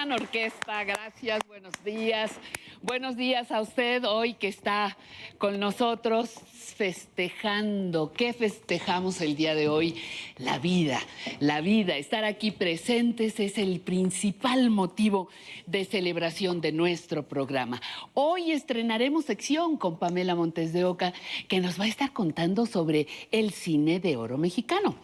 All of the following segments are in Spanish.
Gran orquesta, gracias, buenos días. Buenos días a usted hoy que está con nosotros festejando. ¿Qué festejamos el día de hoy? La vida, la vida. Estar aquí presentes es el principal motivo de celebración de nuestro programa. Hoy estrenaremos sección con Pamela Montes de Oca que nos va a estar contando sobre el cine de oro mexicano.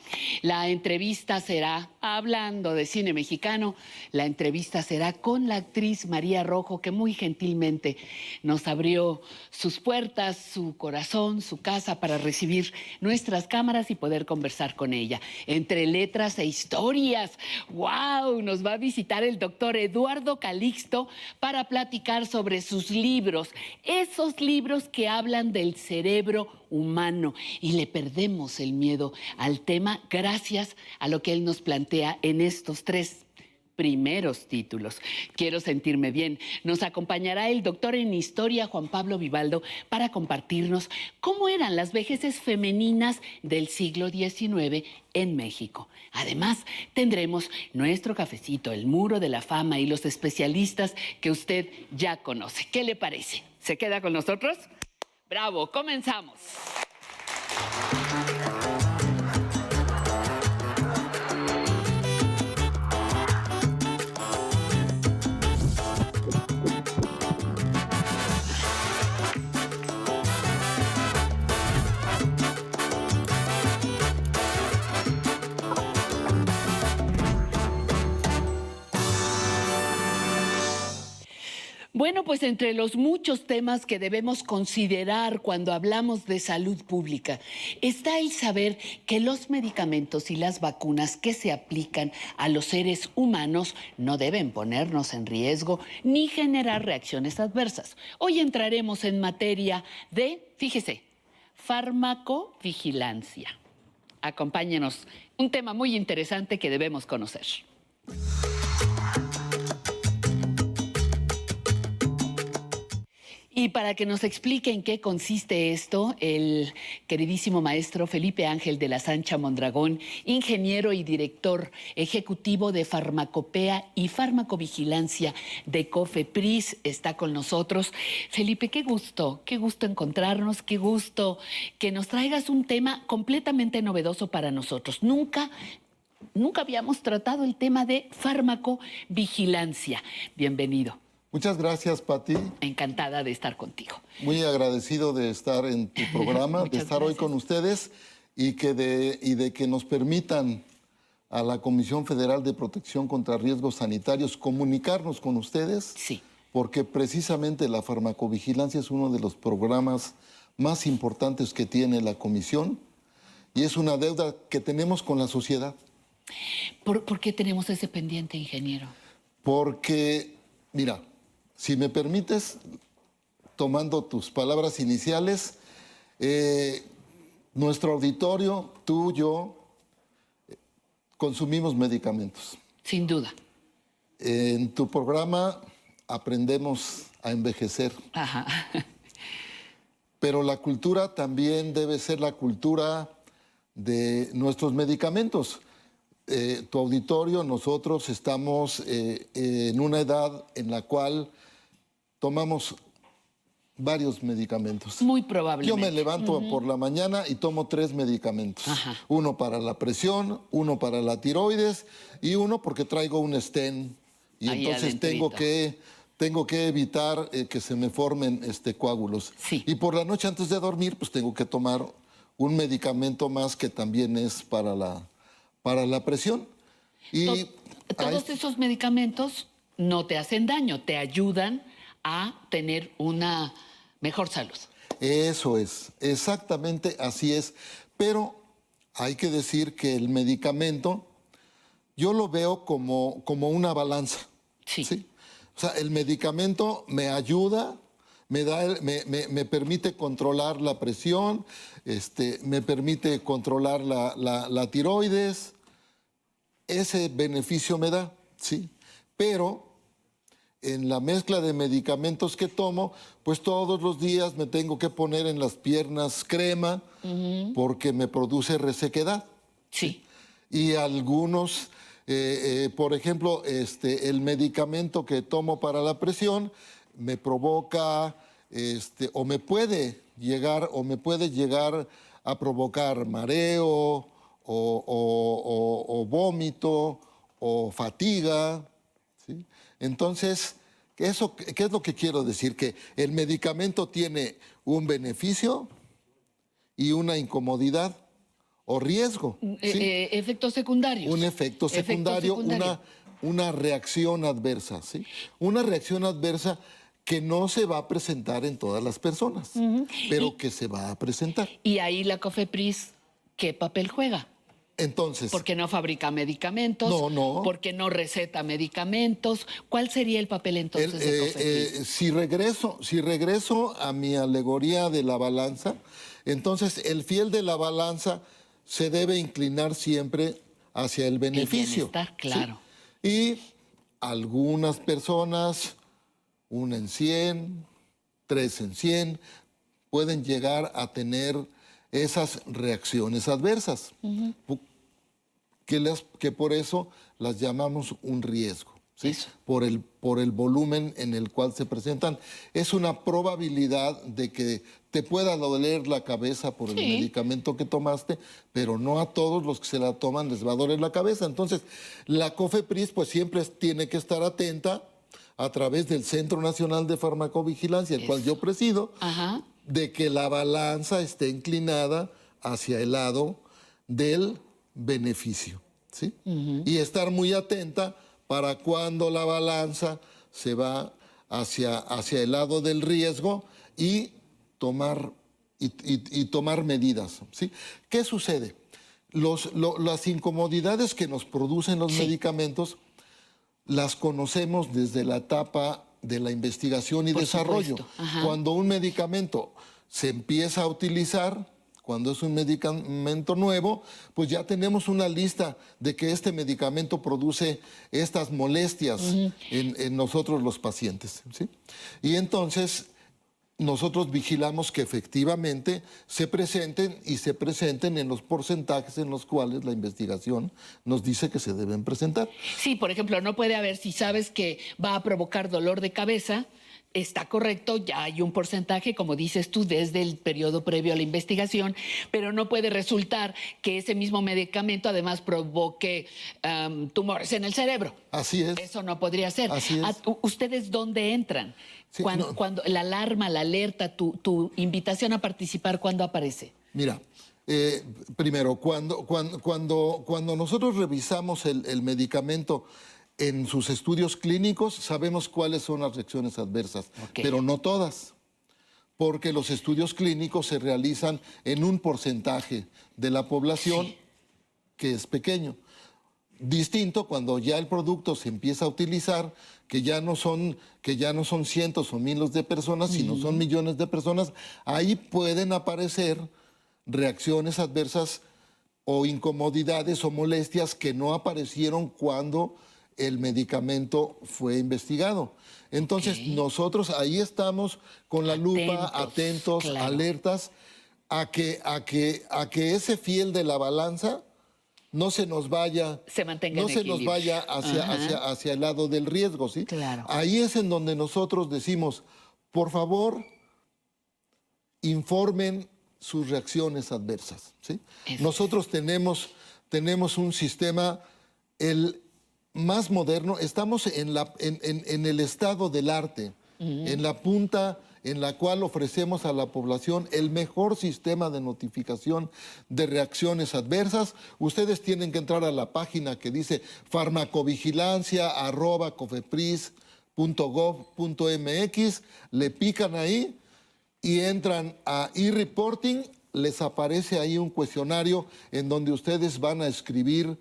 La entrevista será, hablando de cine mexicano, la entrevista será con la actriz María Rojo, que muy gentilmente nos abrió sus puertas, su corazón, su casa para recibir nuestras cámaras y poder conversar con ella. Entre letras e historias, ¡wow! Nos va a visitar el doctor Eduardo Calixto para platicar sobre sus libros, esos libros que hablan del cerebro humano. Y le perdemos el miedo al tema gracias a lo que él nos plantea en estos tres primeros títulos. Quiero sentirme bien. Nos acompañará el doctor en historia Juan Pablo Vivaldo para compartirnos cómo eran las vejeces femeninas del siglo XIX en México. Además, tendremos nuestro cafecito, el muro de la fama y los especialistas que usted ya conoce. ¿Qué le parece? ¿Se queda con nosotros? Bravo, comenzamos. Bueno, pues entre los muchos temas que debemos considerar cuando hablamos de salud pública está el saber que los medicamentos y las vacunas que se aplican a los seres humanos no deben ponernos en riesgo ni generar reacciones adversas. Hoy entraremos en materia de, fíjese, farmacovigilancia. Acompáñenos, un tema muy interesante que debemos conocer. Y para que nos explique en qué consiste esto, el queridísimo maestro Felipe Ángel de la Sancha Mondragón, ingeniero y director ejecutivo de farmacopea y farmacovigilancia de COFEPRIS, está con nosotros. Felipe, qué gusto, qué gusto encontrarnos, qué gusto que nos traigas un tema completamente novedoso para nosotros. Nunca Nunca habíamos tratado el tema de farmacovigilancia. Bienvenido. Muchas gracias, Pati. Encantada de estar contigo. Muy agradecido de estar en tu programa, de estar hoy con ustedes y, que de, y de que nos permitan a la Comisión Federal de Protección contra Riesgos Sanitarios comunicarnos con ustedes. Sí. Porque precisamente la farmacovigilancia es uno de los programas más importantes que tiene la Comisión y es una deuda que tenemos con la sociedad. ¿Por, ¿por qué tenemos ese pendiente, ingeniero? Porque, mira, si me permites, tomando tus palabras iniciales, eh, nuestro auditorio, tú, yo, consumimos medicamentos. Sin duda. En tu programa aprendemos a envejecer. Ajá. Pero la cultura también debe ser la cultura de nuestros medicamentos. Eh, tu auditorio, nosotros estamos eh, en una edad en la cual tomamos varios medicamentos. Muy probablemente. Yo me levanto por la mañana y tomo tres medicamentos. Uno para la presión, uno para la tiroides y uno porque traigo un stent y entonces tengo que tengo que evitar eh, que se me formen este, coágulos. Y por la noche antes de dormir, pues tengo que tomar un medicamento más que también es para la, para la presión. Y todos esos medicamentos no te hacen daño, te ayudan a tener una mejor salud. Eso es, exactamente así es. Pero hay que decir que el medicamento, yo lo veo como, como una balanza. Sí. O sea, el medicamento me ayuda, me, da, me, me, permite controlar la presión, este, me permite controlar la, la, la tiroides, ese beneficio me da, sí. Pero en la mezcla de medicamentos que tomo, pues todos los días me tengo que poner en las piernas crema porque me produce resequedad. Sí. Y algunos, eh, eh, por ejemplo, este, el medicamento que tomo para la presión me provoca, este, o me puede llegar, o me puede llegar a provocar mareo, o, vómito o fatiga. Entonces, eso, ¿qué es lo que quiero decir? Que el medicamento tiene un beneficio y una incomodidad o riesgo. Mm, eh, eh, efectos secundarios. Un efecto secundario, Una, una reacción adversa. ¿sí? Una reacción adversa que no se va a presentar en todas las personas, pero que se va a presentar. Y ahí la COFEPRIS, ¿qué papel juega? Entonces. Porque no fabrica medicamentos. No, no. Porque no receta medicamentos. ¿Cuál sería el papel entonces de eh, eh, si regreso, si regreso a mi alegoría de la balanza, entonces el fiel de la balanza se debe inclinar siempre hacia el beneficio. El claro. Y algunas personas, una en 100, tres en 100, pueden llegar a tener esas reacciones adversas, que, las, que por eso las llamamos un riesgo. ¿sí? Por, el, por el volumen en el cual se presentan. Es una probabilidad de que te pueda doler la cabeza por el medicamento que tomaste, pero no a todos los que se la toman les va a doler la cabeza. Entonces, la COFEPRIS pues siempre tiene que estar atenta a través del Centro Nacional de Farmacovigilancia, el cual yo presido, de que la balanza esté inclinada hacia el lado del beneficio. Y estar muy atenta para cuando la balanza se va hacia, hacia el lado del riesgo y tomar, y, y- y tomar medidas. ¿sí? ¿Qué sucede? Los- lo- las incomodidades que nos producen los Sí. medicamentos las conocemos desde la etapa de la investigación y Por desarrollo. Cuando un medicamento se empieza a utilizar, cuando es un medicamento nuevo, pues ya tenemos una lista de que este medicamento produce estas molestias en, en nosotros los pacientes. ¿sí? Y entonces nosotros vigilamos que efectivamente se presenten y se presenten en los porcentajes en los cuales la investigación nos dice que se deben presentar. Sí, por ejemplo, no puede haber, si sabes que va a provocar dolor de cabeza, está correcto, ya hay un porcentaje, como dices tú, desde el periodo previo a la investigación, pero no puede resultar que ese mismo medicamento además provoque tumores en el cerebro. Así es. Eso no podría ser. Así es. ¿A- u- ¿Ustedes dónde entran? Sí, cuando, no. cuando la alarma, la alerta, tu, tu invitación a participar, ¿cuándo aparece? Mira, eh, primero, cuando, cuando, cuando, cuando nosotros revisamos el, el medicamento en sus estudios clínicos, sabemos cuáles son las reacciones adversas, Ok. pero no todas, porque los estudios clínicos se realizan en un porcentaje de la población que es pequeño. Distinto cuando ya el producto se empieza a utilizar, que ya no son, que ya no son cientos o miles de personas, sino son millones de personas, ahí pueden aparecer reacciones adversas o incomodidades o molestias que no aparecieron cuando el medicamento fue investigado. Entonces, nosotros ahí estamos con la lupa, Atentos, claro. alertas, a que, a, que, a que ese fiel de la balanza no se nos vaya, Se mantenga no en se nos vaya hacia, hacia, hacia el lado del riesgo, ¿sí? Claro. Ahí es en donde nosotros decimos, por favor, informen sus reacciones adversas. ¿sí? Eso Nosotros tenemos, tenemos un sistema el más moderno, estamos en, la, en, en- en el estado del arte, en la punta en la cual ofrecemos a la población el mejor sistema de notificación de reacciones adversas. Ustedes tienen que entrar a la página que dice farmacovigilancia.cofepris.gov.mx, le pican ahí y entran a e-reporting, les aparece ahí un cuestionario en donde ustedes van a escribir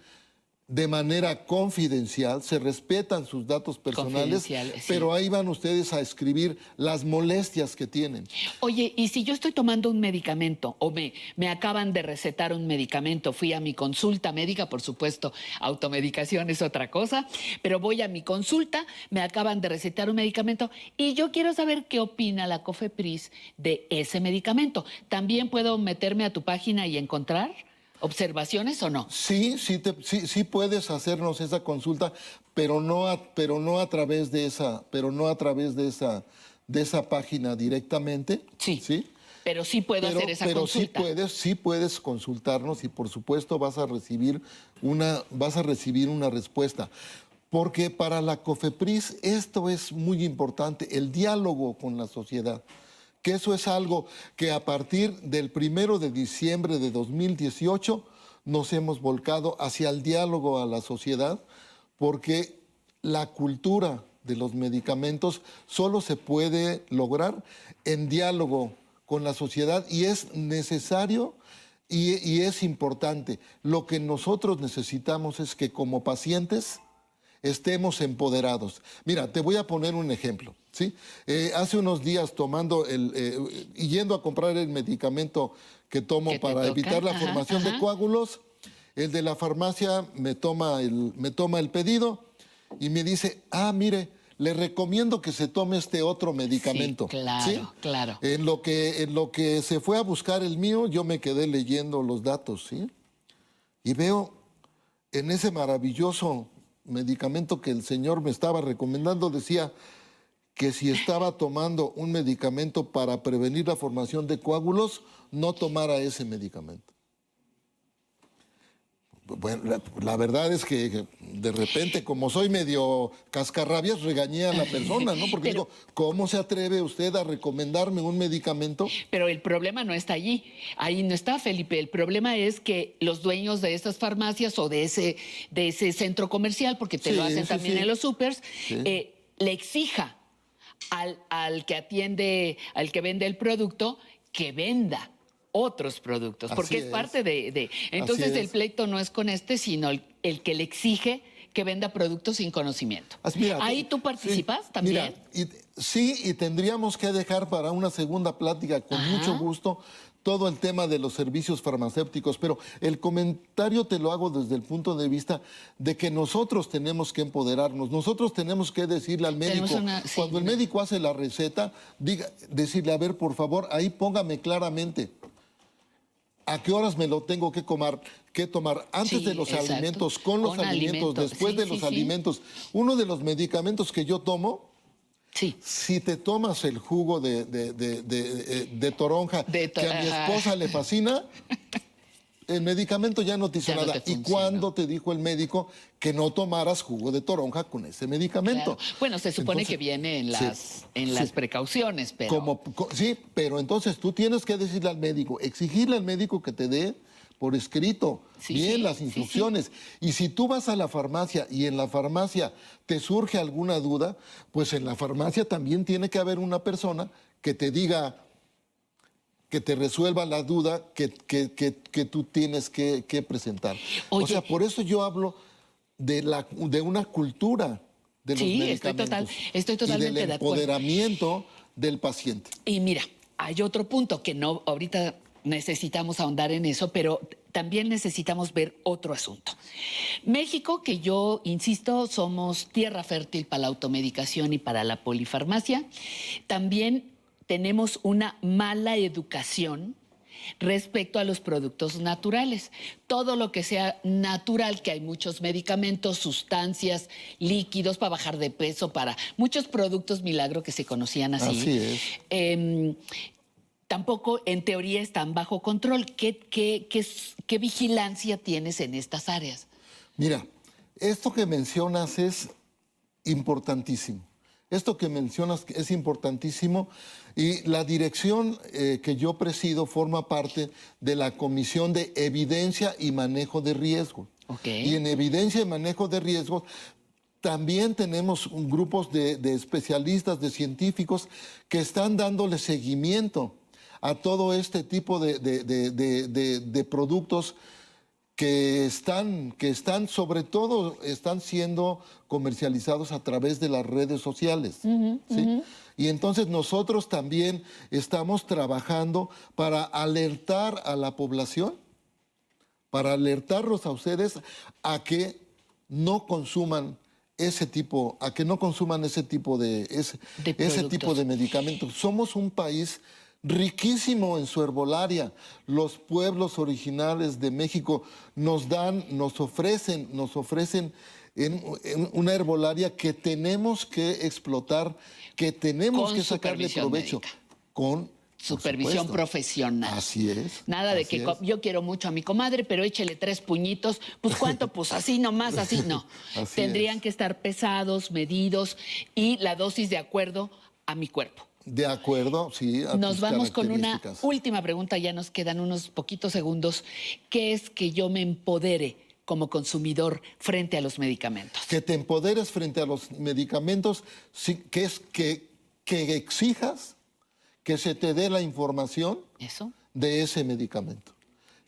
de manera confidencial, se respetan sus datos personales, sí. pero ahí van ustedes a escribir las molestias que tienen. Oye, y si yo estoy tomando un medicamento o me, me acaban de recetar un medicamento, fui a mi consulta médica, por supuesto, automedicación es otra cosa, pero voy a mi consulta, me acaban de recetar un medicamento y yo quiero saber qué opina la COFEPRIS de ese medicamento. ¿También puedo meterme a tu página y encontrar observaciones o no? Sí, sí, te- sí, sí puedes hacernos esa consulta, pero no a, pero no a través de esa, pero no a través de esa, de esa página directamente. Sí. ¿sí? Pero sí puedo pero, hacer esa pero sí consulta. puedes, sí puedes consultarnos y por supuesto vas a recibir una, vas a recibir una respuesta. Porque para la COFEPRIS esto es muy importante, el diálogo con la sociedad. Que eso es algo que a partir del primero de diciembre de 2018 nos hemos volcado hacia el diálogo a la sociedad, porque la cultura de los medicamentos solo se puede lograr en diálogo con la sociedad y es necesario y, y es importante. Lo que nosotros necesitamos es que como pacientes estemos empoderados. Mira, te voy a poner un ejemplo. ¿sí? Eh, hace unos días tomando el, eh, yendo a comprar el medicamento que tomo para toca, evitar la ajá, formación de coágulos, el de la farmacia me toma el, me toma el pedido y me dice, ah, mire, le recomiendo que se tome este otro medicamento. claro, claro. En lo, que, en lo que se fue a buscar el mío, yo me quedé leyendo los datos, ¿sí? Y veo en ese maravilloso medicamento que el señor me estaba recomendando, decía que si estaba tomando un medicamento para prevenir la formación de coágulos, no tomara ese medicamento. Bueno, la, la verdad es que de repente, como soy medio cascarrabias, regañé a la persona, ¿no? Porque Pero- digo, ¿cómo se atreve usted a recomendarme un medicamento? Pero el problema no está allí. Ahí no está, Felipe. El problema es que los dueños de estas farmacias o de ese, de ese centro comercial, porque te Sí, lo hacen sí, también sí. en los supers, eh, le exija al, al que atiende, al que vende el producto, que venda otros productos, porque es, es. parte de... de- entonces el pleito no es con este, sino el, el que le exige que venda productos sin conocimiento. Mira, Ahí tú participas sí, también. mira, y- sí, y tendríamos que dejar para una segunda plática con Ajá. mucho gusto todo el tema de los servicios farmacéuticos, pero el comentario te lo hago desde el punto de vista de que nosotros tenemos que empoderarnos, nosotros tenemos que decirle al médico, una- sí, cuando el médico hace la receta, diga, decirle, a ver, por favor, ahí póngame claramente. ¿A qué horas me lo tengo que comer, que tomar? Antes Sí, de los exacto. alimentos, con los Con alimentos, después Sí, de los sí. alimentos. Uno de los medicamentos que yo tomo, Sí. si te tomas el jugo de, de- de- de- eh, de toronja to- que a mi esposa le fascina, el medicamento ya no te hizo Ya no nada. te ¿Y cuándo te dijo el médico que no tomaras jugo de toronja con ese medicamento? Claro. Bueno, se supone Entonces, que viene en sí, las, en sí. las precauciones, pero... Como, sí, pero entonces tú tienes que decirle al médico, exigirle al médico que te dé por escrito Sí, bien las instrucciones. Y si tú vas a la farmacia y en la farmacia te surge alguna duda, pues en la farmacia también tiene que haber una persona que te diga, que te resuelva la duda que, que- que- que tú tienes que, presentar. o sea, por eso yo hablo de, la, de una cultura de los Sí, estoy total- estoy y totalmente del de acuerdo. empoderamiento del paciente. Y mira, hay otro punto que no, ahorita necesitamos ahondar en eso, pero también necesitamos ver otro asunto. México, que yo insisto, somos tierra fértil para la automedicación y para la polifarmacia, también tenemos una mala educación respecto a los productos naturales. Todo lo que sea natural, que hay muchos medicamentos, sustancias, líquidos para bajar de peso, para muchos productos milagro que se conocían así. Así es. Em, tampoco en teoría están bajo control. ¿Qué, qué, qué vigilancia tienes en estas áreas? Mira, esto que mencionas es importantísimo. Esto que mencionas es importantísimo y la dirección eh, que yo presido forma parte de la Comisión de Evidencia y Manejo de Riesgos. Ok. Y en evidencia y manejo de riesgos también tenemos grupos de, de especialistas, de científicos que están dándole seguimiento a todo este tipo de productos que están, que están, sobre todo, están siendo comercializados a través de las redes sociales. ¿sí? Y entonces nosotros también estamos trabajando para alertar a la población, para alertarlos a ustedes a que no consuman ese tipo, a que no consuman ese tipo de, ese, De ese tipo de medicamentos. Somos un país riquísimo en su herbolaria. Los pueblos originales de México nos dan, nos ofrecen, nos ofrecen en, en una herbolaria que tenemos que explotar, que tenemos Con que sacarle provecho. médica. Con Supervisión profesional. Así es. Nada de que es. yo quiero mucho a mi comadre, pero échele tres puñitos. Pues cuánto, pues así nomás, así no. Así Tendrían es. que estar pesados, medidos y la dosis de acuerdo a mi cuerpo. De acuerdo, sí. a Nos tus vamos con una última pregunta, ya nos quedan unos poquitos segundos. ¿Qué es que yo me empodere como consumidor frente a los medicamentos? Que te empoderes frente a los medicamentos, que es que, que exijas que se te dé la información ¿Eso? de ese medicamento.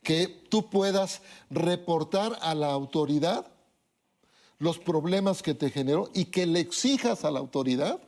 Que tú puedas reportar a la autoridad los problemas que te generó y que le exijas a la autoridad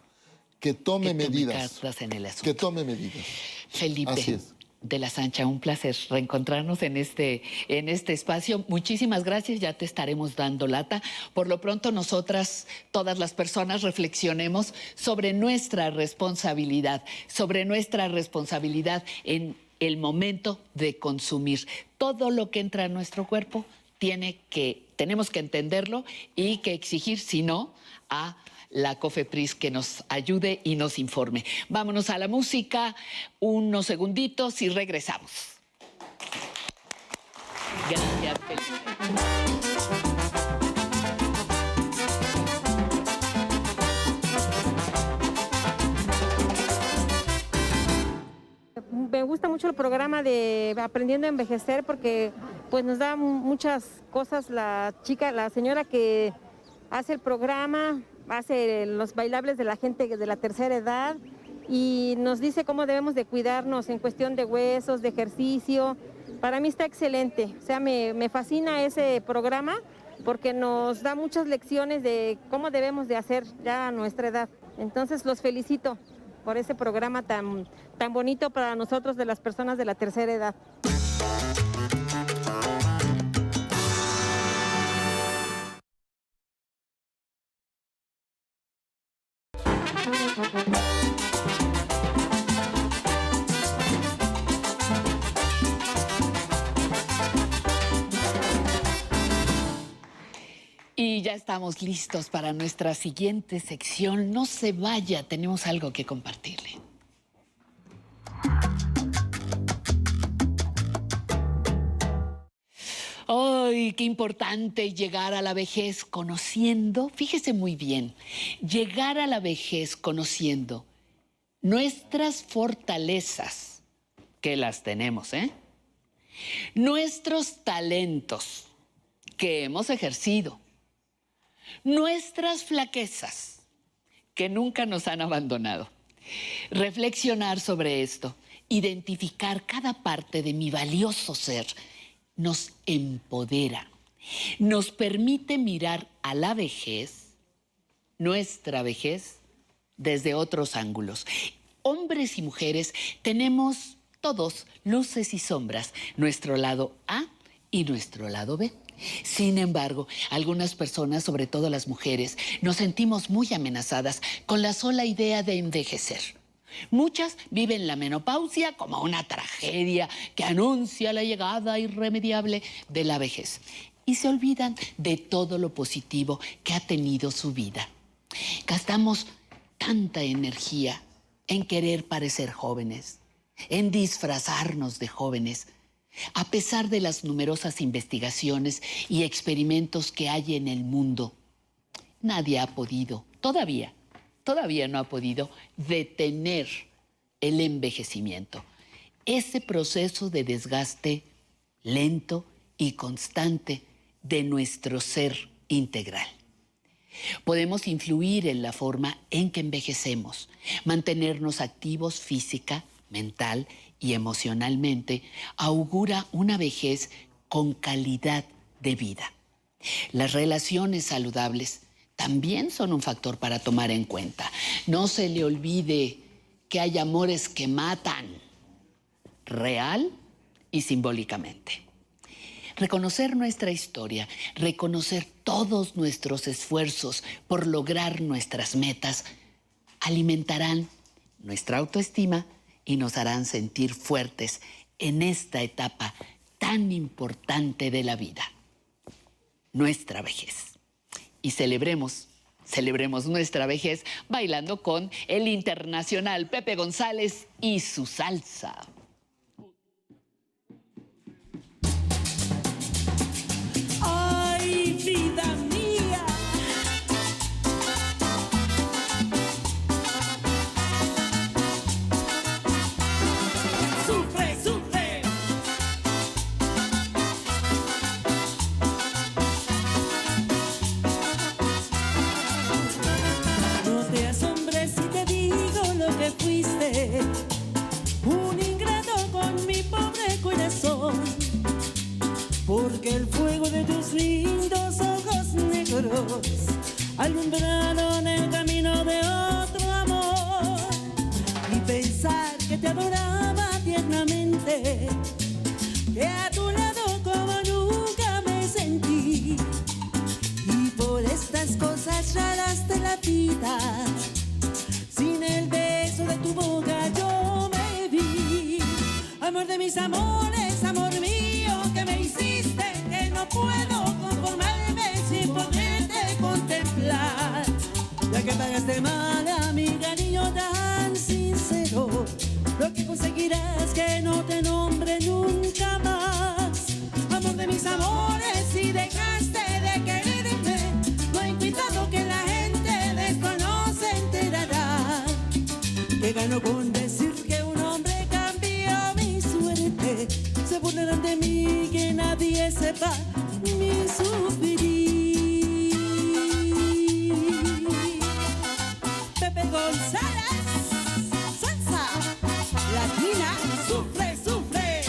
que tome Que tome medidas. en el. Que tome medidas. Felipe Así es. de la Sancha, un placer reencontrarnos en este, en este espacio. Muchísimas gracias, ya te estaremos dando lata. Por lo pronto, nosotras, todas las personas, reflexionemos sobre nuestra responsabilidad, sobre nuestra responsabilidad en el momento de consumir. Todo lo que entra a nuestro cuerpo tiene que, tenemos que entenderlo y que exigir, si no, a la COFEPRIS que nos ayude y nos informe. Vámonos a la música, unos segunditos y regresamos. Gracias. Me gusta mucho el programa de Aprendiendo a Envejecer porque pues nos da mu- muchas cosas la chica, la señora que hace el programa, hace los bailables de la gente de la tercera edad y nos dice cómo debemos de cuidarnos en cuestión de huesos, de ejercicio. Para mí está excelente, o sea, me, me fascina ese programa porque nos da muchas lecciones de cómo debemos de hacer ya a nuestra edad. Entonces los felicito por ese programa tan, tan bonito para nosotros de las personas de la tercera edad. Estamos listos para nuestra siguiente sección. No se vaya, tenemos algo que compartirle. ¡Ay, qué importante llegar a la vejez conociendo! Fíjese muy bien, llegar a la vejez conociendo nuestras fortalezas, que las tenemos, ¿eh? Nuestros talentos, que hemos ejercido. Nuestras flaquezas, que nunca nos han abandonado. Reflexionar sobre esto, identificar cada parte de mi valioso ser, nos empodera, nos permite mirar a la vejez, nuestra vejez, desde otros ángulos. Hombres y mujeres tenemos todos luces y sombras, nuestro lado A y nuestro lado B. Sin embargo, algunas personas, sobre todo las mujeres, nos sentimos muy amenazadas con la sola idea de envejecer. Muchas viven la menopausia como una tragedia que anuncia la llegada irremediable de la vejez y se olvidan de todo lo positivo que ha tenido su vida. Gastamos tanta energía en querer parecer jóvenes, en disfrazarnos de jóvenes, a pesar de las numerosas investigaciones y experimentos que hay en el mundo. Nadie ha podido, todavía, todavía no ha podido detener el envejecimiento. Ese proceso de desgaste lento y constante de nuestro ser integral. Podemos influir en la forma en que envejecemos, mantenernos activos física, mental y emocionalmente, augura una vejez con calidad de vida. Las relaciones saludables también son un factor para tomar en cuenta. No se le olvide que hay amores que matan, real y simbólicamente. Reconocer nuestra historia, reconocer todos nuestros esfuerzos por lograr nuestras metas, alimentarán nuestra autoestima y nos harán sentir fuertes en esta etapa tan importante de la vida, nuestra vejez y celebremos, celebremos nuestra vejez bailando con el internacional Pepe González y su salsa. Ay, vida El fuego de tus lindos ojos negros alumbraron el camino de otro amor. Y pensar que te adoraba tiernamente, que a tu lado como nunca me sentí. Y por estas cosas raras de la vida, sin el beso de tu boca yo me vi. Amor de mis amores, amor mío, puedo conformarme sin poderte contemplar. Ya que pagaste mal a mi cariño tan sincero, lo que conseguirás que no te nombre nunca más. Amor de mis amores, si dejaste de quererme, no hay cuidado que la gente de esto no se enterará. Que gano con Libran de mí que nadie sepa mi sufrir. Pepe González, salsa, latina, sufre, sufre.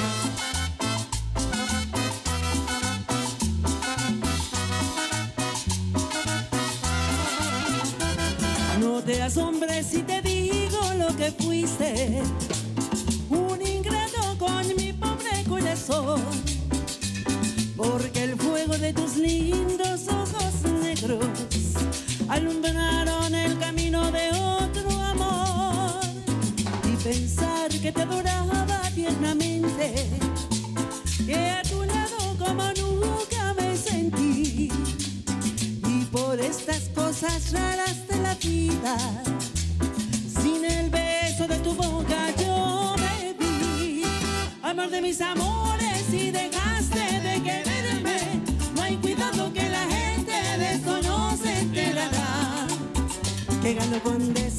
No te asombres si te digo lo que fuiste Porque el fuego de tus lindos ojos negros alumbraron el camino de otro amor. Y pensar que te adoraba tiernamente, que a tu lado como nunca me sentí. Y por estas cosas raras de la vida, sin el beso de tu boca yo me vi. Amor de mis amores, Que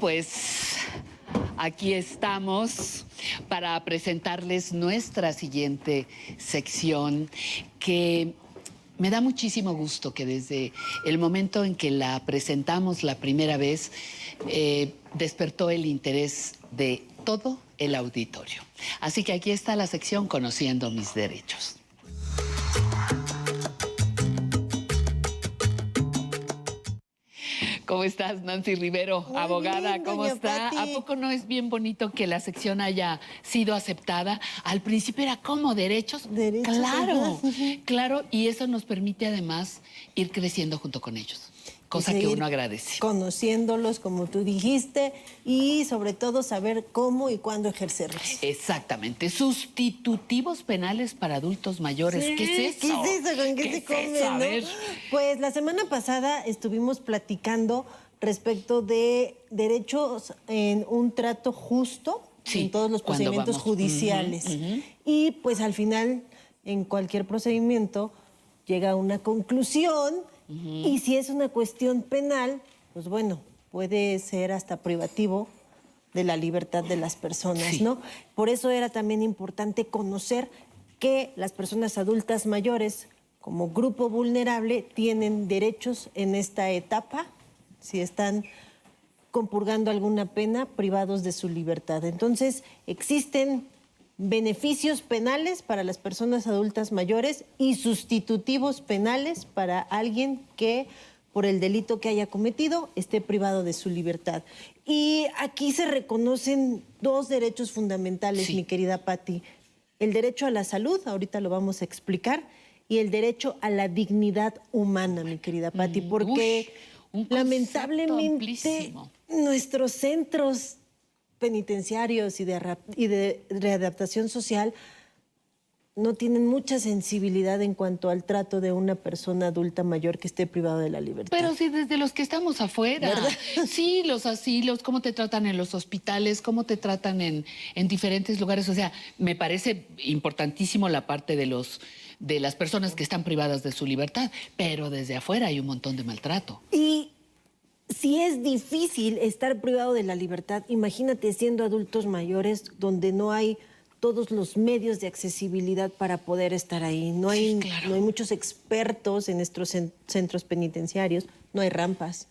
pues aquí estamos para presentarles nuestra siguiente sección que me da muchísimo gusto que desde el momento en que la presentamos la primera vez eh, despertó el interés de todo el auditorio. Así que aquí está la sección Conociendo mis derechos. ¿Cómo estás, Nancy Rivero, Muy abogada? bien, ¿Cómo está? Pati. ¿A poco no es bien bonito que la sección haya sido aceptada? Al principio era como derechos. Derechos, claro, claro, y eso nos permite además ir creciendo junto con ellos, cosa que uno agradece. Conociéndolos, como tú dijiste, y sobre todo saber cómo y cuándo ejercerlos. Exactamente, sustitutivos penales para adultos mayores. ¿Qué es eso? ¿Qué es eso? ¿Con qué, se es come, eso? A no? ver. Pues la semana pasada estuvimos platicando respecto de derechos en un trato justo Sí, en todos los procedimientos judiciales. Y pues al final, en cualquier procedimiento, llega a una conclusión y si es una cuestión penal, pues bueno, puede ser hasta privativo de la libertad de las personas, Sí. ¿no? Por eso era también importante conocer que las personas adultas mayores, como grupo vulnerable, tienen derechos en esta etapa, si están compurgando alguna pena, privados de su libertad. Entonces, existen beneficios penales para las personas adultas mayores y sustitutivos penales para alguien que por el delito que haya cometido esté privado de su libertad. Y aquí se reconocen dos derechos fundamentales, Sí. mi querida Patti. El derecho a la salud, ahorita lo vamos a explicar, y el derecho a la dignidad humana, mi querida Patti, Mm, porque lamentablemente amplísimo. nuestros centros penitenciarios y de, arra- y de readaptación social no tienen mucha sensibilidad en cuanto al trato de una persona adulta mayor que esté privado de la libertad. Pero sí, desde los que estamos afuera. ¿Verdad? Sí, los asilos, cómo te tratan en los hospitales, cómo te tratan en, en diferentes lugares. O sea, me parece importantísimo la parte de los de las personas que están privadas de su libertad, pero desde afuera hay un montón de maltrato. Y si es difícil estar privado de la libertad, imagínate siendo adultos mayores donde no hay todos los medios de accesibilidad para poder estar ahí. No hay, Sí, claro. no hay muchos expertos en nuestros cen- centros penitenciarios, no hay rampas,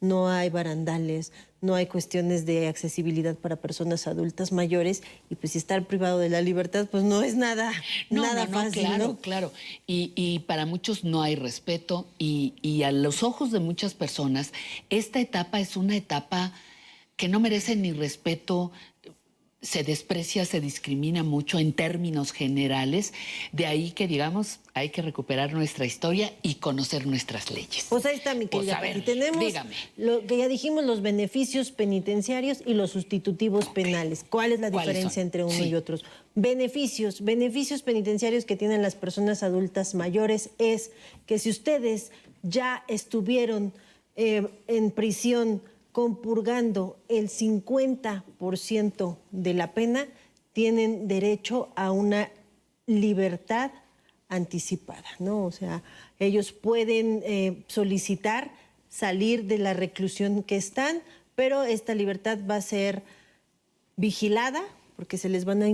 no hay barandales, no hay cuestiones de accesibilidad para personas adultas mayores y pues estar privado de la libertad pues no es nada, No, nada no, no, fácil, claro, ¿no? claro. Y, y para muchos no hay respeto y, y a los ojos de muchas personas, esta etapa es una etapa que no merece ni respeto, se desprecia, se discrimina mucho en términos generales. De ahí que, digamos, hay que recuperar nuestra historia y conocer nuestras leyes. Pues ahí está, mi Pues, querida ver. Tenemos dígame. lo que ya dijimos, los beneficios penitenciarios y los sustitutivos penales. ¿Cuál es la ¿Cuáles diferencia son? entre uno Sí. y otros? Beneficios. Beneficios penitenciarios que tienen las personas adultas mayores es que si ustedes ya estuvieron eh, en prisión compurgando el 50% de la pena, tienen derecho a una libertad anticipada, ¿no? O sea, ellos pueden eh, solicitar salir de la reclusión que están, pero esta libertad va a ser vigilada porque se les van a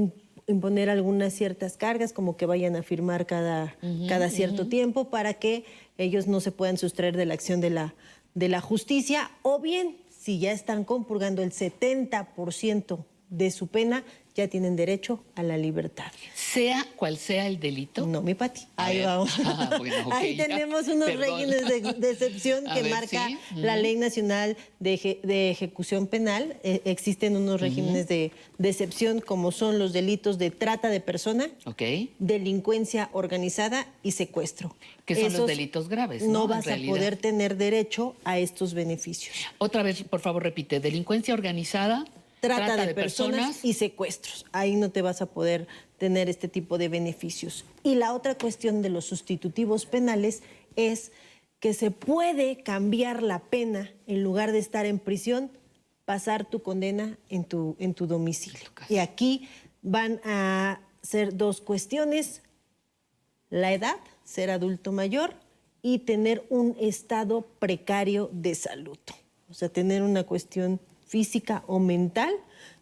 imponer algunas ciertas cargas, como que vayan a firmar cada, cada cierto tiempo para que ellos no se puedan sustraer de la acción de la, de la justicia, o bien, si ya están compurgando el 70% de su pena, ya tienen derecho a la libertad. Sea cual sea el delito. No, mi Pati. Ahí ver. vamos. Ah, bueno, Ahí tenemos unos Perdón. regímenes de, de excepción A que ver, marca sí. la Ley Nacional de, Eje- de Ejecución Penal. Eh, existen unos regímenes de, de excepción como son los delitos de trata de persona, Ok. delincuencia organizada y secuestro. Que son los delitos graves, ¿no? Vas a poder tener derecho a estos beneficios. Otra vez, por favor, repite. Delincuencia organizada. Trata, de, personas, y secuestros. Ahí no te vas a poder tener este tipo de beneficios. Y la otra cuestión de los sustitutivos penales es que se puede cambiar la pena en lugar de estar en prisión, pasar tu condena en tu, en tu domicilio. Y aquí van a ser dos cuestiones, la edad, ser adulto mayor y tener un estado precario de salud. O sea, tener una cuestión física o mental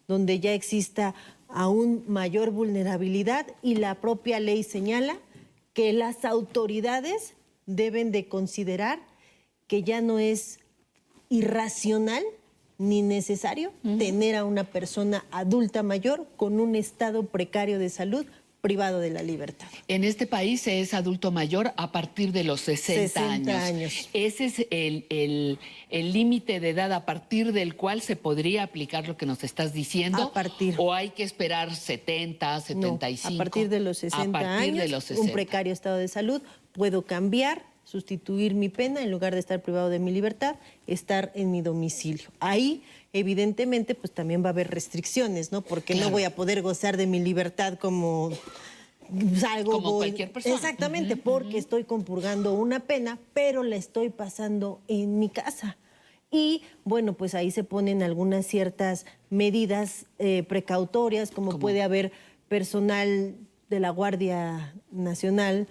donde ya exista aún mayor vulnerabilidad y la propia ley señala que las autoridades deben de considerar que ya no es irracional ni necesario tener a una persona adulta mayor con un estado precario de salud privado de la libertad. En este país se es adulto mayor a partir de los 60, 60 años. años. Ese es el el- el límite de edad a partir del cual se podría aplicar lo que nos estás diciendo. A partir. O hay que esperar 70, No, 75. a partir de los 60 A partir años, de los un 60. precario estado de salud, puedo cambiar, sustituir mi pena, en lugar de estar privado de mi libertad, estar en mi domicilio. Ahí, evidentemente, pues también va a haber restricciones, ¿no? Porque Claro. no voy a poder gozar de mi libertad como salgo Como voy- cualquier persona. Exactamente, porque estoy compurgando una pena, pero la estoy pasando en mi casa. Y bueno, pues ahí se ponen algunas ciertas medidas eh, precautorias, como puede haber personal de la Guardia Nacional,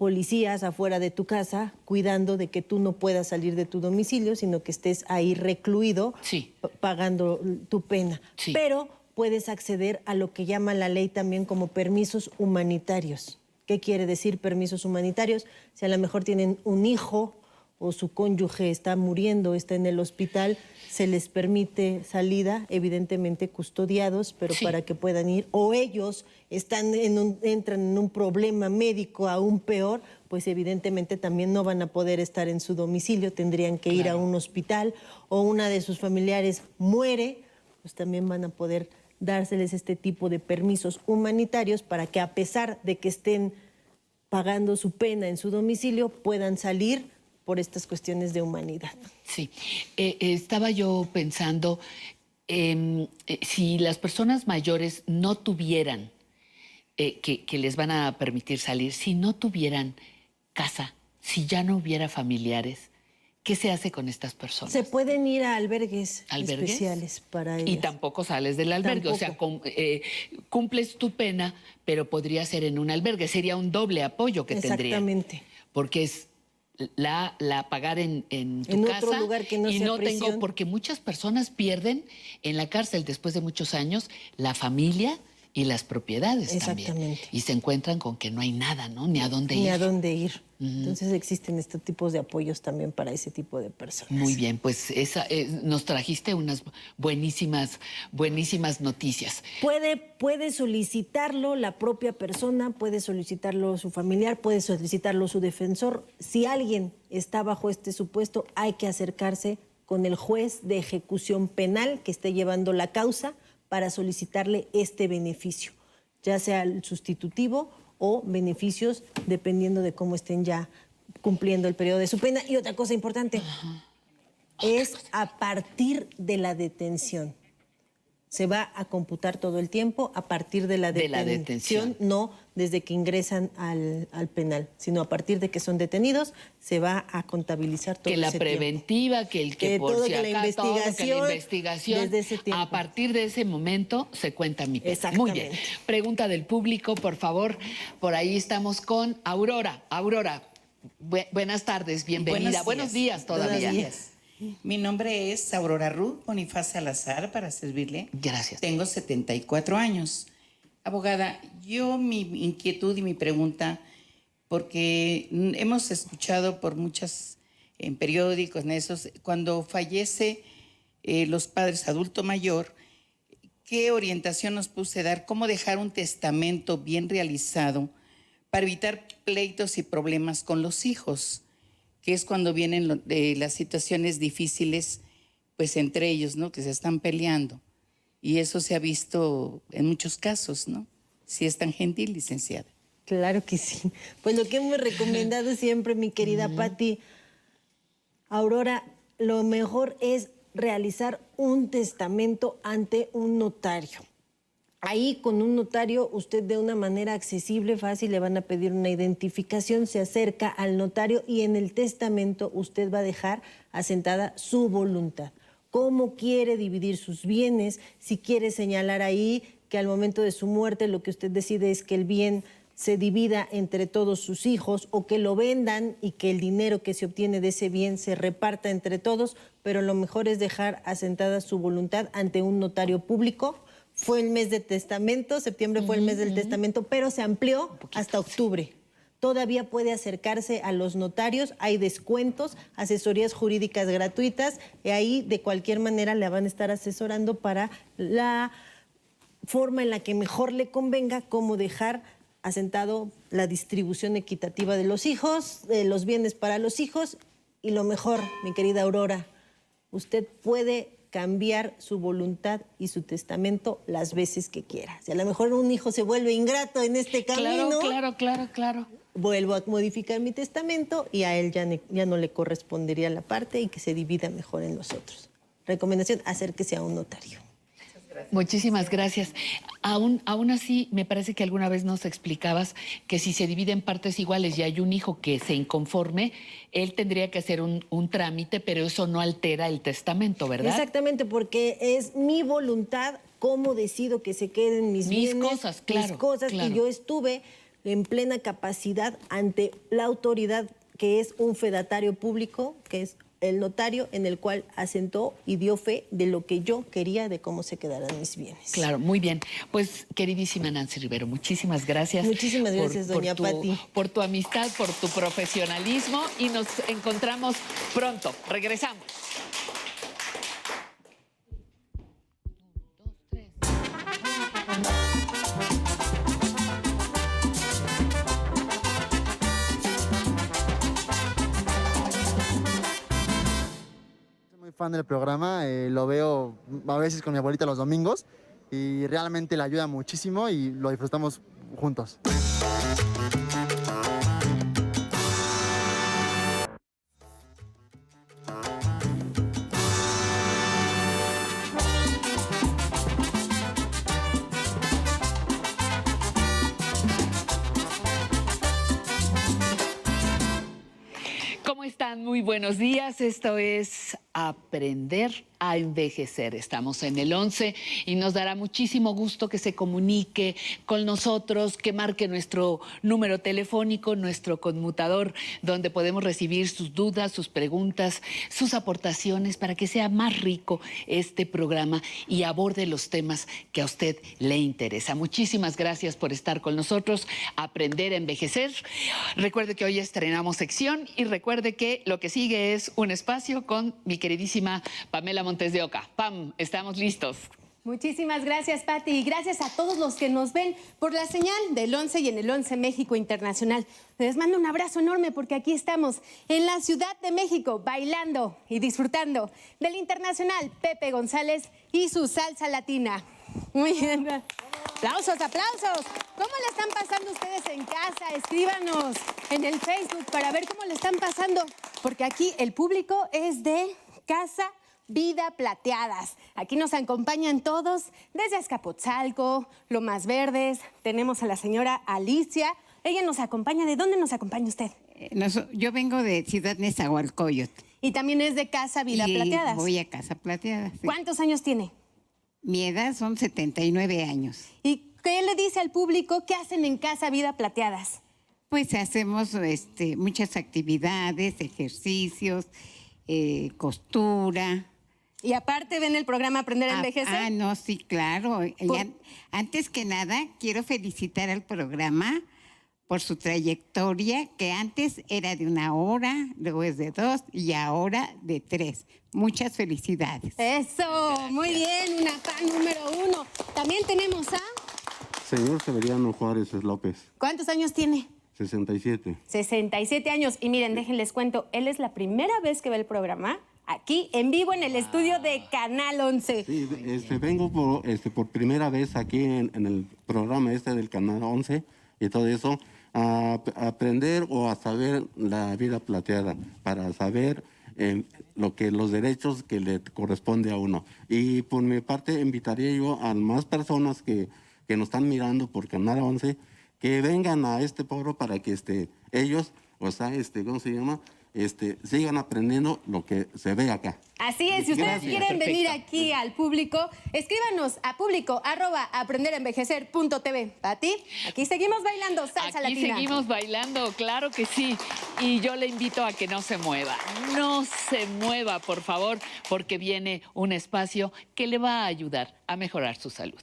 policías afuera de tu casa, cuidando de que tú no puedas salir de tu domicilio, sino que estés ahí recluido, Sí. pagando tu pena. Sí. Pero puedes acceder a lo que llama la ley también como permisos humanitarios. ¿Qué quiere decir permisos humanitarios? Si a lo mejor tienen un hijo o su cónyuge está muriendo, está en el hospital, se les permite salida, evidentemente custodiados, pero Sí. para que puedan ir, o ellos están en un- entran en un problema médico aún peor, pues evidentemente también no van a poder estar en su domicilio, tendrían que ir a un hospital, o una de sus familiares muere, pues también van a poder dárseles este tipo de permisos humanitarios para que a pesar de que estén pagando su pena en su domicilio, puedan salir por estas cuestiones de humanidad. Sí, Eh, eh, estaba yo pensando em, eh, si las personas mayores no tuvieran, eh, que, que les van a permitir salir, si no tuvieran casa, si ya no hubiera familiares, ¿qué se hace con estas personas? Se pueden ir a albergues, ¿Albergues? especiales para ellos. Y tampoco sales del albergue, o sea, eh, cumples tu pena, pero podría ser en un albergue, sería un doble apoyo que tendría. Exactamente. Porque es la, la pagar en, en tu En casa otro lugar que no y sea no tengo, porque muchas personas pierden en la cárcel después de muchos años la familia y las propiedades también. Exactamente. Y se encuentran con que no hay nada, ¿no? Ni a dónde Ni ir. a dónde ir. Entonces existen estos tipos de apoyos también para ese tipo de personas. Muy bien, pues esa, eh, nos trajiste unas buenísimas, buenísimas noticias. Puede, puede solicitarlo la propia persona, puede solicitarlo su familiar, puede solicitarlo su defensor. Si alguien está bajo este supuesto, hay que acercarse con el juez de ejecución penal que esté llevando la causa para solicitarle este beneficio, ya sea el sustitutivo o beneficios dependiendo de cómo estén ya cumpliendo el periodo de su pena. Y otra cosa importante, es a partir de la detención. Se va a computar todo el tiempo a partir de la De la detención, detención. no desde que ingresan al, al penal, sino a partir de que son detenidos, se va a contabilizar todo que la ese tiempo. preventiva, que el que, Que por todo, si que la acá, todo, que la investigación, investigación, desde ese tiempo. a partir de ese momento se cuenta mi pena. Muy bien. Exactamente. Pregunta del público, por favor. Por ahí estamos con Aurora. Aurora, Bu- buenas tardes, bienvenida. Buenos, días, todavía. Buenos días. Mi nombre es Aurora Ruth Bonifaz Salazar, para servirle. Gracias. Tengo 74 años. Abogada, yo mi inquietud y mi pregunta, porque hemos escuchado por muchas, en periódicos, en esos, cuando fallece eh, los padres adulto mayor, ¿qué orientación nos puse dar? ¿Cómo dejar un testamento bien realizado para evitar pleitos y problemas con los hijos? que es cuando vienen eh, las situaciones difíciles, pues entre ellos, ¿no? Que se están peleando. Y eso se ha visto en muchos casos, ¿no? Si es tan gentil, licenciada. Claro que sí. Pues lo que hemos recomendado siempre, mi querida Patti, Aurora, lo mejor es realizar un testamento ante un notario. Ahí con un notario usted de una manera accesible, fácil, le van a pedir una identificación, se acerca al notario y en el testamento usted va a dejar asentada su voluntad. Cómo quiere dividir sus bienes, si quiere señalar ahí que al momento de su muerte lo que usted decide es que el bien se divida entre todos sus hijos o que lo vendan y que el dinero que se obtiene de ese bien se reparta entre todos, pero lo mejor es dejar asentada su voluntad ante un notario público. Fue el mes de testamento, septiembre fue el mes del testamento, pero se amplió hasta octubre. Todavía puede acercarse a los notarios, hay descuentos, asesorías jurídicas gratuitas, y ahí de cualquier manera le van a estar asesorando para la forma en la que mejor le convenga cómo dejar asentado la distribución equitativa de los hijos, de los bienes para los hijos y lo mejor, mi querida Aurora, usted puede cambiar su voluntad y su testamento las veces que quiera. Si a lo mejor un hijo se vuelve ingrato en este camino, Claro, claro, claro, claro. Vuelvo a modificar mi testamento y a él ya, ne- ya no le correspondería la parte y que se divida mejor en los otros. Recomendación, acérquese a un notario. Muchísimas gracias. Aún, aún así, me parece que alguna vez nos explicabas que si se divide en partes iguales y hay un hijo que se inconforme, él tendría que hacer un, un trámite, pero eso no altera el testamento, ¿verdad? Exactamente, porque es mi voluntad cómo decido que se queden mis, Mis bienes, cosas, claro, mis cosas, claro. y yo estuve en plena capacidad ante la autoridad que es un fedatario público, que es el notario en el cual asentó y dio fe de lo que yo quería de cómo se quedaran mis bienes. Claro, muy bien. Pues, queridísima Nancy Rivero, muchísimas gracias. Muchísimas gracias, doña tu, Pati. Por tu amistad, por tu profesionalismo y nos encontramos pronto. Regresamos. Fan del programa, eh, lo veo a veces con mi abuelita los domingos y realmente le ayuda muchísimo y lo disfrutamos juntos. ¿Cómo están? Muy buenos días. Esto es Aprender a Envejecer. Estamos en el 11 y nos dará muchísimo gusto que se comunique con nosotros, que marque nuestro número telefónico, nuestro conmutador, donde podemos recibir sus dudas, sus preguntas, sus aportaciones para que sea más rico este programa y aborde los temas que a usted le interesa. Muchísimas gracias por estar con nosotros. Aprender a envejecer. Recuerde que hoy estrenamos sección y recuerde que lo que sigue es un espacio con mi queridísima Pamela Montes de Oca. Pam, estamos listos. Muchísimas gracias, Patti, y gracias a todos los que nos ven por la señal del 11 y en el 11 México Internacional. Les mando un abrazo enorme porque aquí estamos en la Ciudad de México bailando y disfrutando del internacional Pepe González y su salsa latina. Muy bien. Aplausos, aplausos. ¿Cómo le están pasando ustedes en casa? Escríbanos en el Facebook para ver cómo le están pasando, porque aquí el público es de Casa Vida Plateadas. Aquí nos acompañan todos desde Azcapotzalco, Lomas Verdes. Tenemos a la señora Alicia. Ella nos acompaña. ¿De dónde nos acompaña usted? Eh, nos- yo vengo de Ciudad Nezahualcóyotl. Y también es de Casa Vida y Plateadas. Voy a Casa Plateada. sí. ¿Cuántos años tiene? Mi edad son 79 años. ¿Y qué le dice al público qué hacen en Casa Vida Plateadas? Pues hacemos este, muchas actividades, ejercicios, eh, costura. Y aparte ven el programa Aprender a Ah, Envejecer. Ah, no, sí, claro. Antes que nada, quiero felicitar al programa por su trayectoria, que antes era de una hora, luego es de dos y ahora de tres. Muchas felicidades. Eso, muy bien, una fan número uno. También tenemos a... Señor Severiano Juárez López, ¿Cuántos años tiene? 67. 67 años. Y miren, déjenles cuento, él es la primera vez que ve el programa aquí en vivo en el estudio de Canal 11. Sí, este, vengo por, este, por primera vez aquí en, en el programa este del Canal 11 y todo eso, a aprender o a saber la vida plateada, para saber eh, lo que los derechos que le corresponde a uno. Y por mi parte invitaría yo a más personas que, que nos están mirando por Canal 11 que vengan a este foro para que este, ellos, o sea, este, ¿cómo se llama? Este, sigan aprendiendo lo que se ve acá. Así es, si ustedes Gracias. quieren venir aquí al público, escríbanos a público arroba aprenderenvejecer.tv. Pati, aquí seguimos bailando salsa Aquí latina. seguimos bailando, claro que sí. Y yo le invito a que no se mueva. No se mueva, por favor, porque viene un espacio que le va a ayudar a mejorar su salud.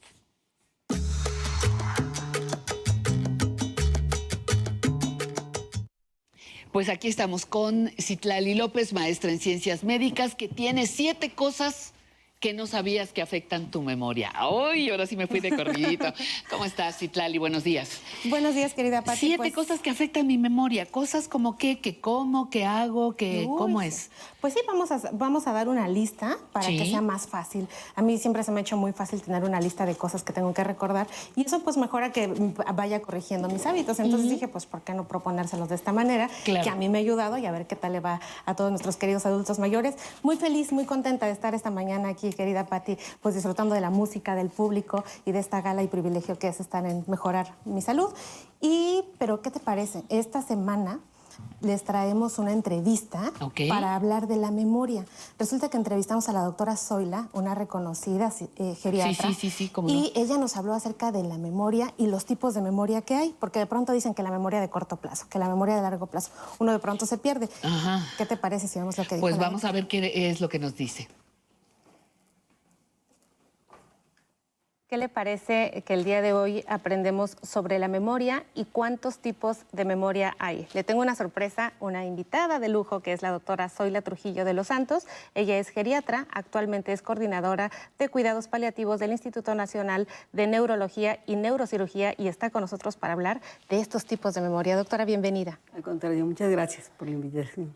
Pues aquí estamos con Citlali López, maestra en ciencias médicas, que tiene siete cosas que no sabías que afectan tu memoria. ¡Ay! Ahora sí me fui de corridito. ¿Cómo estás, Citlali? Buenos días. Buenos días, querida Pati. Siete Pues- cosas que afectan mi memoria. Cosas como qué, que como, que hago, que Uy, cómo es. Pues sí, vamos a, vamos a dar una lista para Sí. que sea más fácil. A mí siempre se me ha hecho muy fácil tener una lista de cosas que tengo que recordar y eso pues mejora que vaya corrigiendo mis hábitos. Entonces dije, pues ¿por qué no proponérselos de esta manera? Claro. Que a mí me ha ayudado y a ver qué tal le va a todos nuestros queridos adultos mayores. Muy feliz, muy contenta de estar esta mañana aquí, querida Patti, pues disfrutando de la música, del público y de esta gala y privilegio que es estar en mejorar mi salud. Y, pero ¿qué te parece? Esta semana les traemos una entrevista para hablar de la memoria. Resulta que entrevistamos a la doctora Zoila, una reconocida eh, geriatra. Sí, sí, sí, sí, cómo Y ella nos habló acerca de la memoria y los tipos de memoria que hay, porque de pronto dicen que la memoria de corto plazo, que la memoria de largo plazo, uno de pronto se pierde. Ajá. ¿Qué te parece si vemos lo que dijo? Pues vamos a ver qué es lo que nos dice. ¿Qué le parece que el día de hoy aprendemos sobre la memoria y cuántos tipos de memoria hay? Le tengo una sorpresa, una invitada de lujo que es la doctora Zoila Trujillo de los Santos. Ella es geriatra, actualmente es coordinadora de cuidados paliativos del Instituto Nacional de Neurología y Neurocirugía y está con nosotros para hablar de estos tipos de memoria. Doctora, bienvenida. Al contrario, muchas gracias por la invitación.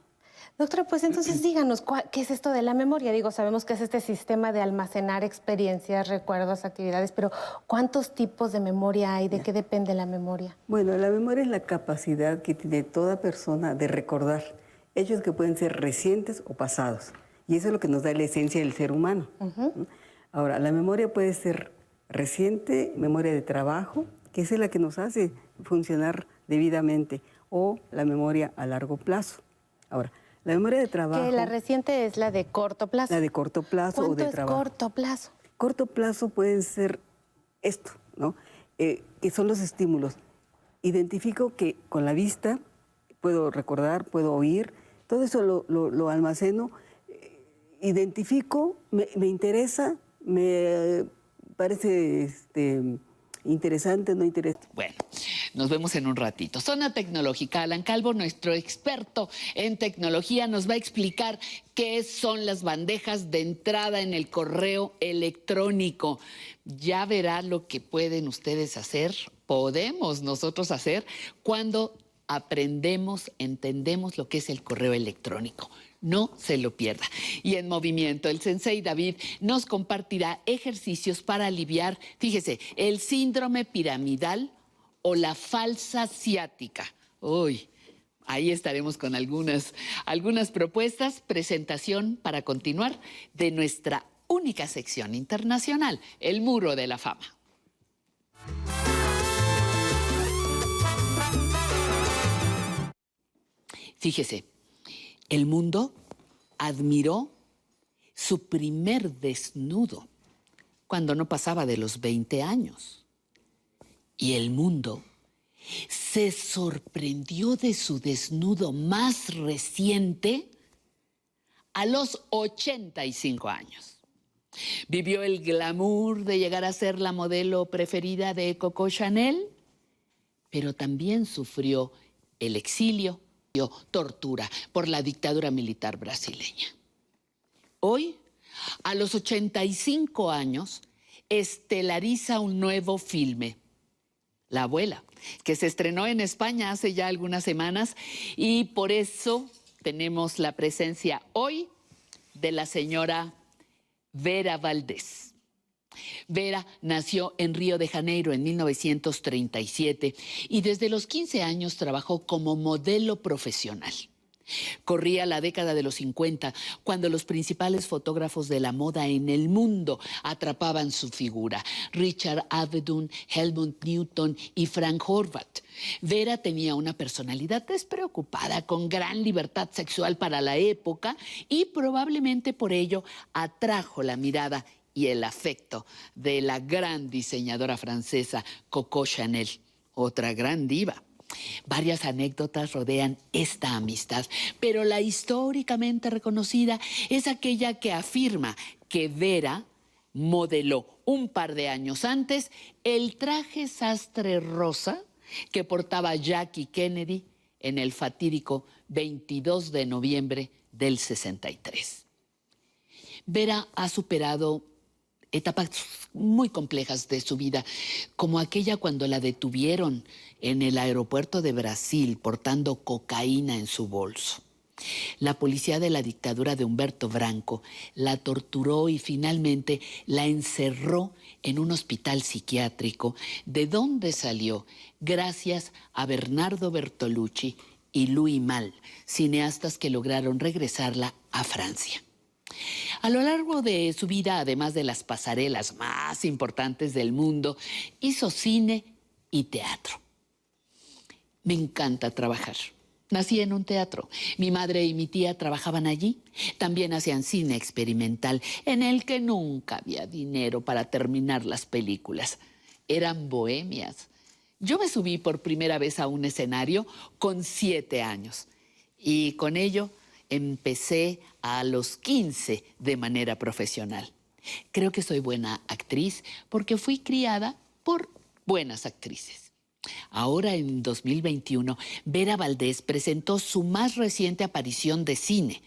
Doctora, pues entonces díganos, ¿cuál- ¿qué es esto de la memoria? Digo, sabemos que es este sistema de almacenar experiencias, recuerdos, actividades, pero ¿cuántos tipos de memoria hay? ¿De qué depende la memoria? Bueno, la memoria es la capacidad que tiene toda persona de recordar hechos que pueden ser recientes o pasados. Y eso es lo que nos da la esencia del ser humano. ¿no? Ahora, la memoria puede ser reciente, memoria de trabajo, que es la que nos hace funcionar debidamente, o la memoria a largo plazo. Ahora, la memoria de trabajo... Que la reciente es la de corto plazo. La de corto plazo o ¿Cuánto de es trabajo. corto plazo? Corto plazo pueden ser esto, ¿no? Eh, que son los estímulos. Identifico que con la vista puedo recordar, puedo oír, todo eso lo, lo- lo almaceno, eh, identifico, me, me interesa, me parece este, interesante, no interesante. Bueno, nos vemos en un ratito. Zona Tecnológica. Alan Calvo, nuestro experto en tecnología, nos va a explicar qué son las bandejas de entrada en el correo electrónico. Ya verá lo que pueden ustedes hacer, podemos nosotros hacer, cuando aprendemos, entendemos lo que es el correo electrónico. No se lo pierda. Y en movimiento, el sensei David nos compartirá ejercicios para aliviar, fíjese, el síndrome piramidal o la falsa ciática. Uy, ahí estaremos con algunas, algunas propuestas, presentación para continuar de nuestra única sección internacional, el Muro de la Fama. Fíjese, el mundo admiró su primer desnudo cuando no pasaba de los 20 años. Y el mundo se sorprendió de su desnudo más reciente a los 85 años. Vivió el glamour de llegar a ser la modelo preferida de Coco Chanel, pero también sufrió el exilio, tortura por la dictadura militar brasileña. Hoy, a los 85 años, estelariza un nuevo filme, La abuela, que se estrenó en España hace ya algunas semanas y por eso tenemos la presencia hoy de la señora Vera Valdés. Vera nació en Río de Janeiro en 1937 y desde los 15 años trabajó como modelo profesional. Corría la década de los 50 cuando los principales fotógrafos de la moda en el mundo atrapaban su figura. Richard Avedon, Helmut Newton y Frank Horvath. Vera tenía una personalidad despreocupada, con gran libertad sexual para la época y probablemente por ello atrajo la mirada y el afecto de la gran diseñadora francesa Coco Chanel, otra gran diva. Varias anécdotas rodean esta amistad, pero la históricamente reconocida es aquella que afirma que Vera modeló un par de años antes el traje sastre rosa que portaba Jackie Kennedy en el fatídico 22 de noviembre del 63. Vera ha superado etapas muy complejas de su vida, como aquella cuando la detuvieron en el aeropuerto de Brasil portando cocaína en su bolso. La policía de la dictadura de Humberto Branco la torturó y finalmente la encerró en un hospital psiquiátrico, de donde salió gracias a Bernardo Bertolucci y Louis Mal, cineastas que lograron regresarla a Francia. A lo largo de su vida, además de las pasarelas más importantes del mundo, hizo cine y teatro. Me encanta trabajar. Nací en un teatro. Mi madre y mi tía trabajaban allí. También hacían cine experimental, en el que nunca había dinero para terminar las películas. Eran bohemias. Yo me subí por primera vez a un escenario con siete años y con ello empecé a los 15 de manera profesional. Creo que soy buena actriz porque fui criada por buenas actrices. Ahora en 2021, Vera Valdés presentó su más reciente aparición de cine,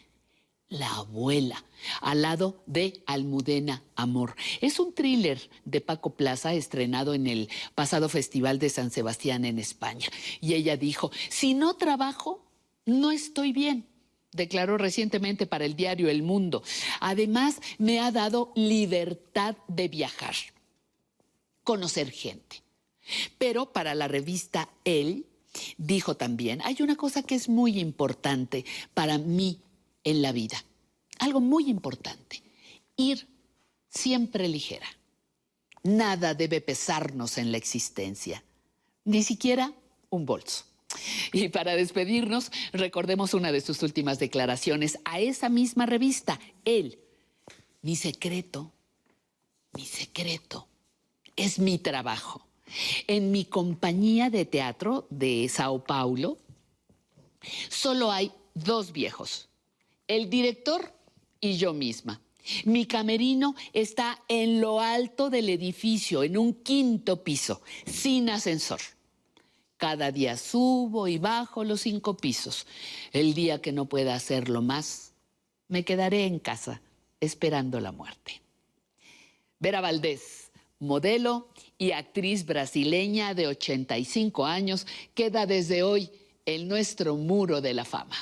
La abuela, al lado de Almudena Amor. Es un thriller de Paco Plaza estrenado en el pasado Festival de San Sebastián en España. Y ella dijo, si no trabajo, no estoy bien declaró recientemente para el diario El Mundo. Además, me ha dado libertad de viajar, conocer gente. Pero para la revista Él, dijo también, hay una cosa que es muy importante para mí en la vida, algo muy importante, ir siempre ligera. Nada debe pesarnos en la existencia, ni siquiera un bolso. Y para despedirnos, recordemos una de sus últimas declaraciones a esa misma revista. Él, mi secreto, mi secreto es mi trabajo. En mi compañía de teatro de Sao Paulo, solo hay dos viejos, el director y yo misma. Mi camerino está en lo alto del edificio, en un quinto piso, sin ascensor. Cada día subo y bajo los cinco pisos. El día que no pueda hacerlo más, me quedaré en casa esperando la muerte. Vera Valdés, modelo y actriz brasileña de 85 años, queda desde hoy en nuestro muro de la fama.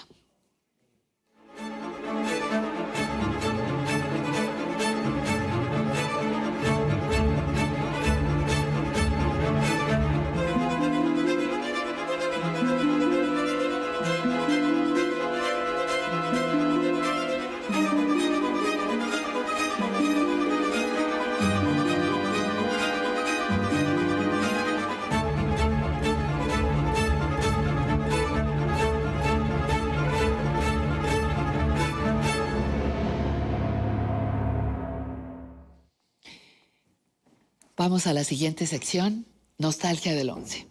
Vamos a la siguiente sección, Nostalgia del 11.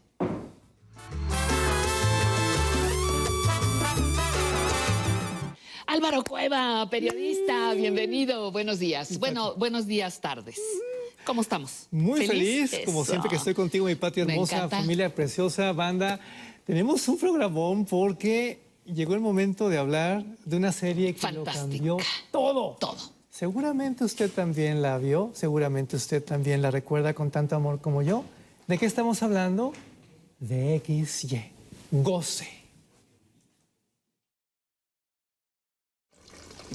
Álvaro Cueva, periodista, mm. bienvenido, buenos días. Bueno, buenos días, tardes. Mm. ¿Cómo estamos? Muy feliz, como siempre que estoy contigo, mi patria hermosa, familia preciosa, banda. Tenemos un programón porque llegó el momento de hablar de una serie que Fantástica. cambió todo. Todo. Seguramente usted también la vio, seguramente usted también la recuerda con tanto amor como yo. ¿De qué estamos hablando? De XY. Goce.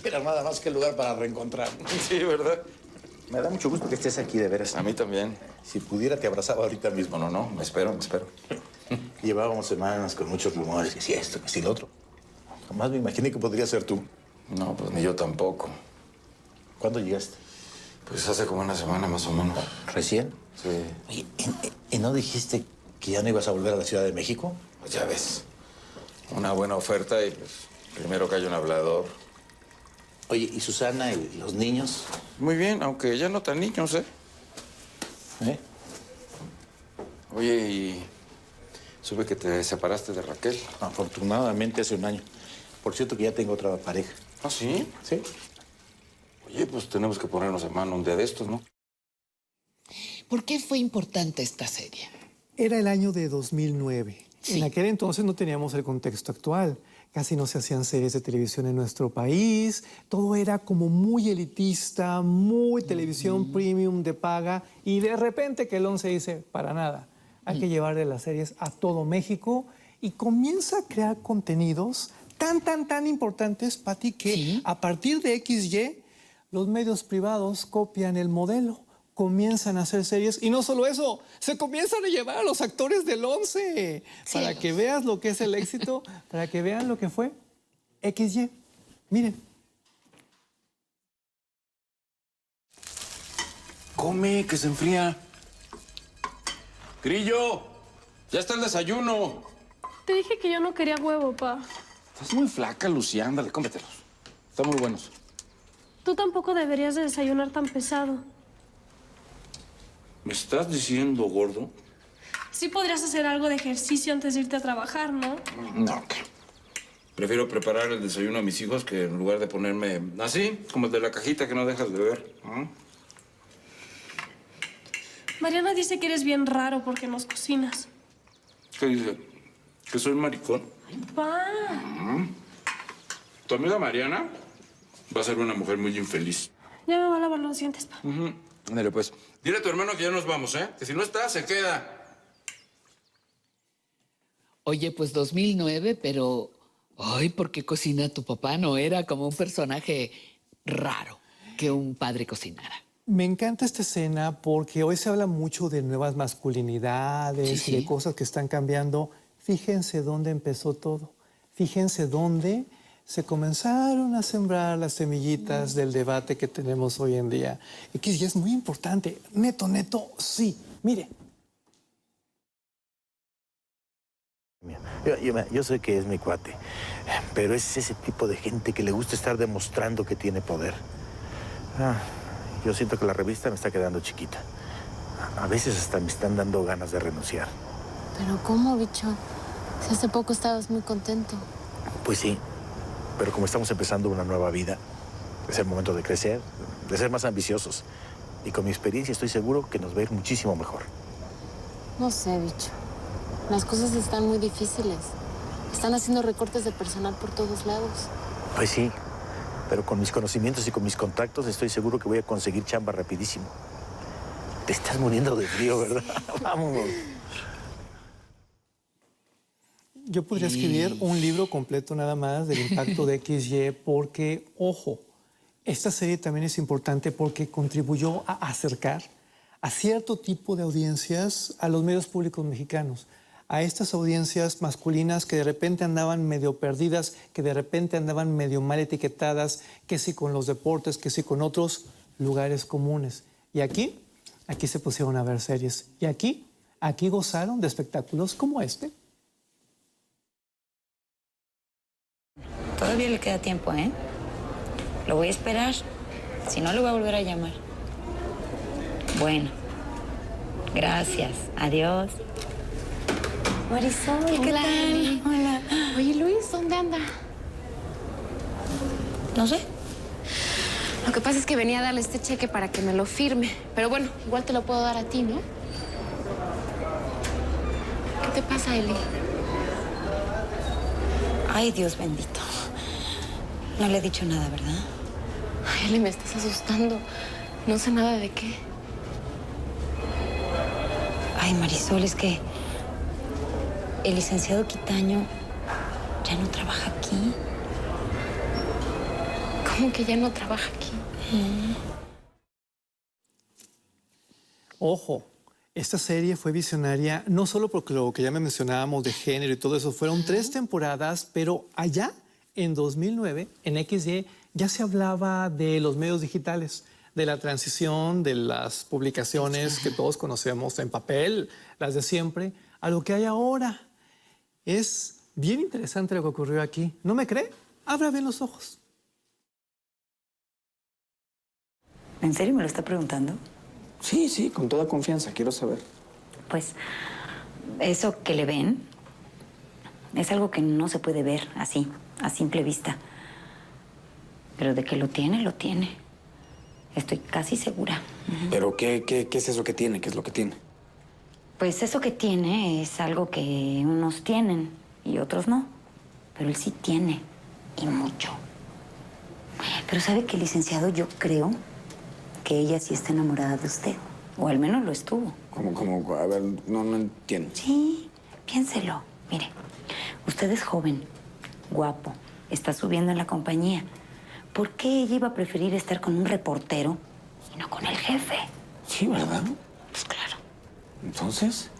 Mira, nada más que lugar para reencontrarnos. Sí, ¿verdad? Me da mucho gusto que estés aquí, de veras. A mí también. Si pudiera, te abrazaba ahorita mismo, ¿no? No, Me espero, me espero. Llevábamos semanas con muchos rumores, que si esto, que si lo otro. Jamás me imaginé que podría ser tú. No, pues ni yo tampoco. ¿Cuándo llegaste? Pues hace como una semana más o menos. ¿Recién? Sí. Oye, ¿y, y no dijiste que ya no ibas a volver a la Ciudad de México? Pues ya ves. Una buena oferta y pues primero que haya un hablador. Oye, ¿y Susana y los niños? Muy bien, aunque ya no tan niños, ¿eh? ¿Eh? Oye, y supe que te separaste de Raquel. Afortunadamente hace un año. Por cierto que ya tengo otra pareja. ¿Ah, sí? Sí. Oye, pues tenemos que ponernos en mano un día de estos, ¿no? ¿Por qué fue importante esta serie? Era el año de 2009. En aquel entonces no teníamos el contexto actual. Casi no se hacían series de televisión en nuestro país. Todo era como muy elitista, muy televisión premium de paga. Y de repente que el 11 dice, para nada, hay que llevarle las series a todo México. Y comienza a crear contenidos tan, tan, tan importantes, Pati, que a partir de XY, los medios privados copian el modelo comienzan a hacer series y no solo eso, se comienzan a llevar a los actores del 11 para que veas lo que es el éxito, para que vean lo que fue XY. Miren. Come, que se enfría. Grillo, ya está el desayuno. Te dije que yo no quería huevo, pa. Estás muy flaca, Lucía. Ándale, cómetelos. Están muy buenos. Tú tampoco deberías de desayunar tan pesado. ¿Me estás diciendo gordo? Sí podrías hacer algo de ejercicio antes de irte a trabajar, ¿no? No, que. Prefiero preparar el desayuno a mis hijos que en lugar de ponerme así, como el de la cajita que no dejas de ver. Mariana dice que eres bien raro porque nos cocinas. ¿Qué dice? ¿Que soy maricón? Pa. ¿Mm? Tu amiga Mariana va a ser una mujer muy infeliz. Ya me voy a lavar los dientes, pa. Ujú. Ándale, pues. Dile a tu hermano que ya nos vamos, ¿eh? Que si no está, se queda. Oye, pues 2009, pero... Ay, ¿por qué cocina tu papá? No era como un personaje raro que un padre cocinara. Me encanta esta escena porque hoy se habla mucho de nuevas masculinidades Sí, y de cosas que están cambiando. Fíjense dónde empezó todo. Fíjense dónde se comenzaron a sembrar las semillitas del debate que tenemos hoy en día. Y que es muy importante. Neto, neto, sí. Mire, Yo, yo- yo sé que es mi cuate, pero es ese tipo de gente que le gusta estar demostrando que tiene poder. Ah, yo siento que la revista me está quedando chiquita. A- A veces hasta me están dando ganas de renunciar. Pero ¿cómo, bicho? Si hace poco estabas muy contento. Pues sí, pero como estamos empezando una nueva vida, es el momento de crecer, de ser más ambiciosos. Y con mi experiencia estoy seguro que nos va a ir muchísimo mejor. No sé, bicho. Las cosas están muy difíciles. Están haciendo recortes de personal por todos lados. Pues sí, pero con mis conocimientos y con mis contactos estoy seguro que voy a conseguir chamba rapidísimo. Te estás muriendo de frío, ¿verdad? Vámonos. Yo podría escribir un libro completo nada más del impacto de XY porque, ojo, esta serie también es importante porque contribuyó a acercar a cierto tipo de audiencias a los medios públicos mexicanos, a estas audiencias masculinas que de repente andaban medio perdidas, que de repente andaban medio mal etiquetadas, que sí con los deportes, que sí con otros lugares comunes. Y aquí, aquí se pusieron a ver series. Y aquí, aquí gozaron de espectáculos como este. Todavía le queda tiempo, ¿eh? Lo voy a esperar. Si no, lo voy a volver a llamar. Bueno. Gracias. Adiós. Marisol, ¿qué Hola, tal? Hola. Oye, Luis, ¿dónde anda? No sé. Lo que pasa es que venía a darle este cheque para que me lo firme. Pero bueno, igual te lo puedo dar a ti, ¿no? ¿Qué te pasa, Eli? Ay, Dios bendito. No le he dicho nada, ¿verdad? Ay, Eli, me estás asustando. No sé nada de qué. Ay, Marisol, es que el licenciado Quitaño ya no trabaja aquí. ¿Cómo que ya no trabaja aquí? Ojo, esta serie fue visionaria no solo porque lo que ya me mencionábamos de género y todo eso, fueron tres temporadas, pero allá en 2009, en XY, ya se hablaba de los medios digitales, de la transición de las publicaciones que todos conocemos en papel, las de siempre, a lo que hay ahora. Es bien interesante lo que ocurrió aquí. ¿No me cree? Abra bien los ojos. ¿En serio me lo está preguntando? Sí, sí, con toda confianza, quiero saber. Pues eso que le ven es algo que no se puede ver así, a simple vista. Pero de que lo tiene, lo tiene. Estoy casi segura. ¿Pero qué, qué, qué es eso que tiene? ¿Qué es lo que tiene? Pues eso que tiene es algo que unos tienen y otros no. Pero él sí tiene, y mucho. Pero sabe que, licenciado, yo creo que ella sí está enamorada de usted. O al menos lo estuvo. Como, como, a ver, no, no entiendo. Sí, piénselo. Mire, usted es joven, guapo, está subiendo en la compañía. ¿Por qué ella iba a preferir estar con un reportero y no con el jefe? Sí, ¿verdad? Pues claro. Entonces,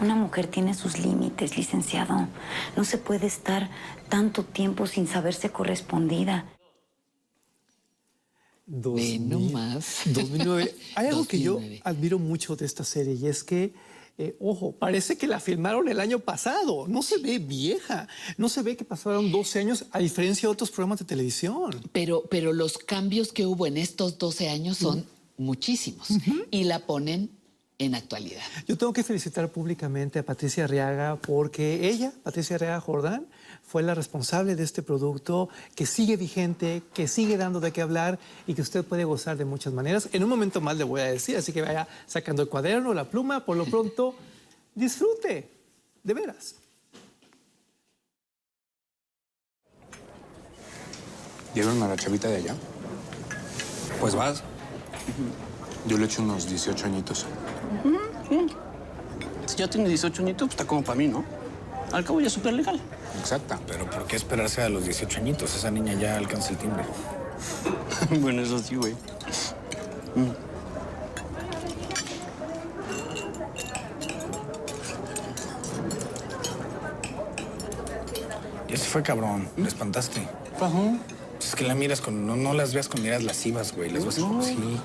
Una mujer tiene sus límites, licenciado. No se puede estar tanto tiempo sin saberse correspondida. Ve nomás. 2009. Hay algo que yo admiro mucho de esta serie y es que, eh, ojo, parece que la filmaron el año pasado. No se ve vieja. No se ve que pasaron 12 años, a diferencia de otros programas de televisión. Pero, pero los cambios que hubo en estos 12 años son muchísimos y la ponen en actualidad. Yo tengo que felicitar públicamente a Patricia Arriaga porque ella, Patricia Arriaga Jordán, fue la responsable de este producto que sigue vigente, que sigue dando de qué hablar y que usted puede gozar de muchas maneras. En un momento más le voy a decir, así que vaya sacando el cuaderno, la pluma, por lo pronto, disfrute, de veras. ¿Dieron a la chavita de allá? Pues vas. Yo le echo unos 18 añitos. Si ya tiene 18 añitos, pues está como para mí, ¿no? Al cabo ya es súper legal. Exacta, pero ¿por qué esperarse a los 18 añitos? Esa niña ya alcanza el timbre. bueno, eso sí, güey. Mm. Ya se fue, cabrón. Le espantaste. Es que la miras con... No, no las veas con miradas lascivas, güey. Las ves como... Sí.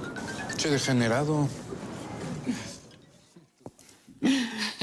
Che, degenerado.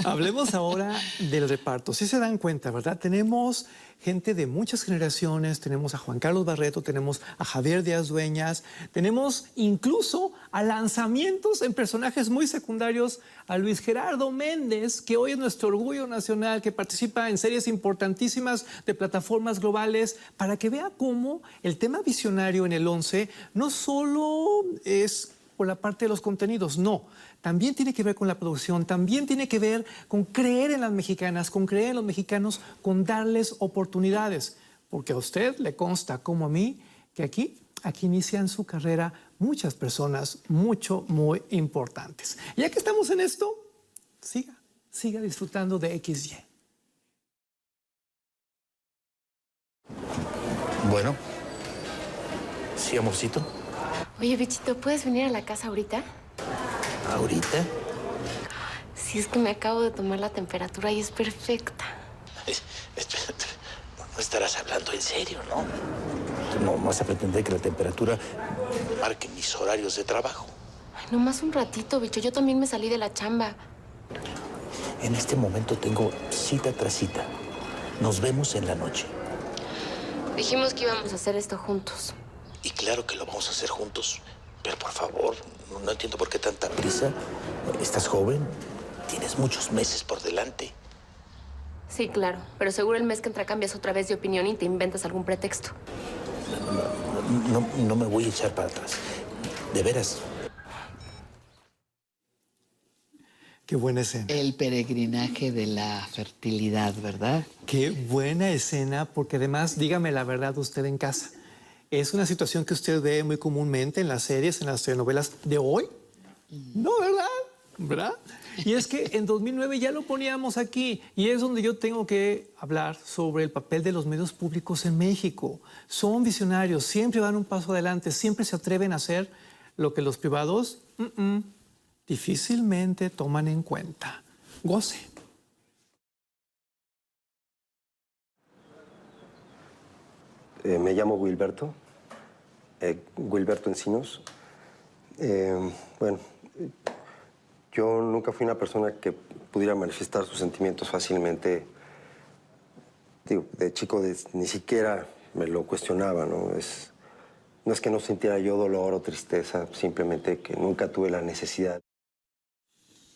Hablemos ahora del reparto. Si se dan cuenta, ¿verdad? Tenemos gente de muchas generaciones, tenemos a Juan Carlos Barreto, tenemos a Javier Díaz Dueñas, tenemos incluso a lanzamientos en personajes muy secundarios, a Luis Gerardo Méndez, que hoy es nuestro orgullo nacional, que participa en series importantísimas de plataformas globales, para que vea cómo el tema visionario en el 11 no solo es por la parte de los contenidos, no. También tiene que ver con la producción, también tiene que ver con creer en las mexicanas, con creer en los mexicanos, con darles oportunidades. Porque a usted le consta, como a mí, que aquí, aquí inician su carrera muchas personas mucho, muy importantes. Ya que estamos en esto, siga, siga disfrutando de XY. Bueno. Sí, amorcito. Oye, bichito, ¿puedes venir a la casa ahorita? ¿Ahorita? Si es que me acabo de tomar la temperatura y es perfecta. Espérate, no estarás hablando en serio, ¿no? Tú no vas a pretender que la temperatura marque mis horarios de trabajo. Ay, nomás un ratito, bicho. Yo también me salí de la chamba. En este momento tengo cita tras cita. Nos vemos en la noche. Dijimos que íbamos a hacer esto juntos. Y claro que lo vamos a hacer juntos. Pero por favor, no, no entiendo por qué tanta prisa. Estás joven, tienes muchos meses por delante. Sí, claro. Pero seguro el mes que entra cambias otra vez de opinión y te inventas algún pretexto. no, no me voy a echar para atrás. De veras. Qué buena escena. El peregrinaje de la fertilidad, ¿verdad? Qué buena escena, porque además, dígame la verdad usted en casa. ¿Es una situación que usted ve muy comúnmente en las series, en las telenovelas de hoy? No, ¿verdad? ¿Verdad? Y es que en 2009 ya lo poníamos aquí y es donde yo tengo que hablar sobre el papel de los medios públicos en México. Son visionarios, siempre van un paso adelante, siempre se atreven a hacer lo que los privados difícilmente toman en cuenta. Goce. Eh, me llamo Wilberto, eh, Wilberto Encinos. Eh, bueno, yo nunca fui una persona que pudiera manifestar sus sentimientos fácilmente. De chico ni siquiera me lo cuestionaba, ¿no? Es, no es que no sintiera yo dolor o tristeza, simplemente que nunca tuve la necesidad.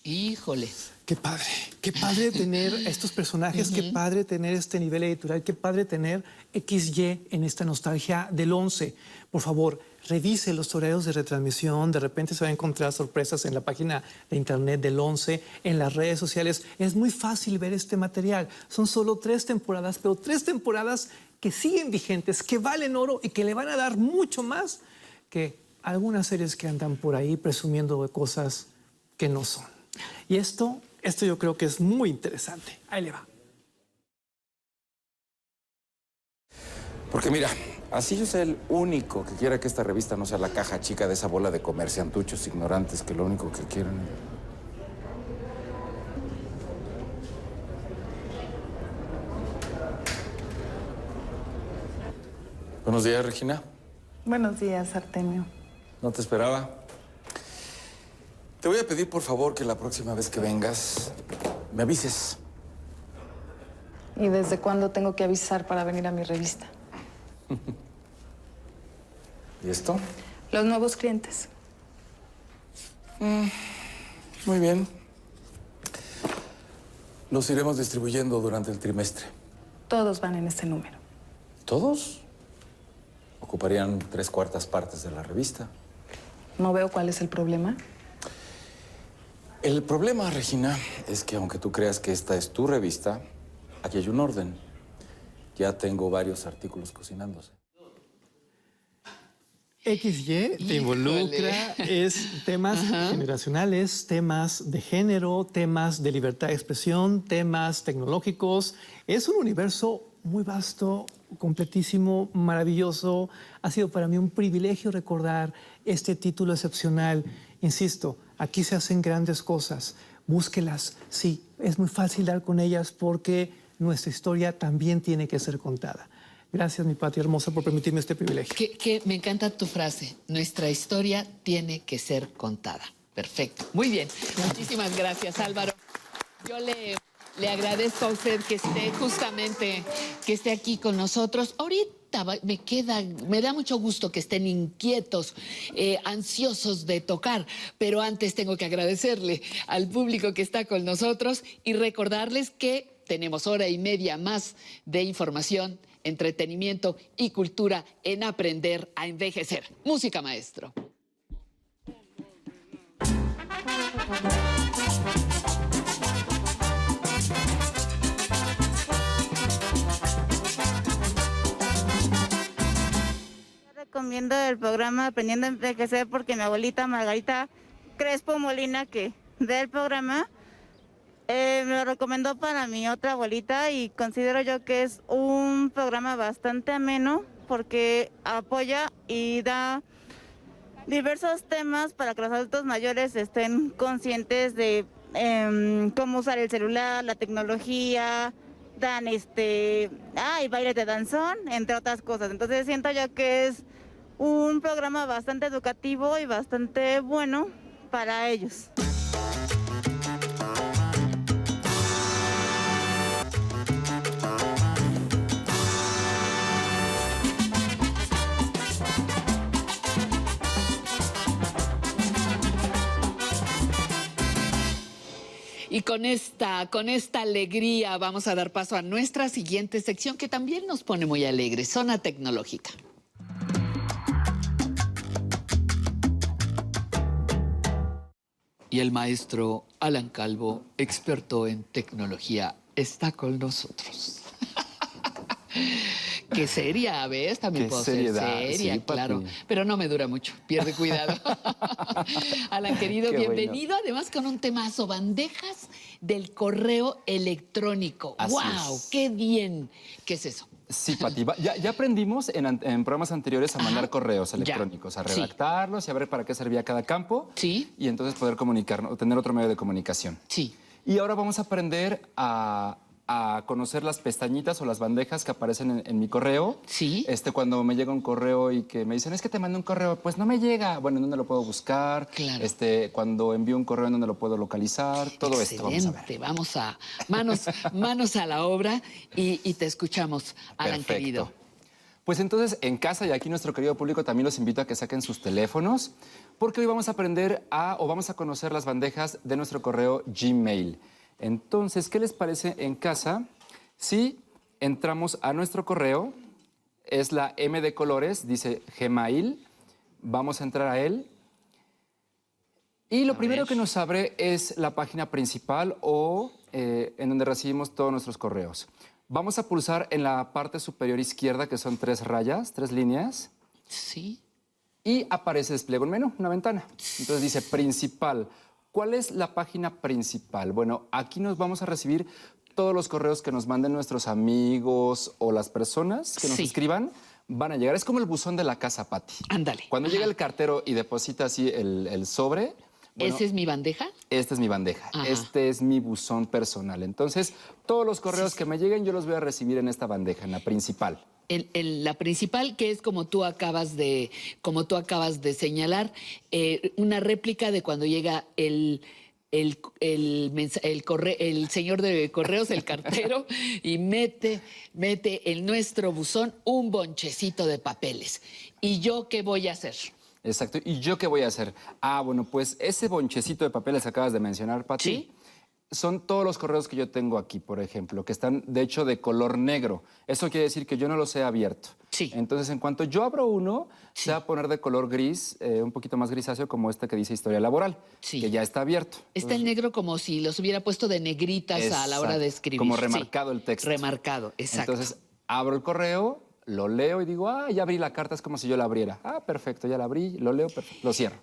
Híjole. Qué padre, qué padre tener estos personajes, qué padre tener este nivel editorial, qué padre tener XY en esta nostalgia del 11. Por favor, revise los horarios de retransmisión, de repente se va a encontrar sorpresas en la página de internet del 11, en las redes sociales. Es muy fácil ver este material. Son solo tres temporadas, pero tres temporadas que siguen vigentes, que valen oro y que le van a dar mucho más que algunas series que andan por ahí presumiendo de cosas que no son. Y esto, esto yo creo que es muy interesante. Ahí le va. Porque mira, así yo soy el único que quiera que esta revista no sea la caja chica de esa bola de comerciantuchos ignorantes que lo único que quieren. Buenos días, Regina. Buenos días, Artemio. No te esperaba. Te voy a pedir, por favor, que la próxima vez que vengas me avises. ¿Y desde cuándo tengo que avisar para venir a mi revista? ¿Y esto? Los nuevos clientes. Mm, muy bien. Los iremos distribuyendo durante el trimestre. Todos van en este número. ¿Todos? Ocuparían tres cuartas partes de la revista. No veo cuál es el problema. El problema, Regina, es que aunque tú creas que esta es tu revista, aquí hay un orden. Ya tengo varios artículos cocinándose. XY te involucra, es temas generacionales, temas de género, temas de libertad de expresión, temas tecnológicos. Es un universo muy vasto, completísimo, maravilloso. Ha sido para mí un privilegio recordar este título excepcional. Insisto, aquí se hacen grandes cosas. Búsquelas. Sí, es muy fácil dar con ellas porque nuestra historia también tiene que ser contada. Gracias, mi patria hermosa, por permitirme este privilegio. Que, que me encanta tu frase. Nuestra historia tiene que ser contada. Perfecto. Muy bien. Muchísimas gracias, Álvaro. Yo le, le agradezco a usted que esté justamente, que esté aquí con nosotros. Ahorita me queda, me da mucho gusto que estén inquietos, eh, ansiosos de tocar, pero antes tengo que agradecerle al público que está con nosotros y recordarles que tenemos hora y media más de información, entretenimiento y cultura en aprender a envejecer. Música, maestro. Recomiendo el programa Aprendiendo a Envejecer porque mi abuelita Margarita Crespo Molina, que da el programa, eh, me lo recomendó para mi otra abuelita y considero yo que es un programa bastante ameno porque apoya y da diversos temas para que los adultos mayores estén conscientes de em, cómo usar el celular, la tecnología, dan este, ah, y bailes de danzón, entre otras cosas. Entonces siento yo que es un programa bastante educativo y bastante bueno para ellos. Y con esta, con esta alegría vamos a dar paso a nuestra siguiente sección que también nos pone muy alegres, zona tecnológica. Y el maestro Alan Calvo, experto en tecnología, está con nosotros. Qué seria, ¿ves? También Qué puedo seriedad, ser seria, sí, claro. Pero no me dura mucho, pierde cuidado. Alan, querido, Qué bueno. bienvenido. Además, con un temazo, bandejas del correo electrónico. Así ¡Wow! es. ¡Qué bien! ¿Qué es eso? Sí, Pati. Ya, ya aprendimos en, programas anteriores a mandar correos electrónicos, a Sí. redactarlos y a ver para qué servía cada campo. Sí. Y entonces poder comunicarnos, o tener otro medio de comunicación. Sí. Y ahora vamos a aprender a, a conocer las pestañitas o las bandejas que aparecen en, en mi correo. Sí. Este, cuando me llega un correo y que me dicen, es que te mandé un correo, pues no me llega. Bueno, ¿en dónde lo puedo buscar? Claro. Este, cuando envío un correo, ¿en dónde lo puedo localizar? Todo esto vamos a ver. Vamos a manos, manos a la obra y, y te escuchamos, Alan, Perfecto. querido. Pues entonces en casa y aquí nuestro querido público también los invito a que saquen sus teléfonos porque hoy vamos a aprender a o vamos a conocer las bandejas de nuestro correo Gmail. Entonces, ¿qué les parece en casa si entramos a nuestro correo? Es la M de colores, dice Gmail. Vamos a entrar a él. Y lo primero que nos abre es la página principal o eh, en donde recibimos todos nuestros correos. Vamos a pulsar en la parte superior izquierda, que son tres rayas, tres líneas. Sí. Y aparece despliega un menú, una ventana. Entonces dice principal. ¿Cuál es la página principal? Bueno, aquí nos vamos a recibir todos los correos que nos manden nuestros amigos o las personas que nos Sí. escriban. Van a llegar. Es como el buzón de la casa, Patti. Ándale. Cuando llega el cartero y deposita así el, el sobre. bueno, ¿Esa es mi bandeja? esta es mi bandeja, Ajá. este es mi buzón personal. Entonces, todos los correos que me lleguen yo los voy a recibir en esta bandeja, en la principal. El- el- la principal, que es como tú acabas de, como tú acabas de señalar, eh, una réplica de cuando llega el, el, el, el corre- el señor de correos, el cartero, y mete, mete en nuestro buzón un bonchecito de papeles. ¿Y yo qué voy a hacer? Exacto. ¿Y yo qué voy a hacer? Ah, bueno, pues ese bonchecito de papeles que acabas de mencionar, Pati, son todos los correos que yo tengo aquí, por ejemplo, que están de hecho de color negro. Eso quiere decir que yo no los he abierto. Sí. Entonces, en cuanto yo abro uno, se va a poner de color gris, eh, un poquito más grisáceo, como este que dice historia laboral, que ya está abierto. Está el negro como si los hubiera puesto de negritas a la hora de escribir. Como Sí. remarcado el texto. Remarcado, exacto. Entonces, abro el correo, lo leo y digo, ah, ya abrí la carta, es como si yo la abriera. Ah, perfecto, ya la abrí, lo leo, perfecto, lo cierro.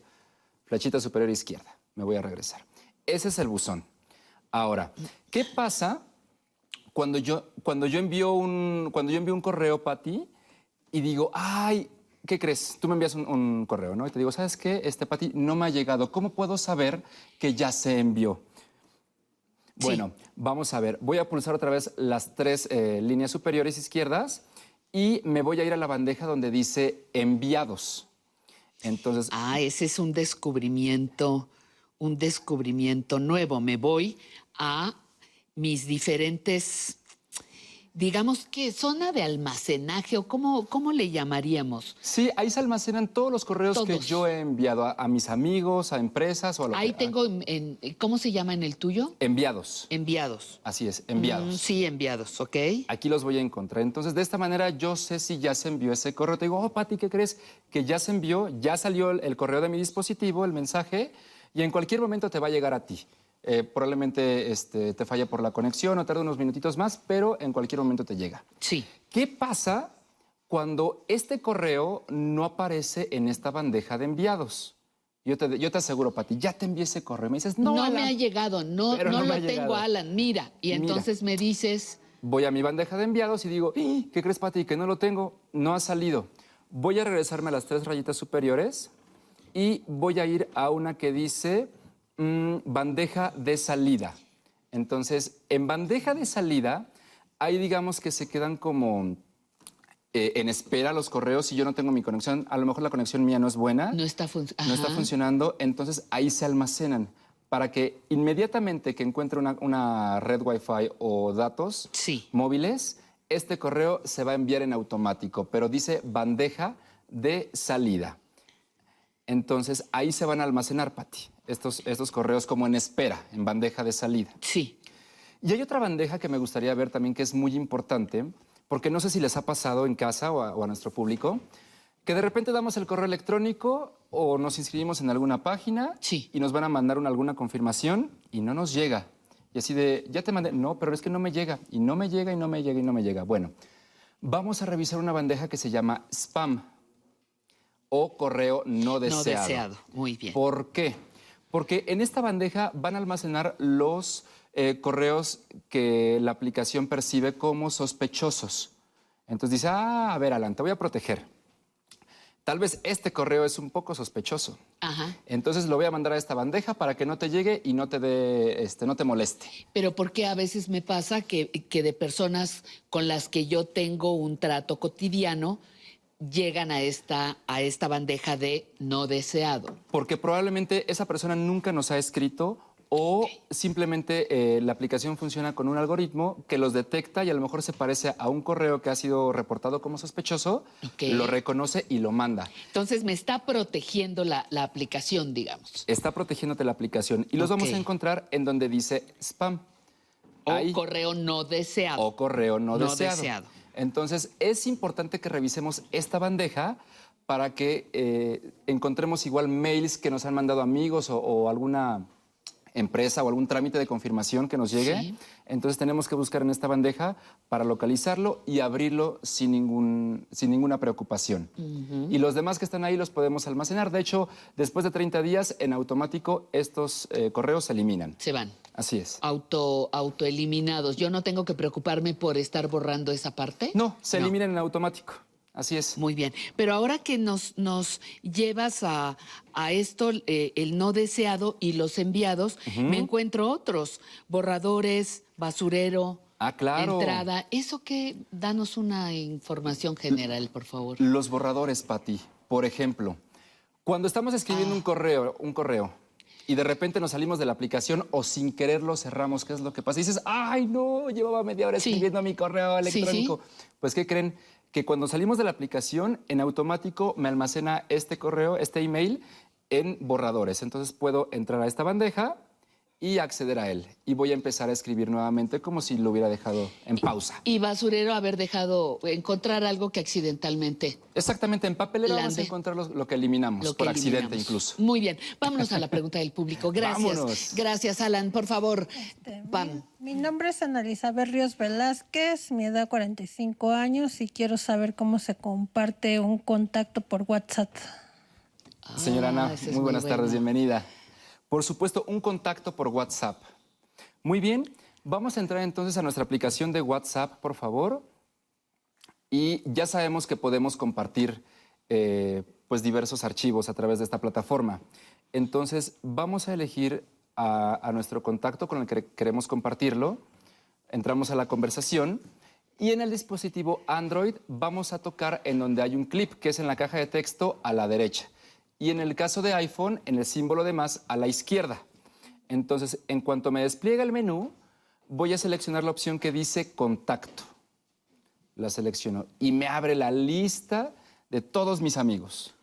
Flechita superior izquierda, me voy a regresar. Ese es el buzón. Ahora, ¿qué pasa cuando yo, cuando yo, envío, un, cuando yo envío un correo para ti y digo, ay, ¿qué crees? Tú me envías un, un correo, ¿no? Y te digo, ¿sabes qué? Este para ti no me ha llegado. ¿Cómo puedo saber que ya se envió? Bueno, vamos a ver. Voy a pulsar otra vez las tres eh, líneas superiores izquierdas y me voy a ir a la bandeja donde dice enviados. Entonces. Ah, ese es un descubrimiento, un descubrimiento nuevo. Me voy a mis diferentes, digamos que zona de almacenaje o cómo, cómo le llamaríamos. Sí, ahí se almacenan todos los correos que yo he enviado a, a mis amigos, a empresas o a lo Ahí que- tengo, en, en- ¿cómo se llama en el tuyo? Enviados. Enviados. Así es, enviados. Mm, sí, enviados, ok. Aquí los voy a encontrar. Entonces, de esta manera yo sé si ya se envió ese correo. Te digo, oh, Pati, ¿qué crees? Que ya se envió, ya salió el, el correo de mi dispositivo, el mensaje, y en cualquier momento te va a llegar a ti. Eh, probablemente este, te falla por la conexión o tarde unos minutitos más, pero en cualquier momento te llega. Sí. ¿Qué pasa cuando este correo no aparece en esta bandeja de enviados? Yo te, yo te aseguro, Pati, ya te envié ese correo. Me dices, no, No, me Alan". ha llegado, no, no, no lo tengo, llegado. Alan. Mira, y Mira. entonces me dices, Voy a mi bandeja de enviados y digo, "Ih, ¿qué crees, Pati? Que no lo tengo, no ha salido. Voy a regresarme a las tres rayitas superiores y voy a ir a una que dice bandeja de salida. Entonces, en bandeja de salida, ahí digamos que se quedan como eh, en espera los correos y yo no tengo mi conexión. A lo mejor la conexión mía no es buena. no está, fun- no está Ajá. funcionando, entonces ahí se almacenan para que inmediatamente que encuentre una, una red Wi-Fi o datos móviles, este correo se va a enviar en automático, pero dice bandeja de salida. Entonces ahí se van a almacenar, Pati, estos, estos correos como en espera, en bandeja de salida. Sí. Y hay otra bandeja que me gustaría ver también que es muy importante, porque no sé si les ha pasado en casa o a, o a nuestro público, que de repente damos el correo electrónico o nos inscribimos en alguna página y nos van a mandar una- alguna confirmación y no nos llega. Y así de, ya te mandé, no, pero es que no me llega, y no me llega, y no me llega, y no me llega. Bueno, vamos a revisar una bandeja que se llama spam o correo no deseado. No deseado. Muy bien. ¿Por qué? Porque en esta bandeja van a almacenar los eh, correos que la aplicación percibe como sospechosos. Entonces dice, ah, a ver, Alan, te voy a proteger. Tal vez este correo es un poco sospechoso. Ajá. Entonces lo voy a mandar a esta bandeja para que no te llegue y no te dé, este, no te moleste. Pero porque a veces me pasa que, que de personas con las que yo tengo un trato cotidiano llegan a esta, a esta bandeja de no deseado. Porque probablemente esa persona nunca nos ha escrito o simplemente eh, la aplicación funciona con un algoritmo que los detecta y a lo mejor se parece a un correo que ha sido reportado como sospechoso, lo reconoce y lo manda. Entonces me está protegiendo la, la aplicación, digamos. Está protegiéndote la aplicación y los vamos a encontrar en donde dice spam. O Ahí. correo no deseado. o correo no, No deseado. deseado. Entonces, es importante que revisemos esta bandeja para que eh, encontremos igual mails que nos han mandado amigos o, o alguna empresa o algún trámite de confirmación que nos llegue. Sí. Entonces tenemos que buscar en esta bandeja para localizarlo y abrirlo sin, ningún, sin ninguna preocupación. Y los demás que están ahí los podemos almacenar. De hecho, después de 30 días, en automático, estos eh, correos se eliminan. Se van. Así es. Auto, autoeliminados. Yo no tengo que preocuparme por estar borrando esa parte. No, se eliminan en automático. Así es. Muy bien. Pero ahora que nos, nos llevas a, a esto, eh, el no deseado y los enviados, me encuentro otros. Borradores, basurero. Ah, claro. Entrada. ¿Eso qué? Danos una información general, por favor. Los borradores, Patti. Por ejemplo, cuando estamos escribiendo un correo, un correo, y de repente nos salimos de la aplicación o sin querer lo cerramos, ¿qué es lo que pasa? Y dices, ay, no, llevaba media hora escribiendo mi correo Sí, sí. electrónico. Pues, ¿qué creen? Que cuando salimos de la aplicación, en automático me almacena este correo, este email, en borradores. Entonces puedo entrar a esta bandeja y acceder a él. Y voy a empezar a escribir nuevamente como si lo hubiera dejado en pausa. Y basurero haber dejado, encontrar algo que accidentalmente. Exactamente, en papelera vamos a encontrar lo que eliminamos, Lo que por accidente incluso. Muy bien. Vámonos a la pregunta del público. Gracias. Vámonos. Gracias, Alan. Por favor, Pam. Mi nombre es Ana Elizabeth Ríos Velázquez, mi edad 45 años y quiero saber cómo se comparte un contacto por WhatsApp. Señora Ana, es muy muy buenas buena. tardes, bienvenida. Por supuesto, un contacto por WhatsApp. Muy bien, vamos a entrar entonces a nuestra aplicación de WhatsApp, por favor. Y ya sabemos que podemos compartir eh, pues diversos archivos a través de esta plataforma. Entonces, vamos a elegir a, a nuestro contacto con el que queremos compartirlo. Entramos a la conversación y en el dispositivo Android vamos a tocar en donde hay un clip, que es en la caja de texto a la derecha. Y en el caso de iPhone, en el símbolo de más a la izquierda. Entonces, en cuanto me despliega el menú, voy a seleccionar la opción que dice contacto. La selecciono y me abre la lista de todos mis amigos.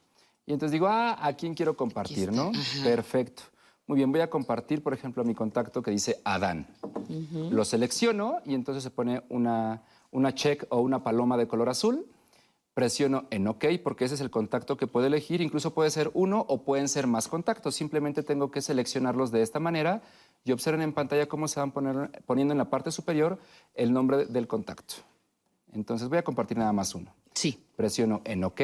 Y entonces digo, ah, ¿a quién quiero compartir, no? Perfecto. Muy bien, voy a compartir, por ejemplo, a mi contacto que dice Adán. Lo selecciono y entonces se pone una, una check o una paloma de color azul. Presiono en OK porque ese es el contacto que puedo elegir. Incluso puede ser uno o pueden ser más contactos. Simplemente tengo que seleccionarlos de esta manera y observen en pantalla cómo se van poner- poniendo en la parte superior el nombre del contacto. Entonces voy a compartir nada más uno. Sí. Presiono en OK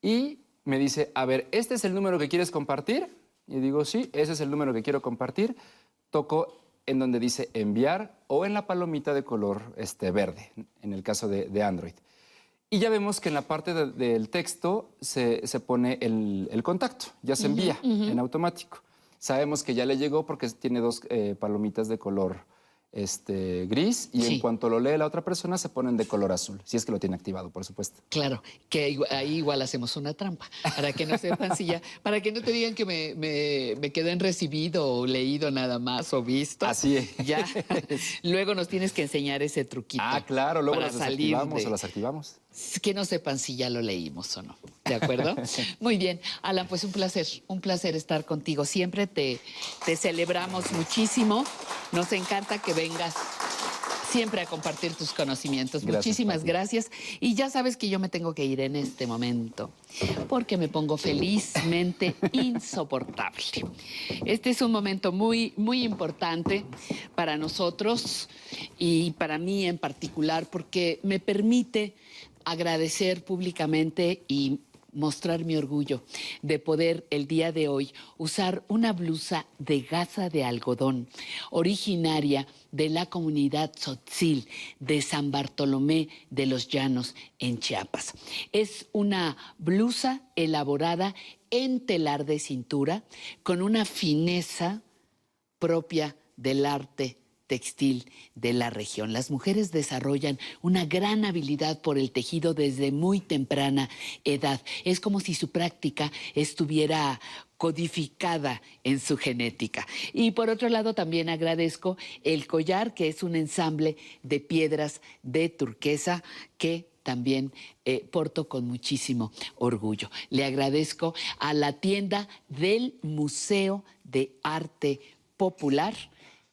y me dice, a ver, ¿este es el número que quieres compartir? Y digo, sí, ese es el número que quiero compartir. Toco en donde dice enviar o en la palomita de color este, verde, en el caso de, de Android. Y ya vemos que en la parte de- del texto se, se pone el, el contacto, ya se envía en automático. Sabemos que ya le llegó porque tiene dos eh, palomitas de color este, gris y Sí. en cuanto lo lee la otra persona se ponen de color azul, si es que lo tiene activado, por supuesto. Claro, que ahí igual hacemos una trampa, para que no sepan si ya, para que no te digan que me, me, me quedé en recibido o leído nada más o visto. Así es. Ya. Luego nos tienes que enseñar ese truquito. Ah, claro, luego las desactivamos de- o las activamos. Que no sepan si ya lo leímos o no. ¿De acuerdo? Muy bien. Alan, pues un placer, un placer estar contigo. Siempre te, te celebramos muchísimo. Nos encanta que vengas siempre a compartir tus conocimientos. Gracias, Muchísimas Pati. gracias. Y ya sabes que yo me tengo que ir en este momento porque me pongo felizmente insoportable. Este es un momento muy, muy importante para nosotros y para mí en particular porque me permite agradecer públicamente y mostrar mi orgullo de poder el día de hoy usar una blusa de gasa de algodón originaria de la comunidad Tzotzil de San Bartolomé de los Llanos en Chiapas. Es una blusa elaborada en telar de cintura con una fineza propia del arte textil de la región. Las mujeres desarrollan una gran habilidad por el tejido desde muy temprana edad. Es como si su práctica estuviera codificada en su genética. Y por otro lado también agradezco el collar, que es un ensamble de piedras de turquesa que también eh, porto con muchísimo orgullo. Le agradezco a la tienda del Museo de Arte Popular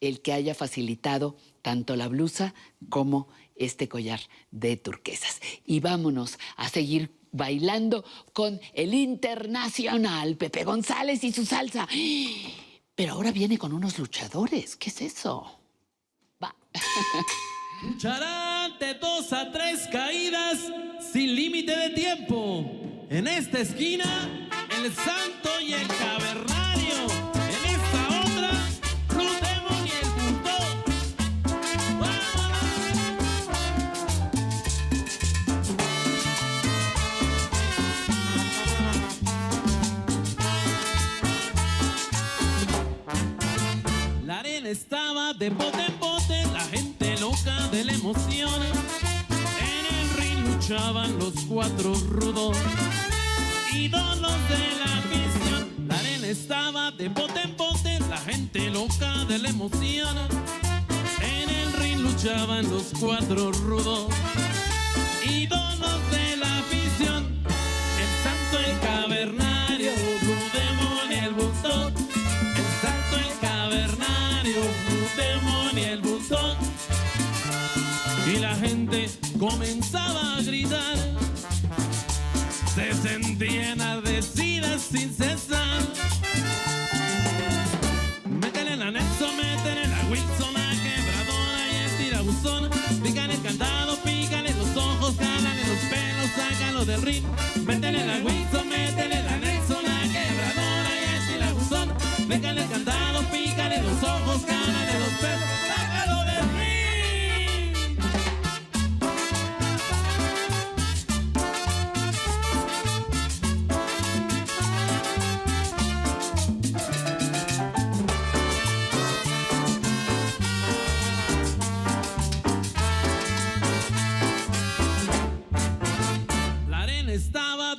el que haya facilitado tanto la blusa como este collar de turquesas. Y vámonos a seguir bailando con el internacional Pepe González y su salsa. Pero ahora viene con unos luchadores. ¿Qué es eso? Va. Lucharán de dos a tres caídas sin límite de tiempo. En esta esquina, el santo y el cavernario. Estaba de bote en bote, la gente loca de la emoción. En el ring luchaban los cuatro rudos, ídolos de la afición. La arena estaba de bote en bote, la gente loca de la emoción. En el ring luchaban los cuatro rudos, ídolos de la afición. El santo, el cavernario, Blue Demon y el Bulldog. Demon y el Bulldog. Y la gente comenzaba a gritar. Se sentían ardecidas sin cesar. Métele la Nelson, métele la Wilson, a quebradora y el tirabuzón. Pícale el candado, pícale los ojos, jálale los pelos, sácalo del ring. Métele la Wilson, métele la Nelson,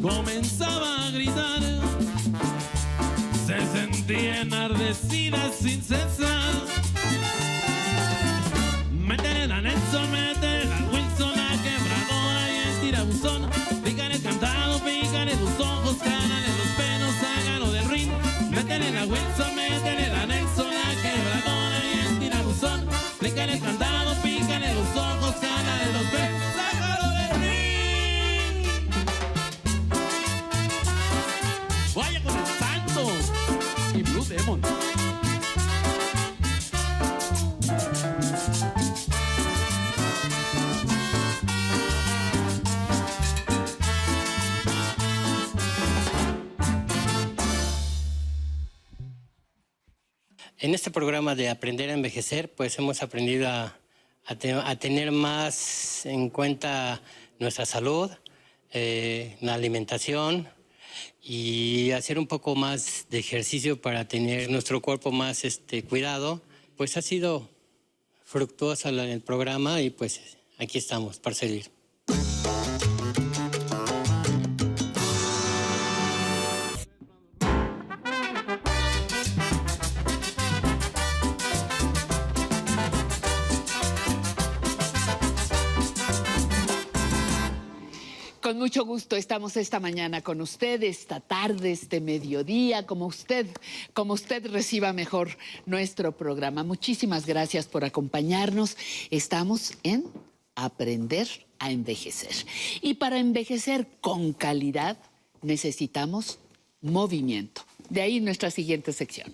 comenzaba a gritar. Se sentían enardecidas sin cesar. En este programa de Aprender a Envejecer, pues hemos aprendido a, a te- a tener más en cuenta nuestra salud, eh, la alimentación, y hacer un poco más de ejercicio para tener nuestro cuerpo más este, cuidado, pues ha sido fructuosa el programa y pues aquí estamos para seguir. Con mucho gusto estamos esta mañana con usted, esta tarde, este mediodía, como usted, como usted reciba mejor nuestro programa. Muchísimas gracias por acompañarnos. Estamos en Aprender a envejecer. Y para envejecer con calidad necesitamos movimiento. De ahí nuestra siguiente sección.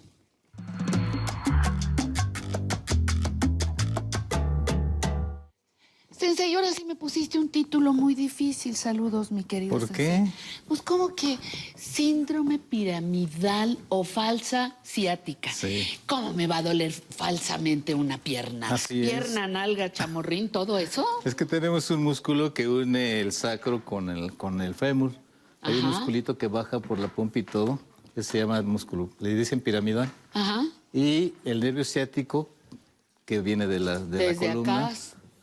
Sensei, ahora sí me pusiste un título muy difícil. Saludos, mi querido ¿Por Sensei. qué? Pues como que síndrome piramidal o falsa ciática. Sí. ¿Cómo me va a doler falsamente una pierna? Así es. Pierna, nalga, chamorrín, todo eso. Es que tenemos un músculo que une el sacro con el, con el fémur. Hay un musculito que baja por la pompa y todo, que se llama músculo, le dicen piramidal. Ajá. Y el nervio ciático, que viene de la, de la Desde columna, acá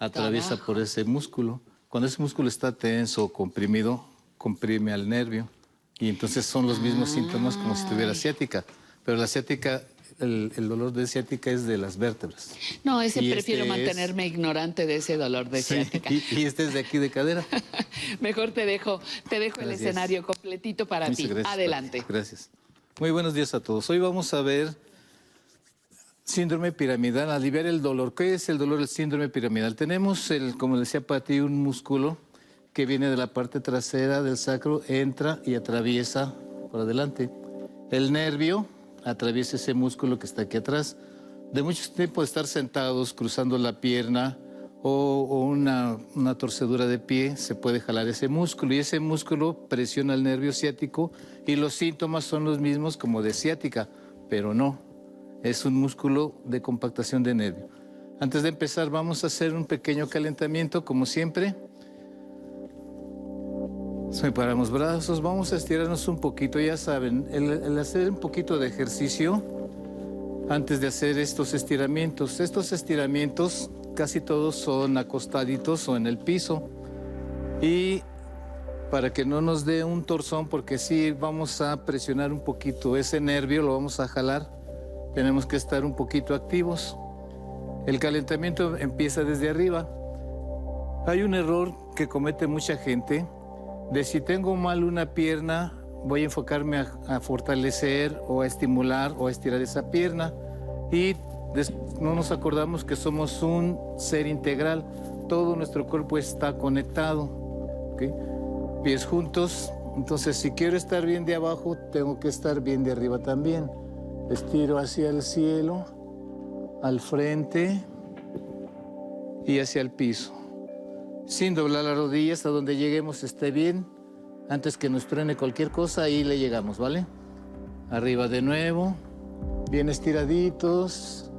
atraviesa por ese músculo. Cuando ese músculo está tenso o comprimido, comprime al nervio. Y entonces son los mismos síntomas como si tuviera ciática. Pero la ciática, el, el dolor de ciática es de las vértebras. No, ese Y prefiero este es- mantenerme ignorante de ese dolor de Sí, ciática. y, y este es de aquí de cadera. Mejor te dejo, te dejo el escenario completito para Muchas ti. gracias, Adelante. Gracias. Muy buenos días a todos. Hoy vamos a ver síndrome piramidal, aliviar el dolor. ¿Qué es el dolor del síndrome piramidal? Tenemos, el, como decía Pati, un músculo que viene de la parte trasera del sacro, entra y atraviesa por adelante. El nervio atraviesa ese músculo que está aquí atrás. De mucho tiempo de estar sentados, cruzando la pierna o, una, una torcedura de pie, se puede jalar ese músculo y ese músculo presiona el nervio ciático y los síntomas son los mismos como de ciática, pero no. Es un músculo de compactación de nervio. Antes de empezar, vamos a hacer un pequeño calentamiento, como siempre. Separamos brazos, vamos a estirarnos un poquito, ya saben, el, hacer un poquito de ejercicio antes de hacer estos estiramientos. Estos estiramientos casi todos son acostaditos o en el piso. Y para que no nos dé un torzón, porque sí vamos a presionar un poquito ese nervio, lo vamos a jalar, tenemos que estar un poquito activos. El calentamiento empieza desde arriba. Hay un error que comete mucha gente de si tengo mal una pierna, voy a enfocarme a, a fortalecer o a estimular o a estirar esa pierna y no nos acordamos que somos un ser integral, todo nuestro cuerpo está conectado. ¿ok? Pies juntos, entonces si quiero estar bien de abajo, tengo que estar bien de arriba también. Estiro hacia el cielo, al frente y hacia el piso sin doblar las rodillas a donde lleguemos esté bien. Antes que nos truene cualquier cosa, ahí le llegamos, ¿vale? Arriba de nuevo, bien estiraditos.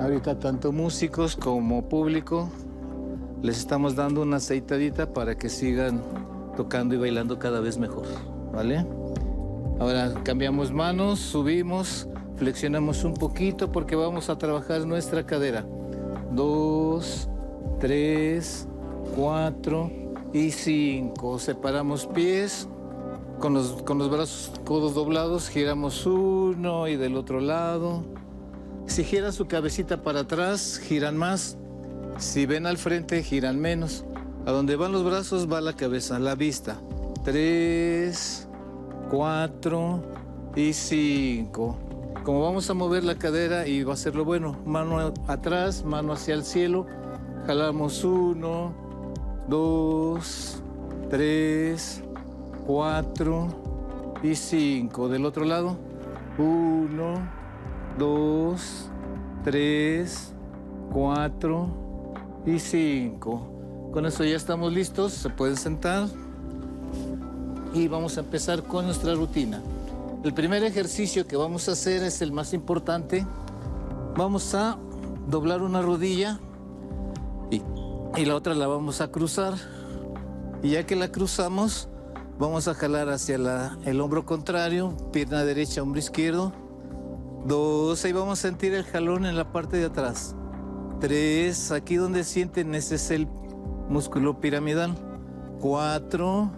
Ahorita tanto músicos como público les estamos dando una aceitadita para que sigan tocando y bailando cada vez mejor, ¿vale? Ahora cambiamos manos, subimos, flexionamos un poquito porque vamos a trabajar nuestra cadera. Dos, tres, cuatro y cinco. Separamos pies con los, con los brazos, codos doblados, giramos uno y del otro lado. Si giran su cabecita para atrás, giran más. Si ven al frente, giran menos. A donde van los brazos va la cabeza, la vista. Tres, cuatro y cinco. Como vamos a mover la cadera y va a ser lo bueno, mano atrás, mano hacia el cielo, jalamos uno, dos, tres, cuatro y cinco. Del otro lado, uno, dos, tres, cuatro y cinco. Con eso ya estamos listos, se pueden sentar y vamos a empezar con nuestra rutina. El primer ejercicio que vamos a hacer es el más importante. Vamos a doblar una rodilla y, y la otra la vamos a cruzar. Y ya que la cruzamos, Vamos a jalar hacia la- el hombro contrario, pierna derecha, hombro izquierdo. Dos, ahí vamos a sentir el jalón en la parte de atrás. Tres, aquí donde sienten, ese es el músculo piramidal. Cuatro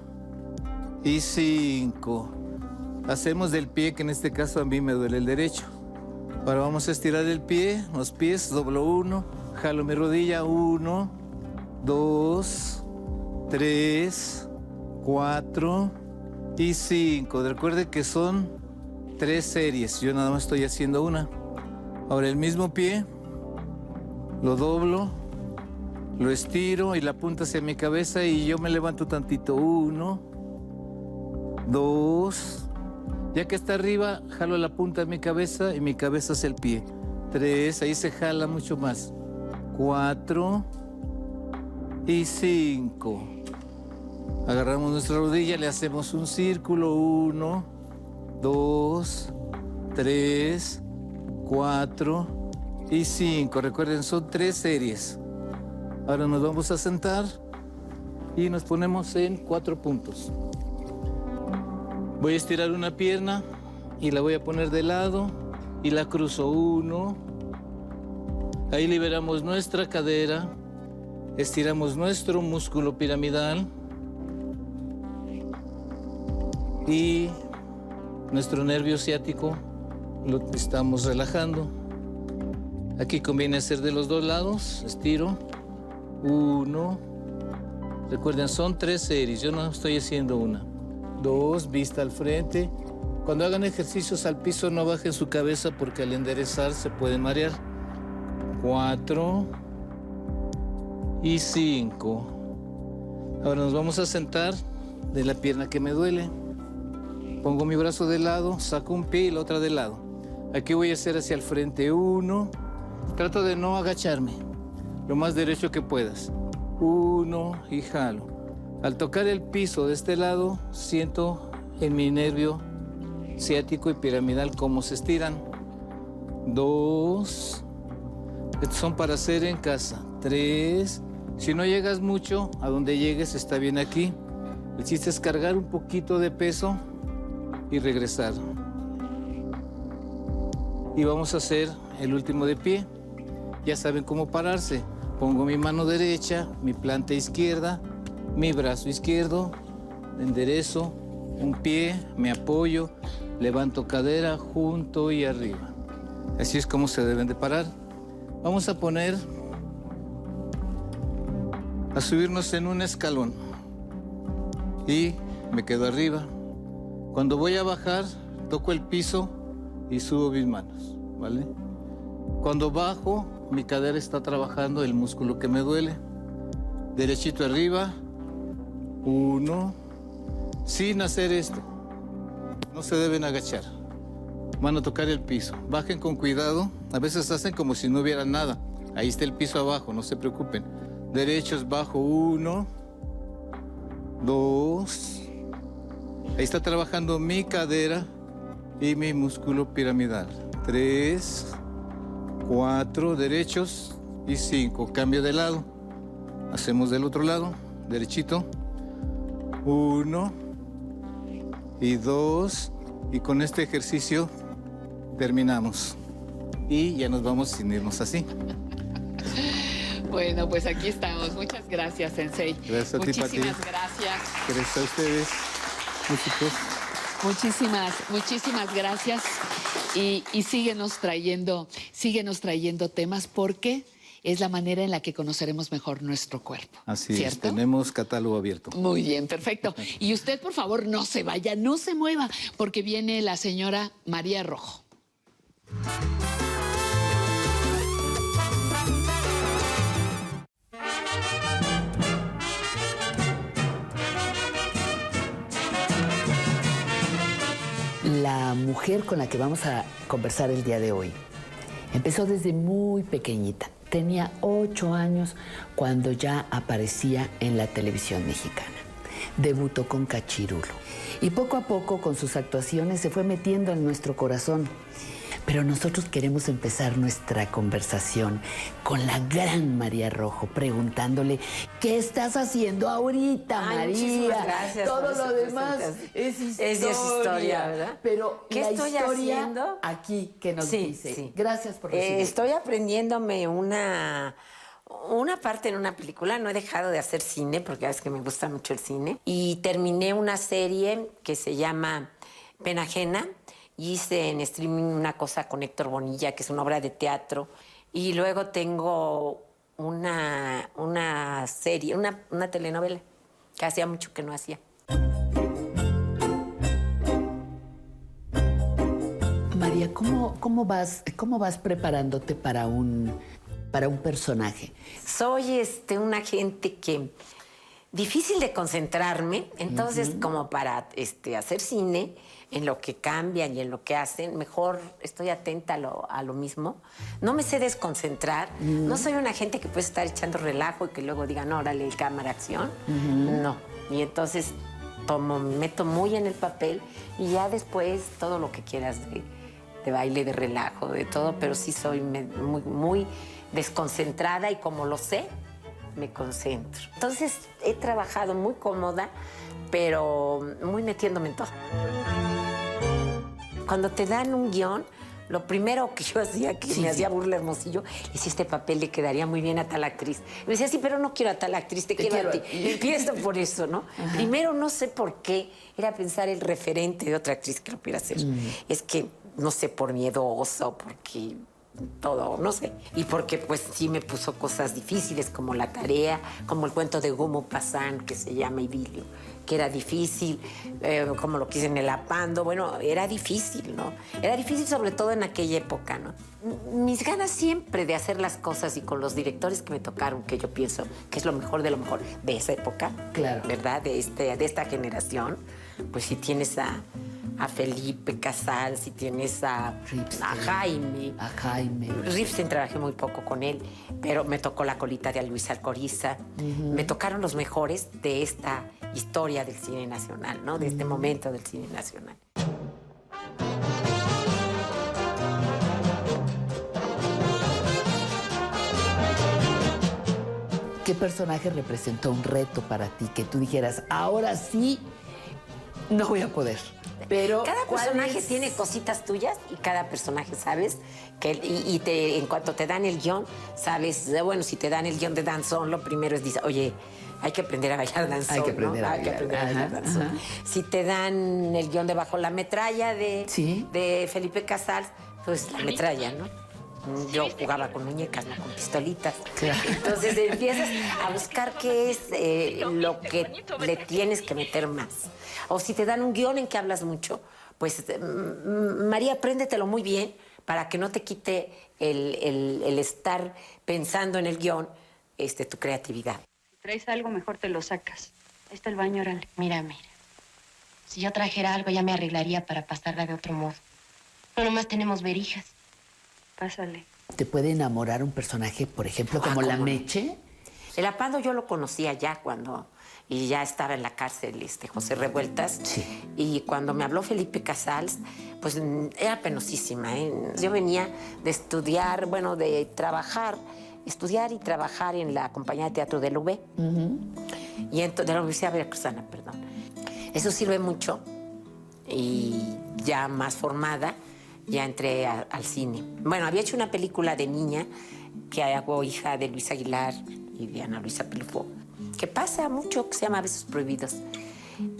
y cinco. Hacemos del pie, que en este caso a mí me duele el derecho. Ahora vamos a estirar el pie, los pies, doblo uno, jalo mi rodilla, uno, dos, tres, cuatro y cinco. Recuerde que son tres series, yo nada más estoy haciendo una. Ahora el mismo pie, lo doblo, lo estiro y la punta hacia mi cabeza y yo me levanto tantito. Uno, dos, ya que está arriba, jalo la punta de mi cabeza y mi cabeza hacia el pie. Tres, ahí se jala mucho más. Cuatro y cinco. Agarramos nuestra rodilla, le hacemos un círculo. Uno, dos, tres, cuatro y cinco. Recuerden, son tres series. Ahora nos vamos a sentar y nos ponemos en cuatro puntos. Voy a estirar una pierna y la voy a poner de lado y la cruzo. Uno. Ahí liberamos nuestra cadera, estiramos nuestro músculo piramidal y nuestro nervio ciático lo estamos relajando. Aquí conviene hacer de los dos lados. Estiro. Uno. Recuerden, son tres series. Yo no estoy haciendo una. Dos, vista al frente. Cuando hagan ejercicios al piso, no bajen su cabeza porque al enderezar se pueden marear. Cuatro. Y cinco. Ahora nos vamos a sentar de la pierna que me duele. Pongo mi brazo de lado, saco un pie y la otra de lado. Aquí voy a hacer hacia el frente uno. Trato de no agacharme, lo más derecho que puedas. Uno y jalo. Al tocar el piso de este lado, siento en mi nervio ciático y piramidal cómo se estiran. Dos. Estos son para hacer en casa. Tres. Si no llegas mucho, a donde llegues está bien aquí. El chiste es cargar un poquito de peso y regresar. Y vamos a hacer el último de pie. Ya saben cómo pararse. Pongo mi mano derecha, mi planta izquierda, mi brazo izquierdo, enderezo, un pie, me apoyo, levanto cadera, junto y arriba. Así es como se deben de parar. Vamos a poner, a subirnos en un escalón. Y me quedo arriba. Cuando voy a bajar, toco el piso y subo mis manos, ¿vale? Cuando bajo, mi cadera está trabajando el músculo que me duele. Derechito arriba. Uno. Sin hacer esto. No se deben agachar. Van a tocar el piso. Bajen con cuidado. A veces hacen como si no hubiera nada. Ahí está el piso abajo, no se preocupen. Derechos bajo. Uno. Dos. Ahí está trabajando mi cadera y mi músculo piramidal. Tres, cuatro, derechos y cinco. Cambio de lado. Hacemos del otro lado, derechito. Uno y dos. Y con este ejercicio terminamos. Y ya nos vamos sin irnos así. Bueno, pues aquí estamos. Muchas gracias, Sensei. Gracias a ti, Pati. Muchísimas gracias. Gracias a ustedes, músicos. Muchísimas, muchísimas gracias. Y, y síguenos trayendo, síguenos trayendo temas porque es la manera en la que conoceremos mejor nuestro cuerpo. Así es, ¿Cierto? tenemos catálogo abierto. Muy bien, perfecto. Y usted, por favor, no se vaya, no se mueva, porque viene la señora María Rojo. La mujer con la que vamos a conversar el día de hoy empezó desde muy pequeñita. Tenía ocho años cuando ya aparecía en la televisión mexicana. Debutó con Cachirulo y poco a poco con sus actuaciones se fue metiendo en nuestro corazón. Pero nosotros queremos empezar nuestra conversación con la gran María Rojo, preguntándole, ¿qué estás haciendo ahorita, Ay, María? muchísimas gracias Todo lo demás es historia. Es historia, ¿verdad? Pero ¿Qué la estoy historia haciendo? aquí que nos Sí, dice. sí. Gracias por Eh, recibirme. estoy aprendiéndome una, una parte en una película. No he dejado de hacer cine porque es que me gusta mucho el cine. Y terminé una serie que se llama Pena Ajena. Y hice en streaming una cosa con Héctor Bonilla, que es una obra de teatro. Y luego tengo una, una serie, una, una telenovela que hacía mucho que no hacía. María, ¿cómo, cómo, vas, ¿cómo vas preparándote para un, para un personaje? Soy este, una gente que difícil de concentrarme, entonces como para este, hacer cine, en lo que cambian y en lo que hacen, mejor estoy atenta a lo, a lo mismo. No me sé desconcentrar, no soy una gente que puede estar echando relajo y que luego digan, órale, cámara, acción. No, y entonces tomo, me meto muy en el papel y ya después todo lo que quieras de, de baile, de relajo, de todo, pero sí soy me- muy, muy desconcentrada y como lo sé, me concentro. Entonces he trabajado muy cómoda, pero muy metiéndome en todo. Cuando te dan un guion, lo primero que yo hacía, que me hacía burla hermosillo, es si este papel le quedaría muy bien a tal actriz. Me decía, sí, pero no quiero a tal actriz, te, Te quiero, quiero a ti. Empiezo por eso, ¿no? Primero, no sé por qué, era pensar el referente de otra actriz que lo pudiera hacer. Es que, no sé, por miedosa o porque todo, no sé. Y porque pues sí me puso cosas difíciles como la tarea, como el cuento de Gumo Pazán que se llama Idilio, que era difícil, eh, como lo quise en el apando, bueno, era difícil, ¿no? Era difícil sobre todo en aquella época, ¿no? Mis ganas siempre de hacer las cosas y con los directores que me tocaron, que yo pienso que es lo mejor de lo mejor de esa época, Claro. ¿verdad? De, este, de esta generación, pues si tienes a, a Felipe Casal, si tienes a, a Jaime. A Jaime. Ripstein trabajé muy poco con él, pero me tocó la colita de Luis Alcoriza. Me tocaron los mejores de esta historia del cine nacional, ¿no? De este momento del cine nacional. ¿Qué personaje representó un reto para ti? Que tú dijeras, ahora sí, no voy a poder. Pero Cada ¿cuál personaje es? tiene cositas tuyas y cada personaje, ¿sabes? Que, y y te, en cuanto te dan el guion, sabes, bueno, si te dan el guion de danzón, lo primero es, dice, oye, hay que aprender a bailar danzón. Hay que aprender ¿no? a Hay que bailar. aprender a bailar danzón. ajá. Si te dan el guion de Bajo la Metralla de, de Felipe Casals, pues la metralla, ¿no? Yo jugaba con muñecas, no con pistolitas. Entonces empiezas a buscar qué es eh, lo que le tienes que meter más. O si te dan un guion en que hablas mucho, pues mm, María, apréndetelo muy bien para que no te quite el, el- el estar pensando en el guion este, tu creatividad. Si traes algo, mejor te lo sacas. Ahí está el baño, órale. Mira, mira. Si yo trajera algo, ya me arreglaría para pasarla de otro modo. No nomás tenemos verijas. Pásale. ¿Te puede enamorar un personaje, por ejemplo, como la ¿cómo no? Meche? El apando yo lo conocía ya cuando y ya estaba en la cárcel este José Revueltas y cuando me habló Felipe Casals pues mm, era penosísima ¿eh? yo venía de estudiar bueno de trabajar estudiar y trabajar en la compañía de teatro del UB y entonces de la Universidad Veracruzana perdón eso sirve mucho y ya más formada ya entré a- al cine. Bueno, había hecho una película de niña que hago hija de Luis Aguilar y de Ana Luisa Pelufo, que pasa mucho, que se llama Besos Prohibidos.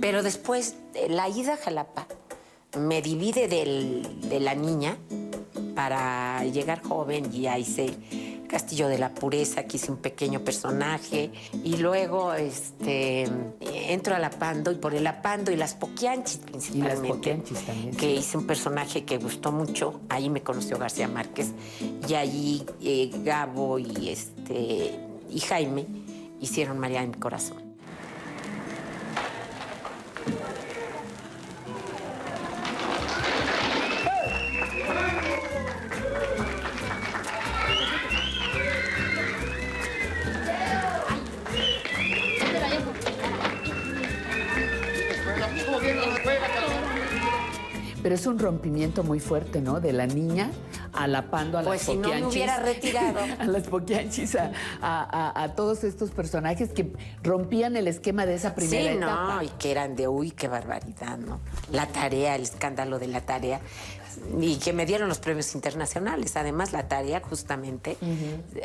Pero después, eh, la ida a Jalapa me divide del- de la niña para llegar joven y ya hice Castillo de la Pureza, que hice un pequeño personaje, y luego este, entro al Apando, y por el Apando y las Poquianchis principalmente, Poquianchis también, que hice un personaje que gustó mucho, ahí me conoció García Márquez, y allí eh, Gabo y, este, y Jaime hicieron María de mi corazón. Pero es un rompimiento muy fuerte, ¿no? De la niña alapando a las Pues si no me hubiera retirado. a las poquianchis, a, a- a- a todos estos personajes que rompían el esquema de esa primera sí, etapa. no, y que eran de uy, qué barbaridad, ¿no? La tarea, el escándalo de la tarea. Y que me dieron los premios internacionales. Además, la tarea, justamente,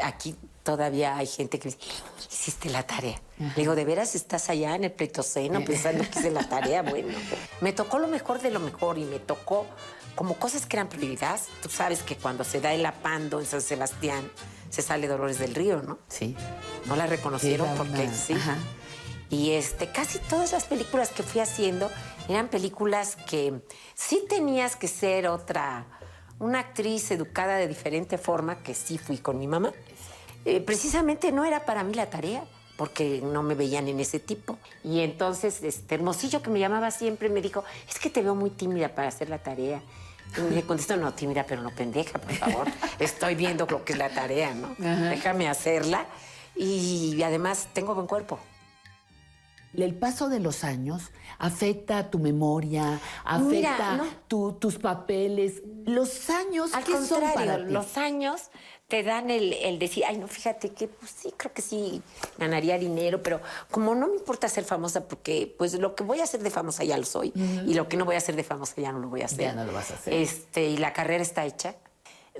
aquí todavía hay gente que dice, hiciste la tarea. Le digo, ¿de veras estás allá en el Pleistoceno pensando que hice la tarea? Bueno, me tocó lo mejor de lo mejor y me tocó como cosas que eran prioridad. Tú sabes que cuando se da el apando en San Sebastián, se sale Dolores del Río, ¿no? Sí. No la reconocieron porque sí. ajá. Y este, casi todas las películas que fui haciendo eran películas que sí tenías que ser otra, una actriz educada de diferente forma, que sí fui con mi mamá. Eh, precisamente no era para mí la tarea, porque no me veían en ese tipo. Y entonces, este Hermosillo, que me llamaba siempre, me dijo, es que te veo muy tímida para hacer la tarea. Y le contesto, no, tímida, pero no pendeja, por favor. Estoy viendo lo que es la tarea, ¿no? Ajá. Déjame hacerla. Y además tengo buen cuerpo. El paso de los años afecta tu memoria, afecta Mira, no. tu- tus papeles. Los años, Al ¿qué son contrario, para ti? los años te dan el, el decir, ay, no, fíjate que pues, sí, creo que sí ganaría dinero, pero como no me importa ser famosa, porque pues lo que voy a hacer de famosa ya lo soy, y lo que no voy a hacer de famosa ya no lo voy a hacer. Ya no lo vas a hacer. Este, y la carrera está hecha.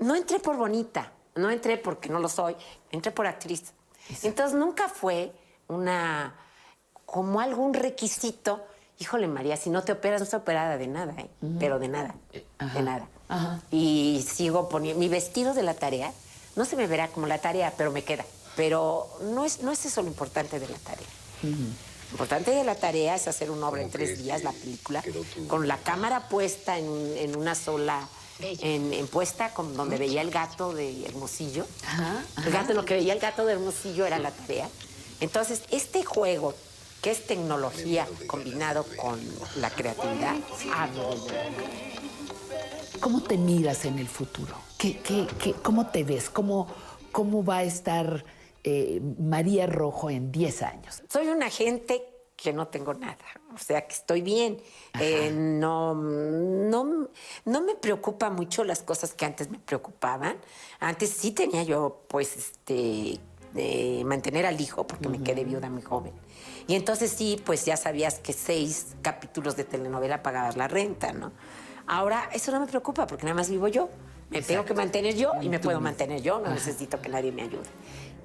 No entré por bonita, no entré porque no lo soy, entré por actriz. Entonces nunca fue una, como algún requisito. Híjole, María, si no te operas, no estoy operada de nada, ¿eh? pero de nada, de nada. Y sigo poniendo, mi vestido de la tarea, no se me verá como la tarea, pero me queda. Pero no es, no es eso lo importante de la tarea. Lo importante de la tarea es hacer una obra en tres días, la película, con la cámara puesta en, un- en una sola, en, en puesta, con, donde veía el gato de Hermosillo. El gato, lo que veía el gato de Hermosillo era la tarea. Entonces, este juego, que es tecnología combinado con la creatividad, no, no. ¿Cómo te miras en el futuro? ¿Qué, qué, qué- cómo te ves? ¿Cómo, cómo va a estar eh, María Rojo en 10 años? Soy una gente que no tengo nada, o sea que estoy bien. Eh, no, no, no me preocupa mucho las cosas que antes me preocupaban. Antes sí tenía yo, pues, este, de mantener al hijo, porque me quedé viuda muy joven. Y entonces sí, pues ya sabías que seis capítulos de telenovela pagaban la renta, ¿no? Ahora eso no me preocupa porque nada más vivo yo. Me tengo que mantener yo y me puedo mantener yo, no necesito que nadie me ayude.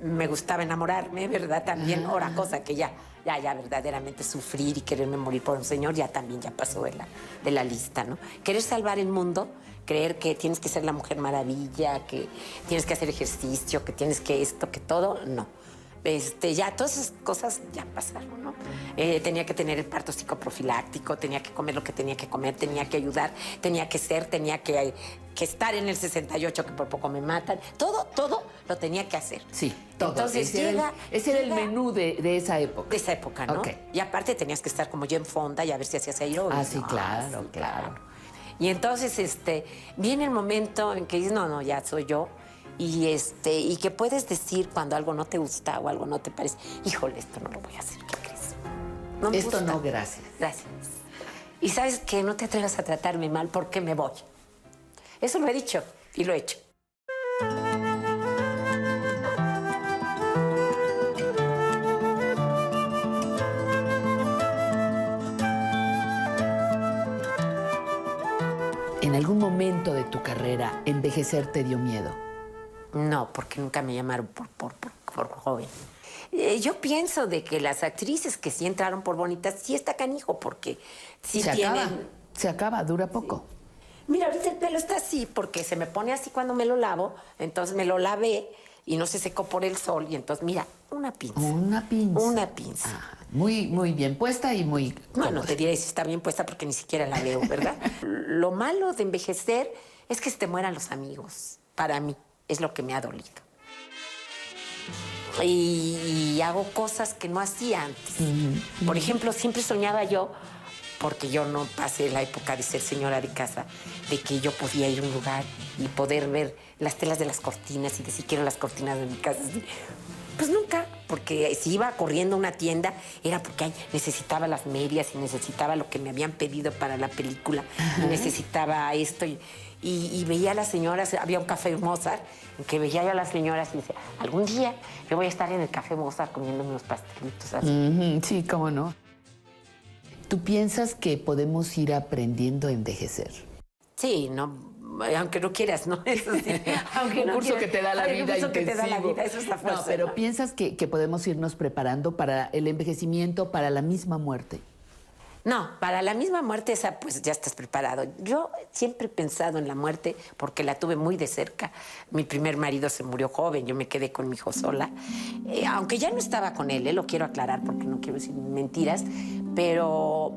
Me gustaba enamorarme, ¿verdad? También, ahora cosa que ya, ya, ya verdaderamente sufrir y quererme morir por un señor, ya también ya pasó de la, de la lista, ¿no? Querer salvar el mundo, creer que tienes que ser la mujer maravilla, que tienes que hacer ejercicio, que tienes que esto, que todo, no. Este, ya todas esas cosas ya pasaron, ¿no? Eh, tenía que tener el parto psicoprofiláctico, tenía que comer lo que tenía que comer, tenía que ayudar, tenía que ser, tenía que, que estar en el 68 que por poco me matan. Todo, todo lo tenía que hacer. Sí, todo. Entonces ese, llega... era el, ese era el menú de, de esa época. De esa época, ¿no? Y aparte tenías que estar como Jen Fonda y a ver si hacías aeróbico. Ah, sí, claro, sí, claro. Y entonces, este, viene el momento en que dices, no, no, ya soy yo. Y este, y que puedes decir cuando algo no te gusta o algo no te parece, híjole, esto no lo voy a hacer, ¿qué crees? No me Esto gusta. no, gracias. Gracias. Y sabes que no te atrevas a tratarme mal porque me voy. Eso lo he dicho y lo he hecho. ¿En algún momento de tu carrera envejecer te dio miedo? No, porque nunca me llamaron por, por, por, por joven. Eh, yo pienso de que las actrices que sí entraron por bonitas, sí está canijo, porque sí se tienen... acaba, se acaba, dura poco. Mira, ahorita el pelo está así porque se me pone así cuando me lo lavo, entonces me lo lavé y no se secó por el sol y entonces, mira, una pinza. Una pinza. Una pinza. Muy, muy bien puesta y muy. No, no te diré si está bien puesta porque ni siquiera la veo, ¿verdad? lo malo de envejecer es que se te mueran los amigos. Para mí es lo que me ha dolido. Y, y hago cosas que no hacía antes. Por ejemplo, siempre soñaba yo, porque yo no pasé la época de ser señora de casa, de que yo podía ir a un lugar y poder ver las telas de las cortinas y decir quiero las cortinas de mi casa. Pues nunca. porque si iba corriendo a una tienda era porque necesitaba las medias y necesitaba lo que me habían pedido para la película y necesitaba esto y, y- y veía a las señoras, había un café Mozart, en que veía yo a las señoras y decía, algún día yo voy a estar en el café Mozart comiéndome unos pastelitos así. Ujú, Sí, cómo no. ¿Tú piensas que podemos ir aprendiendo a envejecer? Sí, no, aunque no quieras, ¿no? Eso sí. Aunque un no curso quieras. que te da la vida Un curso que te da la intensivo. vida, eso está No, pero piensas que, que podemos irnos preparando para el envejecimiento, para la misma muerte. No, para la misma muerte esa pues ya estás preparado. Yo siempre he pensado en la muerte porque la tuve muy de cerca. Mi primer marido se murió joven, yo me quedé con mi hijo sola. Eh, aunque ya no estaba con él, eh, lo quiero aclarar porque no quiero decir mentiras, pero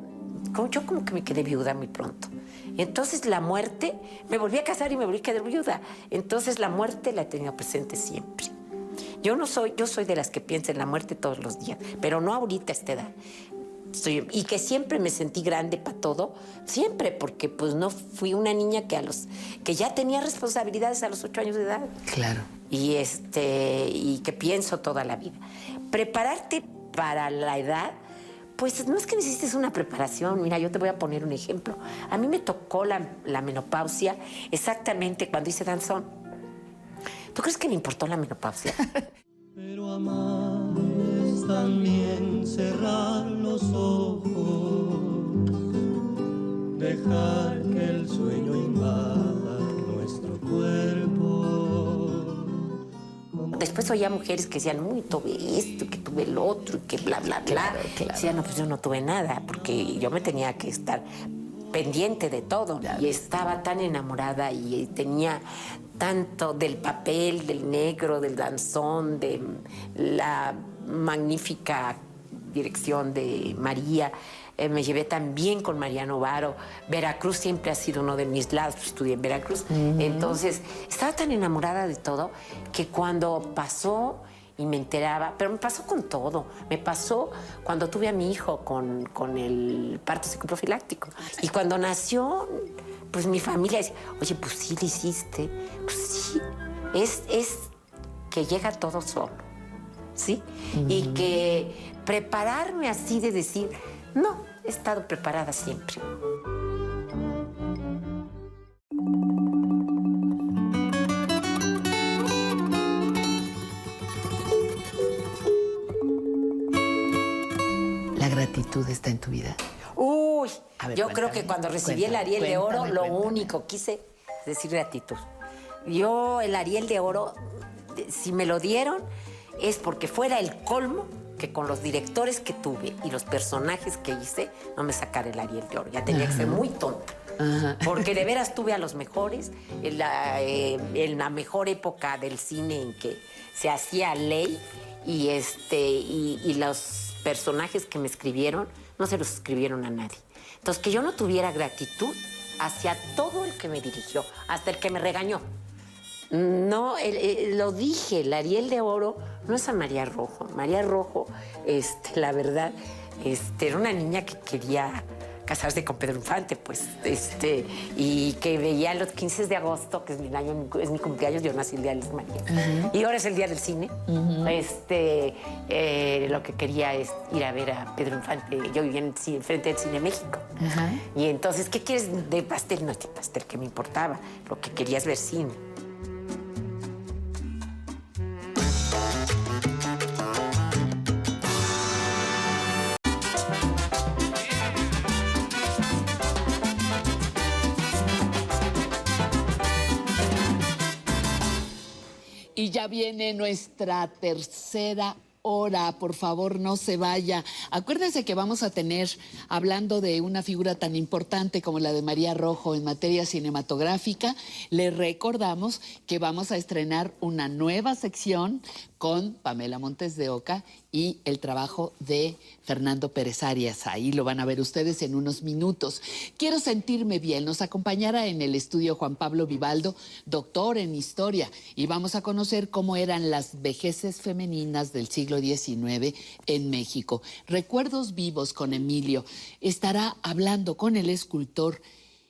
como- yo como que me quedé viuda muy pronto. Entonces la muerte, me volví a casar y me volví a quedar viuda. Entonces la muerte la he tenido presente siempre. Yo no soy, yo soy de las que piensa en la muerte todos los días, pero no ahorita a esta edad. Y que siempre me sentí grande para todo, siempre, porque pues no fui una niña que a los que ya tenía responsabilidades a los ocho años de edad Claro. y este y que pienso toda la vida. Prepararte para la edad, pues no es que necesites una preparación. Mira, yo te voy a poner un ejemplo. A mí me tocó la, la menopausia exactamente cuando hice danzón. ¿Tú crees que me importó la menopausia? Pero amar es también cerrar los ojos, dejar que el sueño invada nuestro cuerpo. Después oía mujeres que decían, uy, tuve esto, que tuve el otro, y que bla, bla, bla. Claro, claro. Decía, no, pues yo no tuve nada, porque yo me tenía que estar pendiente de todo. Y estaba tan enamorada y tenía tanto del papel, del negro, del danzón, de la magnífica dirección de María. Eh, me llevé tan bien con Mariano Varo. Veracruz siempre ha sido uno de mis lados, pues, estudié en Veracruz. Entonces, estaba tan enamorada de todo que cuando pasó y me enteraba, pero me pasó con todo. Me pasó cuando tuve a mi hijo con, con el parto psicoprofiláctico. Y cuando nació, pues mi familia decía, oye, pues sí lo hiciste. Pues sí, es, es que llega todo solo. ¿Sí? Y que prepararme así de decir, no, he estado preparada siempre. La gratitud está en tu vida. Uy, ver, yo cuéntame, creo que cuando recibí el cuéntame, Ariel de Oro, lo único quise decir gratitud. Yo el Ariel de Oro, si me lo dieron, es porque fuera el colmo que con los directores que tuve y los personajes que hice, no me sacara el Ariel de Oro. Ya tenía que ser muy tonta. Porque de veras tuve a los mejores, en la, eh, en la mejor época del cine en que se hacía ley y, este, y, y los personajes que me escribieron no se los escribieron a nadie. Entonces, que yo no tuviera gratitud hacia todo el que me dirigió, hasta el que me regañó. No, el- el- lo dije, el Ariel de Oro no es a María Rojo. María Rojo, este, la verdad, este, era una niña que quería casarse con Pedro Infante, pues, este, y que veía los 15 de agosto, que es mi año, es mi cumpleaños, yo nací el día de las María. Y ahora es el día del cine. Este, eh, lo que quería es ir a ver a Pedro Infante. Yo vivía en cine- frente del Cine México. Y entonces, ¿qué quieres de pastel? No es de pastel que me importaba. Lo que quería es ver cine. Ya viene nuestra tercera hora, por favor no se vaya. Acuérdense que vamos a tener, hablando de una figura tan importante como la de María Rojo en materia cinematográfica, le recordamos que vamos a estrenar una nueva sección con Pamela Montes de Oca y el trabajo de Fernando Pérez Arias. Ahí lo van a ver ustedes en unos minutos. Quiero sentirme bien. Nos acompañará en el estudio Juan Pablo Vivaldo, doctor en historia, y vamos a conocer cómo eran las vejeces femeninas del siglo XIX en México. Recuerdos vivos con Emilio. Estará hablando con el escultor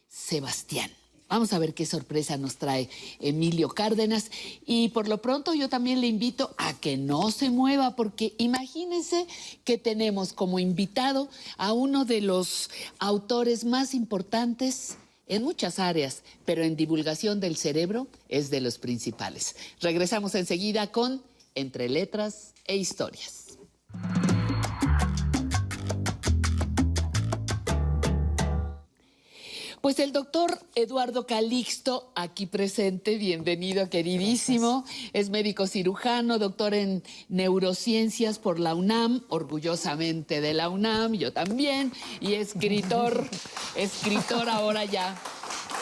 Sebastián. Vamos a ver qué sorpresa nos trae Emilio Cárdenas. Y por lo pronto yo también le invito a que no se mueva, porque imagínense que tenemos como invitado a uno de los autores más importantes en muchas áreas, pero en divulgación del cerebro es de los principales. Regresamos enseguida con Entre Letras e Historias. Pues el doctor Eduardo Calixto, aquí presente, bienvenido, queridísimo. Es médico cirujano, doctor en neurociencias por la UNAM, orgullosamente de la UNAM, yo también, y escritor, escritor ahora ya.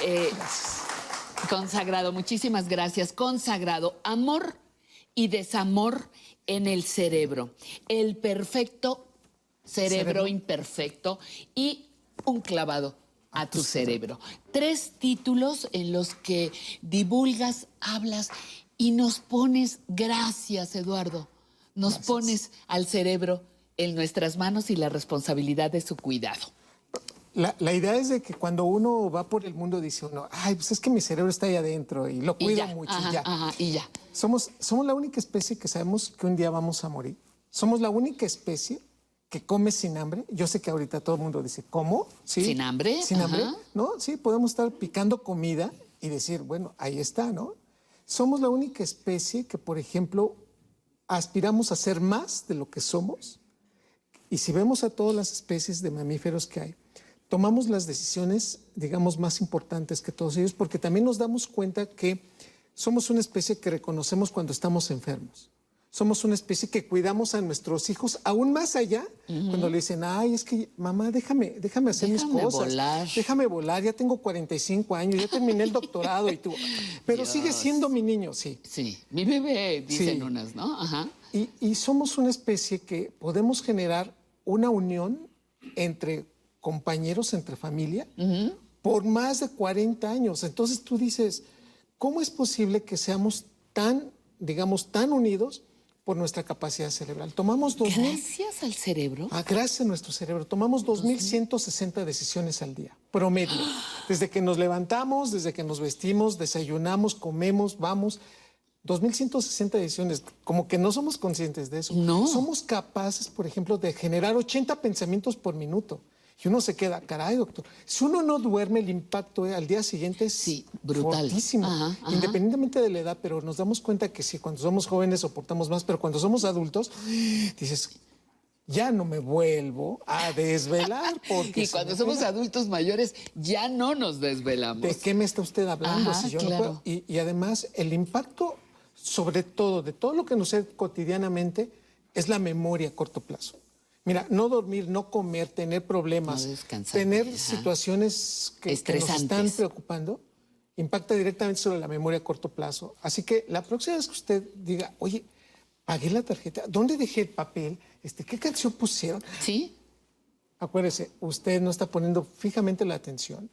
eh, consagrado, muchísimas gracias. Consagrado, amor y desamor en el cerebro. El perfecto cerebro, Cerebro. imperfecto y un clavado a tu cerebro. Tres títulos en los que divulgas, hablas y nos pones, gracias Eduardo, nos pones al cerebro en nuestras manos y la responsabilidad de su cuidado. La, la idea es de que cuando uno va por el mundo dice uno, ay, pues es que mi cerebro está ahí adentro y lo Y cuido ya, mucho ajá, y ya. ajá, y ya. Somos, somos la única especie que sabemos que un día vamos a morir. Somos la única especie que come sin hambre. Yo sé que ahorita todo el mundo dice, ¿cómo? ¿Sí? ¿Sin hambre? Sin hambre. Ajá. ¿No? Sí, podemos estar picando comida y decir, bueno, ahí está, ¿no? Somos la única especie que, por ejemplo, aspiramos a ser más de lo que somos. Y si vemos a todas las especies de mamíferos que hay, tomamos las decisiones, digamos, más importantes que todos ellos, porque también nos damos cuenta que somos una especie que reconocemos cuando estamos enfermos. Somos una especie que cuidamos a nuestros hijos aún más allá cuando le dicen, ay, es que mamá, déjame, déjame hacer Déjame mis cosas. volar. Déjame volar, ya tengo 45 años, ya terminé el doctorado y tú. Pero sigue siendo mi niño, sí. Sí, mi bebé, dicen Sí. unas, ¿no? Ajá. Y, y somos una especie que podemos generar una unión entre compañeros, entre familia, por más de 40 años. Entonces tú dices, ¿cómo es posible que seamos tan, digamos, tan unidos por nuestra capacidad cerebral? Tomamos 2000... Gracias al cerebro. Ah, gracias a nuestro cerebro. Tomamos 2.160 decisiones al día, promedio. Desde que nos levantamos, desde que nos vestimos, desayunamos, comemos, vamos. 2.160 decisiones. Como que no somos conscientes de eso. No. Somos capaces, por ejemplo, de generar 80 pensamientos por minuto. Y uno se queda, caray, doctor. Si uno no duerme, el impacto eh, al día siguiente es brutal. fortísimo. Ajá, ajá. Independientemente de la edad, pero nos damos cuenta que sí, cuando somos jóvenes soportamos más, pero cuando somos adultos, dices, ya no me vuelvo a desvelar. Porque Y cuando somos pega. adultos mayores ya no nos desvelamos. ¿De qué me está usted hablando? Ajá, si yo no claro. puedo? Y, y además, el impacto, sobre todo, de todo lo que nos hace cotidianamente, es la memoria a corto plazo. Mira, no dormir, no comer, tener problemas, No tener ajá. situaciones que, que nos están preocupando, impacta directamente sobre la memoria a corto plazo. Así que la próxima vez que usted diga, oye, pagué la tarjeta, ¿dónde dejé el papel? Este, ¿Qué canción pusieron? Sí. Acuérdese, usted no está poniendo fijamente la atención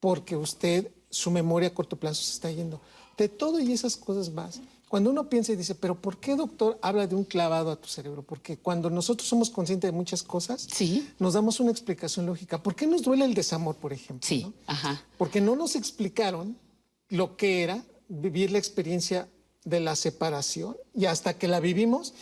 porque usted, su memoria a corto plazo se está yendo. De todo y esas cosas más. Cuando uno piensa y dice, pero ¿por qué, doctor, habla de un clavado a tu cerebro? Porque cuando nosotros somos conscientes de muchas cosas, nos damos una explicación lógica. ¿Por qué nos duele el desamor, por ejemplo? Sí, ajá. Porque no nos explicaron lo que era vivir la experiencia de la separación y hasta que la vivimos,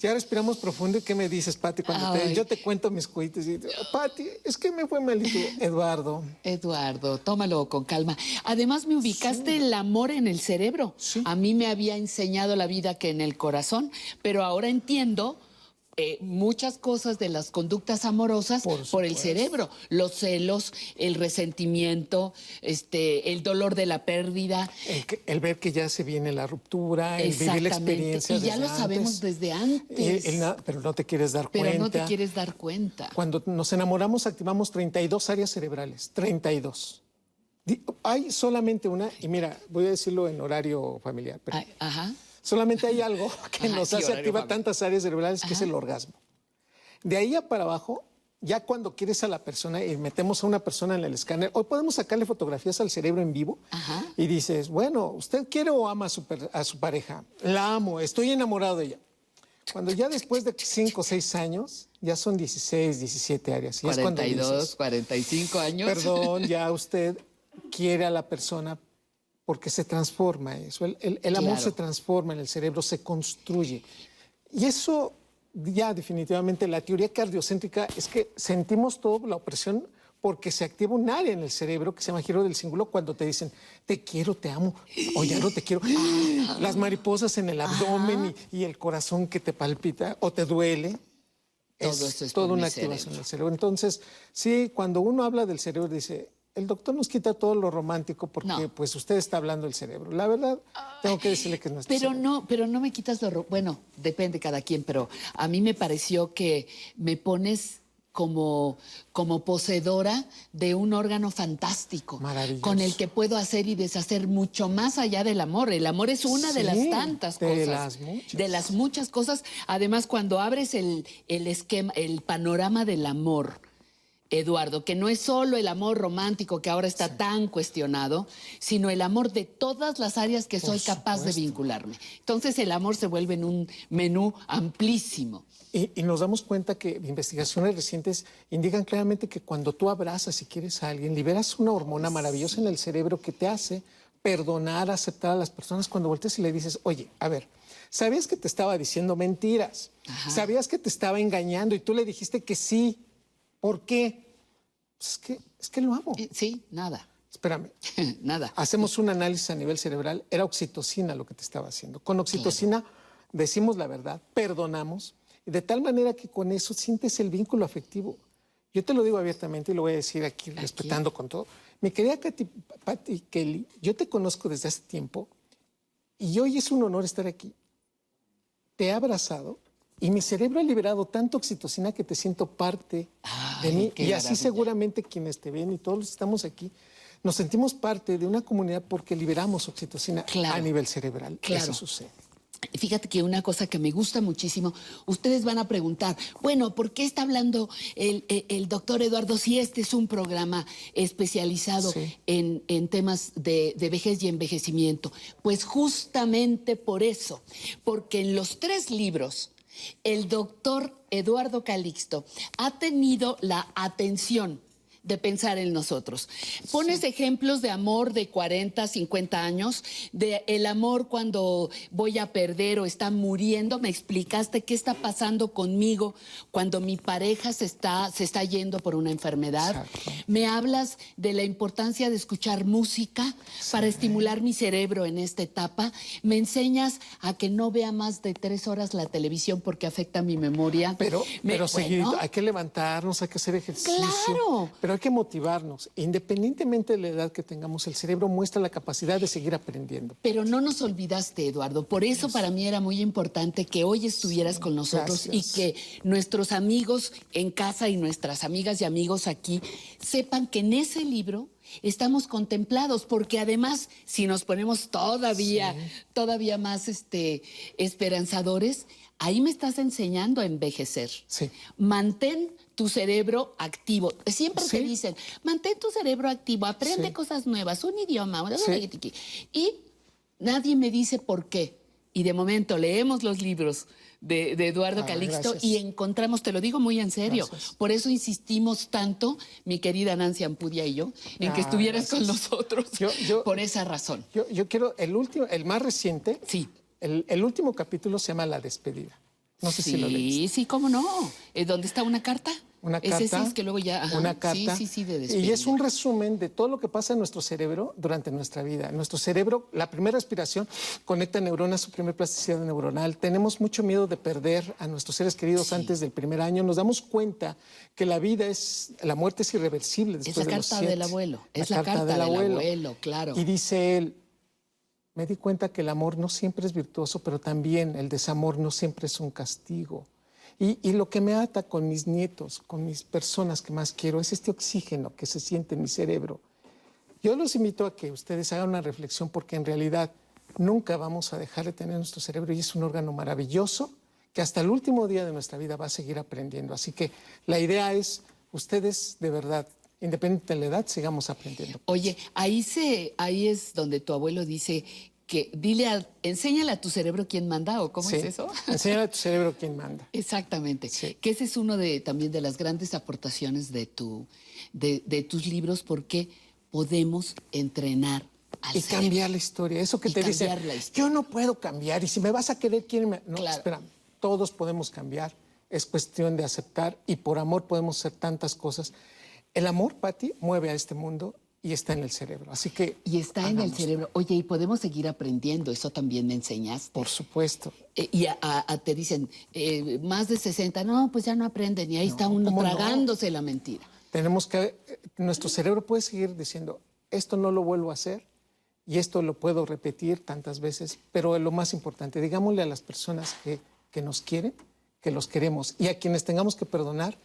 ya respiramos profundo. ¿Y qué me dices, Pati? Cuando te- yo te cuento mis cuites y Pati, es que me fue malito, Eduardo. Eduardo, tómalo con calma. Además, me ubicaste el amor en el cerebro. A mí me había enseñado la vida que en el corazón, pero ahora entiendo eh, muchas cosas de las conductas amorosas por, el cerebro. Los celos, el resentimiento, este, el dolor de la pérdida. El, que- el ver que ya se viene la ruptura, el vivir la experiencia. Y ya desde lo sabemos antes. desde antes. El pero no te quieres dar pero cuenta. no te quieres dar cuenta. Cuando nos enamoramos activamos 32 áreas cerebrales, 32. Di- Hay solamente una, y mira, voy a decirlo en horario familiar, pero Ajá. Solamente hay algo que nos hace activar tantas áreas cerebrales que es el orgasmo. De ahí a para abajo, ya cuando quieres a la persona y metemos a una persona en el escáner, hoy podemos sacarle fotografías al cerebro en vivo y dices, bueno, ¿usted quiere o ama a su, per- a su pareja? La amo, estoy enamorado de ella. Cuando ya después de 5 o 6 años, ya son 16, 17 áreas. Y es cuando 42, dices, 45 años. Perdón, ya usted quiere a la persona porque se transforma eso. El, el- el amor Claro. se transforma en el cerebro, se construye. Y eso ya definitivamente la teoría cardiocéntrica es que sentimos toda la opresión porque se activa un área en el cerebro que se llama giro del cíngulo cuando te dicen te quiero, te amo, o ya no te quiero. Las mariposas en el abdomen y, y el corazón que te palpita o te duele. Todo es es toda una activación cerebro. del cerebro. Entonces, sí, cuando uno habla del cerebro, dice, el doctor nos quita todo lo romántico porque pues usted está hablando del cerebro. La verdad, tengo que decirle que no es Pero no, pero no me quitas lo... Bueno, depende cada quien, pero a mí me pareció que me pones como, como poseedora de un órgano fantástico, con el que puedo hacer y deshacer mucho más allá del amor. El amor es una de las tantas de cosas. las muchas. De las muchas cosas. Además, cuando abres el, el esquema, el panorama del amor, Eduardo, que no es solo el amor romántico que ahora está tan cuestionado, sino el amor de todas las áreas que soy capaz de vincularme. Entonces el amor se vuelve en un menú amplísimo. Y, y nos damos cuenta que investigaciones recientes indican claramente que cuando tú abrazas y quieres a alguien, liberas una hormona maravillosa en el cerebro que te hace perdonar, aceptar a las personas cuando volteas y le dices, oye, a ver, ¿sabías que te estaba diciendo mentiras? ¿Sabías que te estaba engañando y tú le dijiste que sí? ¿Por qué? Pues es que, es que lo amo. Sí, nada. Espérame. nada. Hacemos un análisis a nivel cerebral. Era oxitocina lo que te estaba haciendo. Con oxitocina decimos la verdad, perdonamos, y de tal manera que con eso sientes el vínculo afectivo. Yo te lo digo abiertamente y lo voy a decir aquí, respetando con todo. Mi querida Katy, Patty Kelly, yo te conozco desde hace tiempo y hoy es un honor estar aquí. Te he abrazado y mi cerebro ha liberado tanto oxitocina que te siento parte de mí. Y así maravilla. seguramente quienes te ven y todos los que estamos aquí, nos sentimos parte de una comunidad porque liberamos oxitocina a nivel cerebral. Claro. Eso sucede. Fíjate que una cosa que me gusta muchísimo, ustedes van a preguntar, bueno, ¿por qué está hablando el, el- el doctor Eduardo si este es un programa especializado en, en temas de, de vejez y envejecimiento? Pues justamente por eso, porque en los tres libros, el doctor Eduardo Calixto ha tenido la atención de pensar en nosotros. Pones ejemplos de amor de 40, 50 años, de el amor cuando voy a perder o está muriendo. Me explicaste qué está pasando conmigo cuando mi pareja se está, se está yendo por una enfermedad. Me hablas de la importancia de escuchar música para estimular mi cerebro en esta etapa. Me enseñas a que no vea más de tres horas la televisión porque afecta mi memoria. Pero, Me- pero bueno, hay que levantarnos, hay que hacer ejercicio. Claro. Pero hay que motivarnos. Independientemente de la edad que tengamos, el cerebro muestra la capacidad de seguir aprendiendo. Pero no nos olvidaste, Eduardo. Por eso para mí era muy importante que hoy estuvieras con nosotros gracias. y que nuestros amigos en casa y nuestras amigas y amigos aquí sepan que en ese libro estamos contemplados, porque además, si nos ponemos todavía, todavía más este, esperanzadores, ahí me estás enseñando a envejecer. Mantén tu cerebro activo. Siempre te dicen, mantén tu cerebro activo, aprende Sí. cosas nuevas, un idioma. Sí. Y nadie me dice por qué. Y de momento leemos los libros de, de Eduardo Ah, Calixto gracias. y encontramos, te lo digo muy en serio, Gracias. por eso insistimos tanto, mi querida Nancy Ampudia y yo, en que Ah, estuvieras con gracias. nosotros por esa razón. Yo, yo quiero, el último, el más reciente, sí. el, el último capítulo se llama La despedida. No sé si lo leíste. Sí, sí, cómo no. Eh, ¿Dónde está una carta? Una Ese carta. sí es que luego ya. ajá, una carta. Sí, sí, sí, de y es un resumen de todo lo que pasa en nuestro cerebro durante nuestra vida. Nuestro cerebro, la primera respiración conecta neuronas, su primer plasticidad neuronal. Tenemos mucho miedo de perder a nuestros seres queridos antes del primer año. Nos damos cuenta que la vida es, la muerte es irreversible Es después la de los carta del abuelo. Es la, carta del abuelo, claro. Y dice él, me di cuenta que el amor no siempre es virtuoso, pero también el desamor no siempre es un castigo. Y, lo que me ata con mis nietos, con mis personas que más quiero, es este oxígeno que se siente en mi cerebro. Yo los invito a que ustedes hagan una reflexión porque en realidad nunca vamos a dejar de tener nuestro cerebro y es un órgano maravilloso que hasta el último día de nuestra vida va a seguir aprendiendo. Así que la idea es, ustedes de verdad, independientemente de la edad, sigamos aprendiendo. Oye, ahí se, ahí es donde tu abuelo dice que dile a, enséñale a tu cerebro quién manda o cómo Sí. es eso. Enséñale a tu cerebro quién manda. Exactamente. Que ese es uno de también de las grandes aportaciones de tu, de, de tus libros, porque podemos entrenar al y cerebro. cambiar la historia. Eso que Y te dicen, cambiar la yo no puedo cambiar y si me vas a querer, ¿quién me...? No, espera, todos podemos cambiar. Es cuestión de aceptar y por amor podemos hacer tantas cosas. El amor, Patti, mueve a este mundo y está en el cerebro. Así que... Y está en el cerebro. Oye, y podemos seguir aprendiendo. Eso también me enseñaste. Por supuesto. Eh, y a- a- te dicen, eh, más de 60, no, pues ya no aprenden. Y ahí está uno ¿cómo no? tragándose la mentira. Tenemos que, eh, nuestro cerebro puede seguir diciendo, esto no lo vuelvo a hacer y esto lo puedo repetir tantas veces, pero lo más importante, digámosle a las personas que, que nos quieren, que los queremos y a quienes tengamos que perdonar,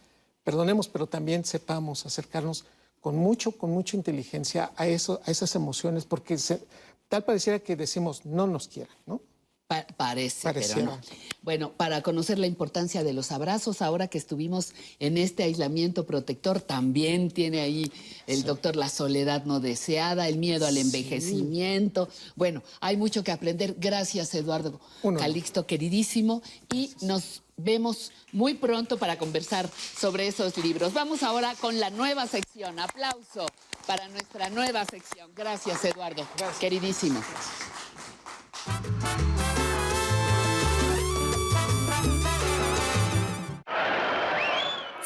perdonemos, pero también sepamos acercarnos con mucho, con mucha inteligencia a, eso, a esas emociones, porque se- tal pareciera que decimos no nos quieran, ¿no? Pa- parece, Pareciera. pero no. Bueno, para conocer la importancia de los abrazos, ahora que estuvimos en este aislamiento protector, también tiene ahí el doctor la soledad no deseada, el miedo al envejecimiento. Bueno, hay mucho que aprender. Gracias, Eduardo Calixto, queridísimo. Y nos vemos muy pronto para conversar sobre esos libros. Vamos ahora con la nueva sección. Aplauso para nuestra nueva sección. Gracias, Eduardo. Queridísimo.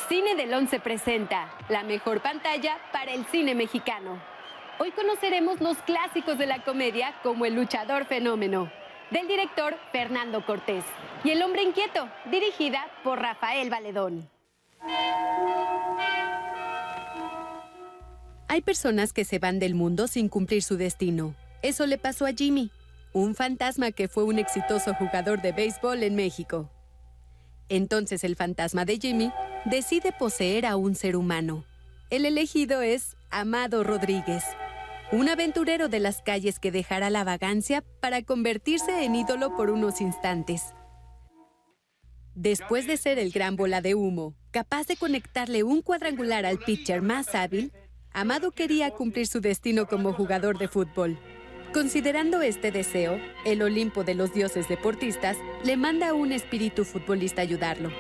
Cine del 11 presenta la mejor pantalla para el cine mexicano. Hoy conoceremos los clásicos de la comedia como El luchador fenómeno, del director Fernando Cortés, y El hombre inquieto, dirigida por Rafael Valedón. Hay personas que se van del mundo sin cumplir su destino. Eso le pasó a Jimmy, un fantasma que fue un exitoso jugador de béisbol en México. Entonces el fantasma de Jimmy decide poseer a un ser humano. El elegido es Amado Rodríguez, un aventurero de las calles que dejará la vagancia para convertirse en ídolo por unos instantes. Después de ser el gran bola de humo, capaz de conectarle un cuadrangular al pitcher más hábil, Amado quería cumplir su destino como jugador de fútbol. Considerando este deseo, el Olimpo de los dioses deportistas le manda a un espíritu futbolista ayudarlo.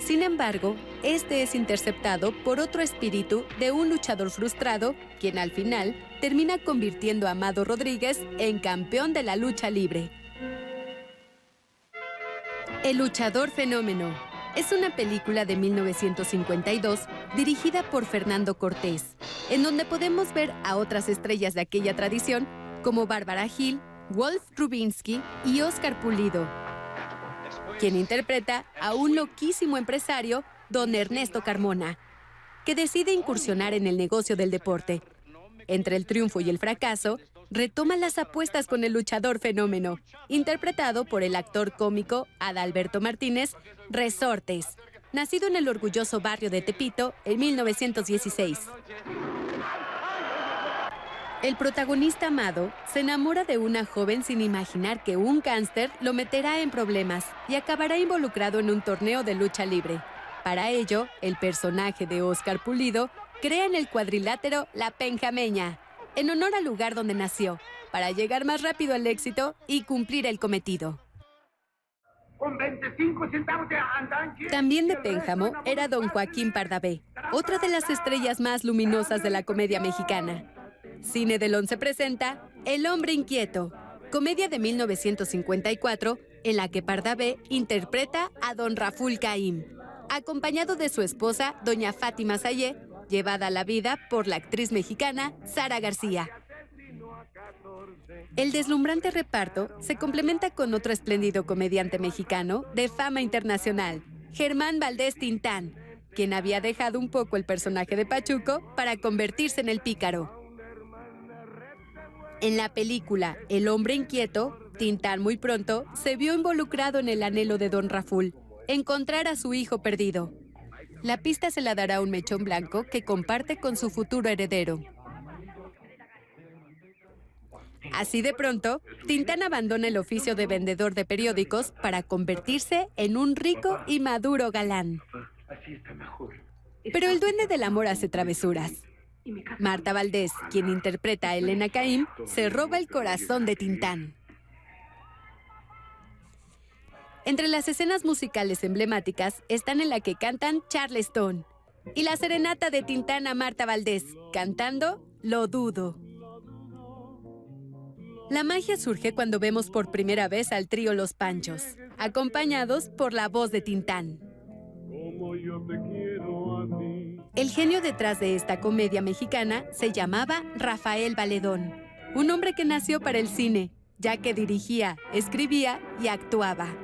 Sin embargo, este es interceptado por otro espíritu de un luchador frustrado, quien al final termina convirtiendo a Amado Rodríguez en campeón de la lucha libre. El luchador fenómeno es una película de 1952 dirigida por Fernando Cortés, en donde podemos ver a otras estrellas de aquella tradición como Bárbara Gil, Wolf Rubinsky y Oscar Pulido, quien interpreta a un loquísimo empresario, don Ernesto Carmona, que decide incursionar en el negocio del deporte. Entre el triunfo y el fracaso, retoma las apuestas con el luchador fenómeno, interpretado por el actor cómico Adalberto Martínez Resortes, nacido en el orgulloso barrio de Tepito en 1916. El protagonista amado se enamora de una joven sin imaginar que un cáncer lo meterá en problemas y acabará involucrado en un torneo de lucha libre. Para ello, el personaje de Oscar Pulido crea en el cuadrilátero La Penjameña, en honor al lugar donde nació, para llegar más rápido al éxito y cumplir el cometido. Con 25 centavos de andanche. También de Pénjamo era don Joaquín Pardavé, otra de las estrellas más luminosas de la comedia mexicana. Cine del Once presenta El hombre inquieto, comedia de 1954 en la que Pardavé interpreta a don Raful Caim, acompañado de su esposa, doña Fátima Sayé, llevada a la vida por la actriz mexicana Sara García. El deslumbrante reparto se complementa con otro espléndido comediante mexicano de fama internacional, Germán Valdés Tintán, quien había dejado un poco el personaje de Pachuco para convertirse en el pícaro. En la película El hombre inquieto, Tintán muy pronto se vio involucrado en el anhelo de Don Raful, encontrar a su hijo perdido. La pista se la dará un mechón blanco que comparte con su futuro heredero. Así de pronto, Tintán abandona el oficio de vendedor de periódicos para convertirse en un rico y maduro galán. Pero el duende del amor hace travesuras. Marta Valdés, quien interpreta a Elena Caim, se roba el corazón de Tintán. Entre las escenas musicales emblemáticas están en la que cantan Charleston y la serenata de Tintán a Marta Valdés, cantando Lo dudo. La magia surge cuando vemos por primera vez al trío Los Panchos, acompañados por la voz de Tintán. El genio detrás de esta comedia mexicana se llamaba Rafael Valedón, un hombre que nació para el cine, ya que dirigía, escribía y actuaba.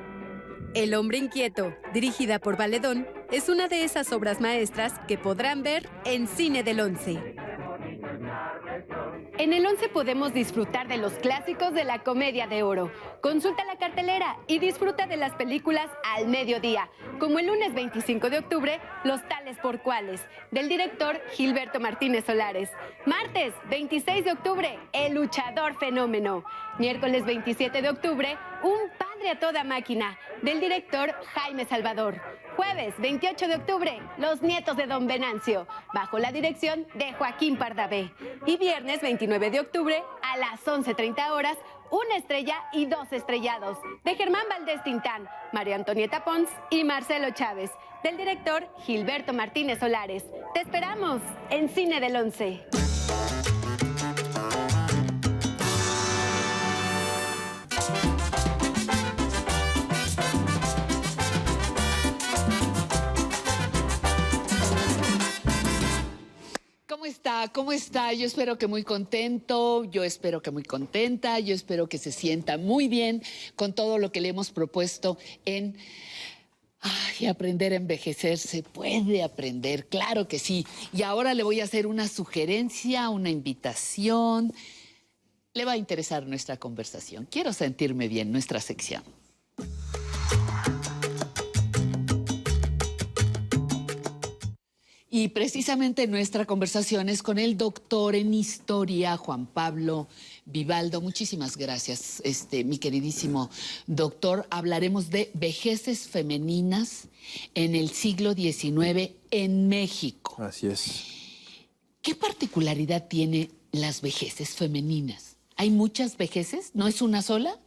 El hombre inquieto, dirigida por Valedón, es una de esas obras maestras que podrán ver en Cine del Once. En el 11 podemos disfrutar de los clásicos de la comedia de oro. Consulta la cartelera y disfruta de las películas al mediodía, como el lunes 25 de octubre, Los tales por cuales, del director Gilberto Martínez Solares. Martes 26 de octubre, El luchador fenómeno. Miércoles 27 de octubre, Un padre a toda máquina, del director Jaime Salvador. Jueves 28 de octubre, Los nietos de Don Venancio, bajo la dirección de Joaquín Pardavé. Y viernes 29 de octubre, a las 11.30 horas, Una estrella y dos estrellados, de Germán Valdés Tintán, María Antonieta Pons y Marcelo Chávez, del director Gilberto Martínez Solares. Te esperamos en Cine del Once. ¿Cómo está? ¿Cómo está? Yo espero que muy contento, yo espero que muy contenta, yo espero que se sienta muy bien con todo lo que le hemos propuesto en aprender a envejecer, se puede aprender, claro que sí. Y ahora le voy a hacer una sugerencia, una invitación. Le va a interesar nuestra conversación. Quiero sentirme bien, nuestra sección. Y precisamente nuestra conversación es con el doctor en historia, Juan Pablo Vivaldo. Muchísimas gracias, este, mi queridísimo doctor. Hablaremos de vejeces femeninas en el siglo XIX en México. Así es. ¿Qué particularidad tiene las vejeces femeninas? ¿Hay muchas vejeces? ¿No es una sola?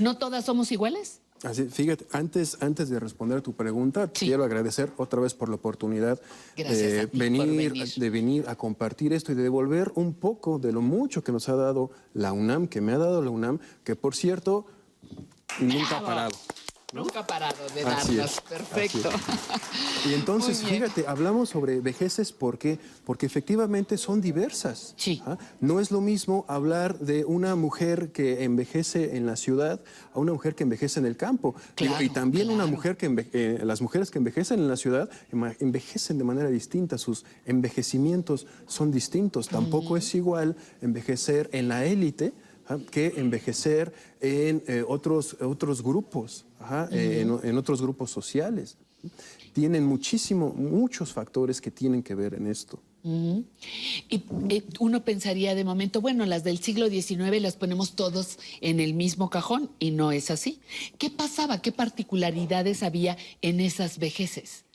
¿No todas somos iguales? Así, fíjate, antes, antes de responder a tu pregunta, quiero agradecer otra vez por la oportunidad de venir, venir. de venir a compartir esto y de devolver un poco de lo mucho que nos ha dado la UNAM, que me ha dado la UNAM, que por cierto, nunca ha Bravo. Parado. Nunca ha parado de es, Perfecto. Y entonces, fíjate, hablamos sobre vejeces ¿por qué? porque efectivamente son diversas. ¿ah? No es lo mismo hablar de una mujer que envejece en la ciudad a una mujer que envejece en el campo. Digo, y también una mujer que enve- eh, las mujeres que envejecen en la ciudad envejecen de manera distinta, sus envejecimientos son distintos. Tampoco es igual envejecer en la élite ¿ah? que envejecer en eh, otros, otros grupos, ajá, eh, en, en otros grupos sociales. Tienen muchísimo, muchos factores que tienen que ver en esto. Y eh, uno pensaría de momento, bueno, las del siglo XIX las ponemos todos en el mismo cajón y no es así. ¿Qué pasaba? ¿Qué particularidades había en esas vejeces?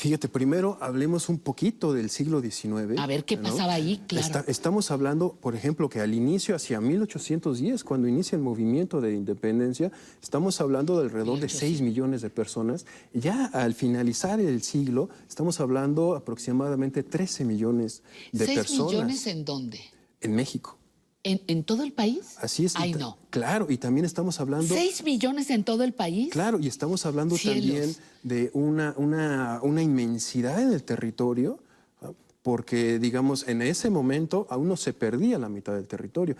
Fíjate, primero hablemos un poquito del siglo XIX. A ver, ¿qué ¿no? pasaba ahí? Claro. Está- estamos hablando, por ejemplo, que al inicio, hacia 1810, cuando inicia el movimiento de independencia, estamos hablando de alrededor de 6 millones de personas. Ya al finalizar el siglo, estamos hablando aproximadamente 13 millones de ¿Seis personas millones en dónde? en México. ¿En, en todo el país? Así es. Ay, no. Claro, y también estamos hablando... ¿Seis millones en todo el país? Claro, y estamos hablando Cielos. también de una, una, una inmensidad en el territorio, porque, digamos, en ese momento aún no se perdía la mitad del territorio.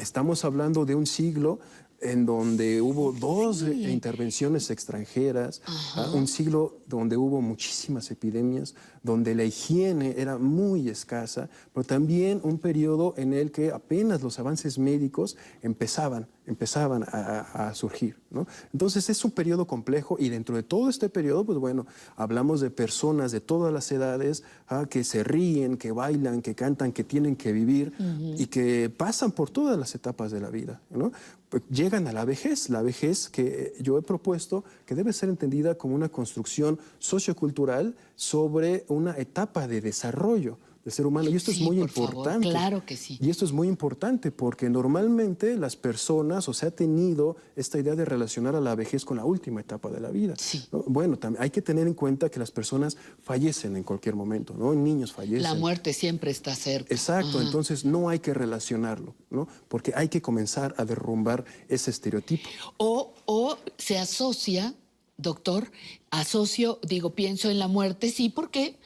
Estamos hablando de un siglo en donde hubo dos eh, intervenciones extranjeras, ¿ah? un siglo donde hubo muchísimas epidemias, donde la higiene era muy escasa, pero también un periodo en el que apenas los avances médicos empezaban, empezaban a, surgir. ¿no? Entonces es un periodo complejo y dentro de todo este periodo, pues bueno, hablamos de personas de todas las edades ¿ah? que se ríen, que bailan, que cantan, que tienen que vivir y que pasan por todas las etapas de la vida. ¿no? Pues llegan a la vejez, la vejez que yo he propuesto que debe ser entendida como una construcción sociocultural sobre una etapa de desarrollo del ser humano. Y esto es muy por favor, importante. claro que sí. Y esto es muy importante porque normalmente las personas, o se ha tenido esta idea de relacionar a la vejez con la última etapa de la vida. ¿no? Bueno, hay que tener en cuenta que las personas fallecen en cualquier momento, ¿no? Niños fallecen. La muerte siempre está cerca. Exacto, Ajá. entonces no hay que relacionarlo, ¿no? Porque hay que comenzar a derrumbar ese estereotipo. O, o se asocia, doctor, asocio, digo, pienso en la muerte, sí, porque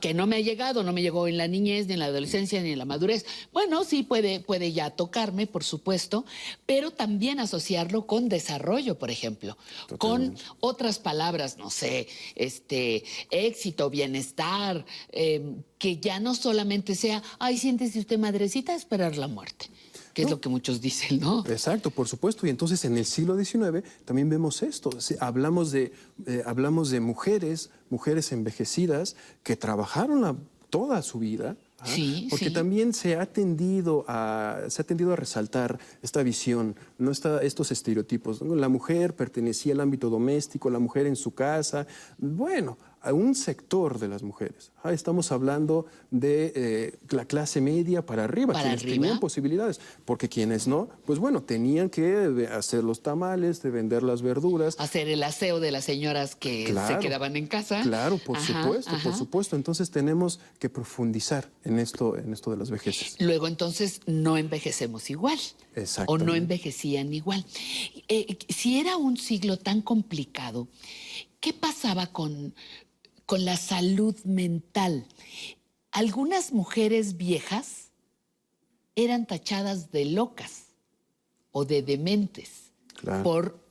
que no me ha llegado, no me llegó en la niñez, ni en la adolescencia, ni en la madurez. Bueno, sí puede, puede ya tocarme, por supuesto, pero también asociarlo con desarrollo, por ejemplo, con otras palabras, no sé, este, éxito, bienestar, eh, que ya no solamente sea, ay, siéntese usted madrecita a esperar la muerte, que es lo que muchos dicen, ¿no? Exacto, por supuesto. Y entonces en el siglo XIX también vemos esto. Hablamos de, eh, hablamos de mujeres, mujeres envejecidas que trabajaron la- toda su vida. ¿ah? Sí, Porque sí. también se ha, tendido a, se ha tendido a resaltar esta visión, no esta- estos estereotipos. La mujer pertenecía al ámbito doméstico, la mujer en su casa. Bueno, a un sector de las mujeres. Ah, Estamos hablando de eh, la clase media para arriba, Para quienes arriba. tenían posibilidades, porque quienes no, pues bueno, tenían que de hacer los tamales, de vender las verduras. hacer el aseo de las señoras que se quedaban en casa. Claro, por Ajá, supuesto, por supuesto. Entonces tenemos que profundizar en esto, en esto de las vejeces. Luego entonces no envejecemos igual. O Exactamente. no envejecían igual. Eh, si era un siglo tan complicado, ¿qué pasaba con, con la salud mental? Algunas mujeres viejas eran tachadas de locas o de dementes Claro. por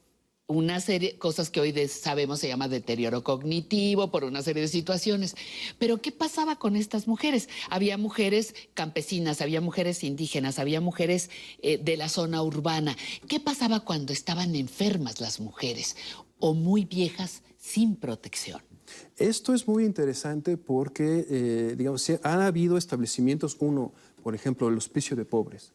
una serie de cosas que hoy sabemos se llama deterioro cognitivo, por una serie de situaciones. Pero ¿qué pasaba con estas mujeres? Había mujeres campesinas, había mujeres indígenas, había mujeres eh, de la zona urbana. ¿Qué pasaba cuando estaban enfermas las mujeres o muy viejas sin protección? Esto es muy interesante porque, eh, digamos, se- ha habido establecimientos, uno, por ejemplo, el Hospicio de Pobres,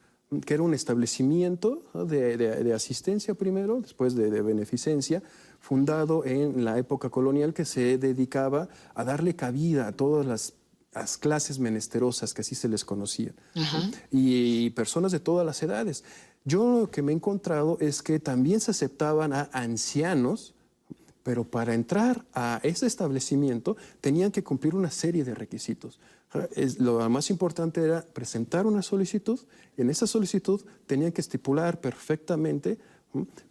que era un establecimiento de, de- de asistencia primero, después de, de beneficencia, fundado en la época colonial que se dedicaba a darle cabida a todas las, las clases menesterosas que así se les conocía y personas de todas las edades. Yo lo que me he encontrado es que también se aceptaban a ancianos, pero para entrar a ese establecimiento tenían que cumplir una serie de requisitos. Lo más importante era presentar una solicitud. En esa solicitud tenían que estipular perfectamente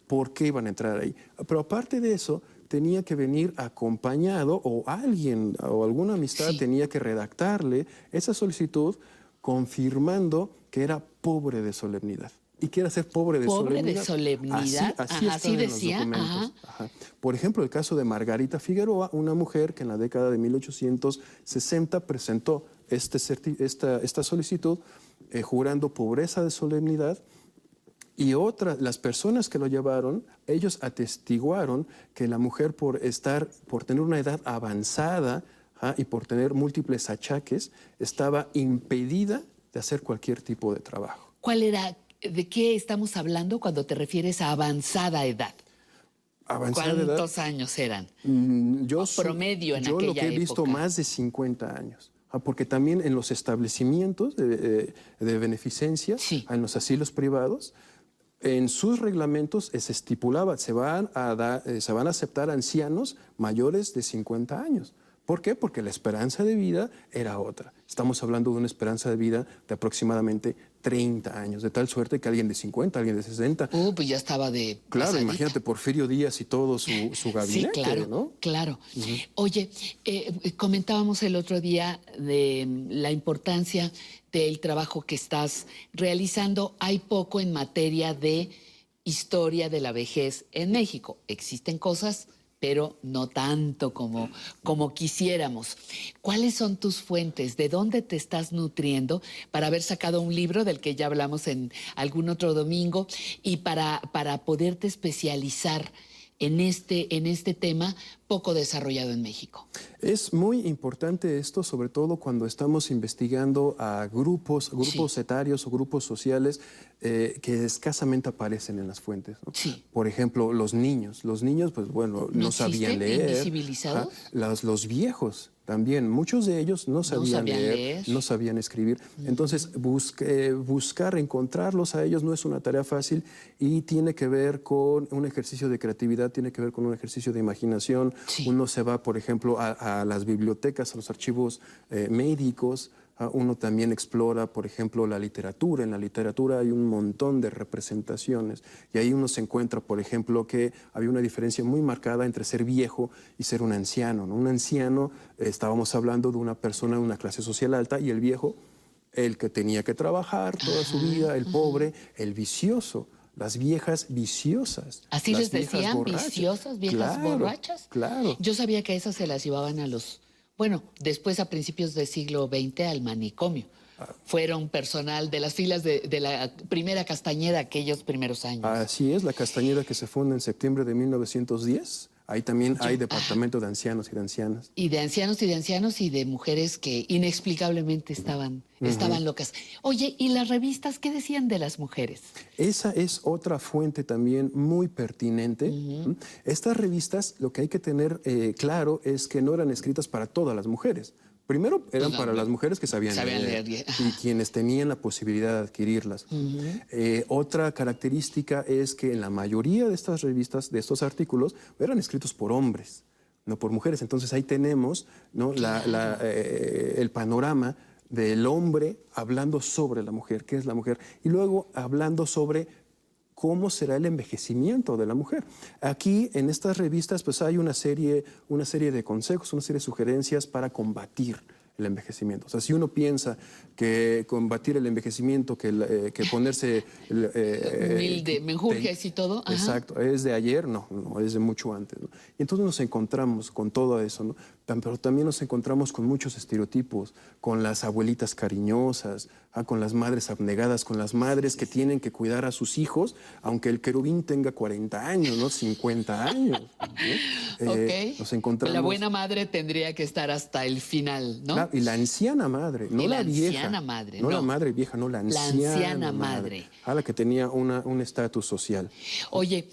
por qué iban a entrar ahí. Pero aparte de eso, tenía que venir acompañado o alguien o alguna amistad tenía que redactarle esa solicitud confirmando que era pobre de solemnidad. ¿Y qué era ser pobre de Pobre de solemnidad? solemnidad. Así, así Ajá, decía, documentos. ajá. Ajá. Por ejemplo, el caso de Margarita Figueroa, una mujer que en la década de 1860 presentó este esta, esta solicitud eh, jurando pobreza de solemnidad y otras, las personas que lo llevaron, ellos atestiguaron que la mujer por estar, por tener una edad avanzada ah, y por tener múltiples achaques, estaba impedida de hacer cualquier tipo de trabajo. ¿Cuál era, de qué estamos hablando cuando te refieres a avanzada edad? Avanzada edad. ¿Cuántos años eran? Mm, Yo promedio en Yo lo aquella que he visto más de 50 años. Ah, Porque también en los establecimientos de, de- de beneficencia, en los asilos privados, en sus reglamentos eh, se estipulaba, se van, a eh, se van a aceptar ancianos mayores de 50 años. ¿Por qué? Porque la esperanza de vida era otra. Estamos hablando de una esperanza de vida de aproximadamente 30 años, de tal suerte que alguien de 50, alguien de 60. Uh, pues ya estaba de. Claro, pasadita. imagínate Porfirio Díaz y todo su, su gabinete, Sí, claro, ¿no? claro. Oye, eh, comentábamos el otro día de mm, la importancia del trabajo que estás realizando. Hay poco en materia de historia de la vejez en México. Existen cosas, pero no tanto como, como quisiéramos. ¿Cuáles son tus fuentes? ¿De dónde te estás nutriendo para haber sacado un libro del que ya hablamos en algún otro domingo y para, para poderte especializar en este, en este tema poco desarrollado en México. Es muy importante esto, sobre todo cuando estamos investigando a grupos, grupos etarios o grupos sociales eh, que escasamente aparecen en las fuentes. ¿no? Por ejemplo, los niños. Los niños, pues bueno, no, ¿No sabían leer. ¿Invisibilizados? Ajá. Los, viejos también, muchos de ellos no sabían, sabían leer, leer. no sabían escribir. Entonces, busc- eh, buscar encontrarlos a ellos no es una tarea fácil y tiene que ver con un ejercicio de creatividad, tiene que ver con un ejercicio de imaginación. Uno se va, por ejemplo, a, a las bibliotecas, a los archivos eh, médicos. Ah, Uno también explora, por ejemplo, la literatura. En la literatura hay un montón de representaciones y ahí uno se encuentra, por ejemplo, que había una diferencia muy marcada entre ser viejo y ser un anciano. ¿no? Un anciano, estábamos hablando de una persona de una clase social alta y el viejo, el que tenía que trabajar toda su vida, el pobre, el vicioso. Las viejas viciosas. Así las les viejas decían, borrachas. viciosas, viejas Claro, borrachas. Claro. Yo sabía que esas se las llevaban a los, bueno, después a principios del siglo XX al manicomio. Ah. Fueron personal de las filas de, de la primera Castañeda aquellos primeros años. Así es, la Castañeda que se funda en septiembre de 1910. Ahí también hay departamento de ancianos y de ancianas. Y de ancianos y de ancianos y de mujeres que inexplicablemente estaban, estaban locas. Oye, ¿y las revistas qué decían de las mujeres? Esa es otra fuente también muy pertinente. Estas revistas, lo que hay que tener eh, claro es que no eran escritas para todas las mujeres. Primero eran Pues, para las mujeres que sabían, sabían leer, leer. y quienes tenían la posibilidad de adquirirlas. Eh, otra característica es que en la mayoría de estas revistas, de estos artículos, eran escritos por hombres, no por mujeres. Entonces ahí tenemos ¿no? la- la, eh, el panorama del hombre hablando sobre la mujer, qué es la mujer, y luego hablando sobre cómo será el envejecimiento de la mujer. Aquí en estas revistas pues hay una serie, una serie de consejos, una serie de sugerencias para combatir el envejecimiento. O sea, si uno piensa que combatir el envejecimiento, que, eh, que ponerse... eh, Humilde, menjurjes y todo. Ajá. Exacto, es de ayer, no, no, es de mucho antes. ¿no? Y entonces nos encontramos con todo eso, ¿no? Pero también nos encontramos con muchos estereotipos, con las abuelitas cariñosas, ah, con las madres abnegadas, con las madres que tienen que cuidar a sus hijos, aunque el querubín tenga 40 años, ¿no? 50 años. ¿no? Eh, Ok. Nos encontramos... La buena madre tendría que estar hasta el final, ¿no? Y la anciana madre, no Y la, la vieja. anciana madre, no, la madre vieja, no la La anciana, anciana madre. A la que tenía una, un estatus social. Oye,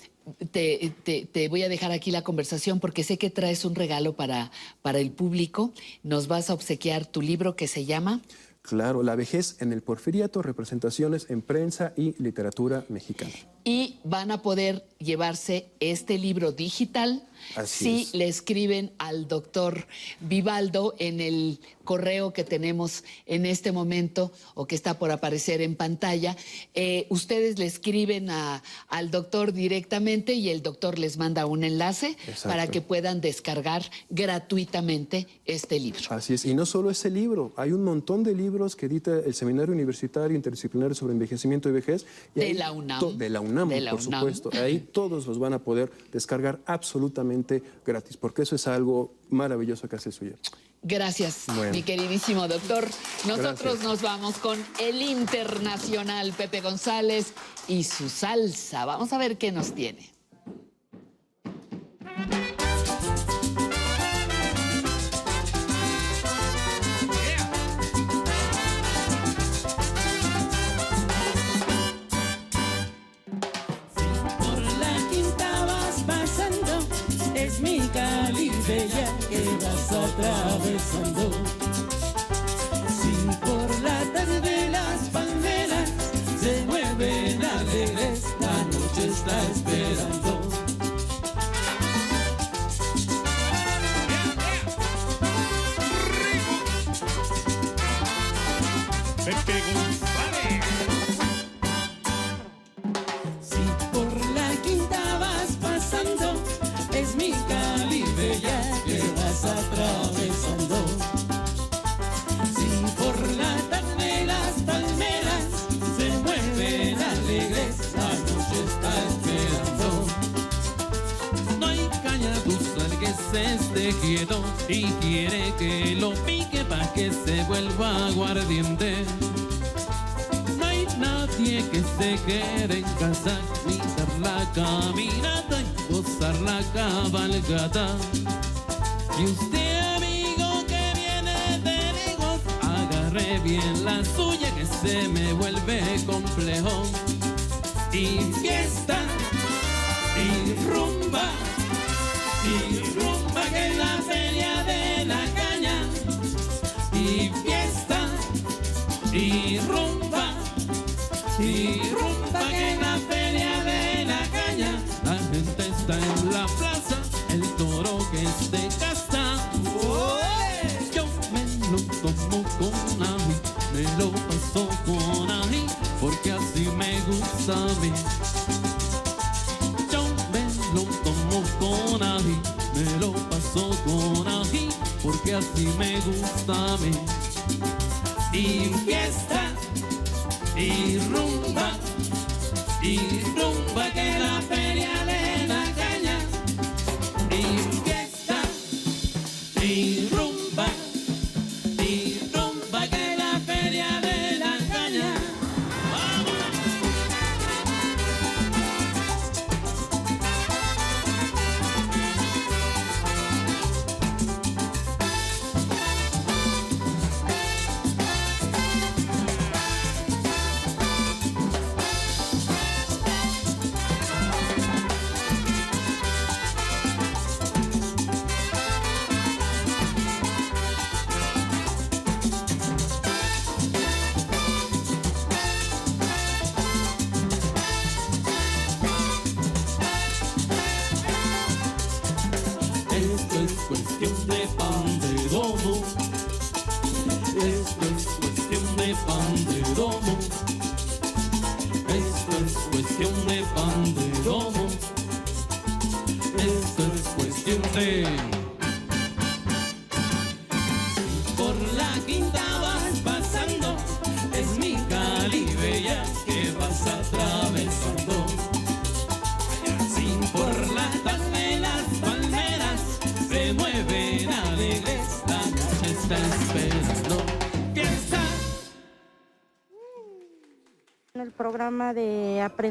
te, te- te voy a dejar aquí la conversación porque sé que traes un regalo para, para el público. Nos vas a obsequiar tu libro que se llama Claro, la vejez en el porfiriato, representaciones en prensa y literatura mexicana. y van a poder llevarse este libro digital Así si es. le escriben al doctor Vivaldo en el correo que tenemos en este momento o que está por aparecer en pantalla. Eh, ustedes le escriben a- al doctor directamente y el doctor les manda un enlace Exacto. para que puedan descargar gratuitamente este libro. Así es, y no solo ese libro, hay un montón de libros que edita el Seminario Universitario Interdisciplinario sobre Envejecimiento y Vejez. y De la UNAM. De la UNAM, De la por UNAM. supuesto. Ahí todos los van a poder descargar absolutamente gratis, porque eso es algo maravilloso que hace suyo. Gracias, Bueno. mi queridísimo doctor. Nosotros Gracias. nos vamos con el internacional Pepe González y su salsa. Vamos a ver qué nos tiene. Quieto y quiere que lo pique para que se vuelva aguardiente. No hay nadie que se quede en casa ni la caminata y gozar la cabalgata. Y usted, amigo que viene de lejos, agarre bien la suya que se me vuelve complejo. Y fiesta, y rumba, porque así me gusta a mí. Y fiesta, y rumba, y cuestión de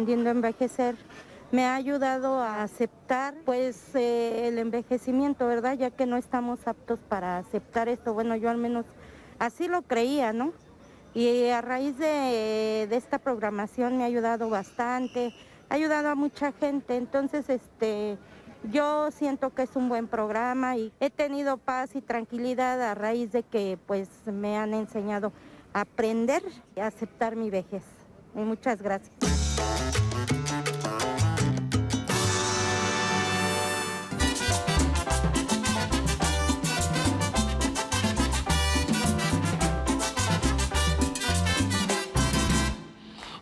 Aprendiendo Envejecer me ha ayudado a aceptar pues eh, el envejecimiento, ¿verdad? Ya que no estamos aptos para aceptar esto. Bueno, yo al menos así lo creía, ¿no? Y a raíz de, de esta programación me ha ayudado bastante, ha ayudado a mucha gente. Entonces, este, yo siento que es un buen programa y he tenido paz y tranquilidad a raíz de que pues me han enseñado a aprender y aceptar mi vejez. Y muchas gracias.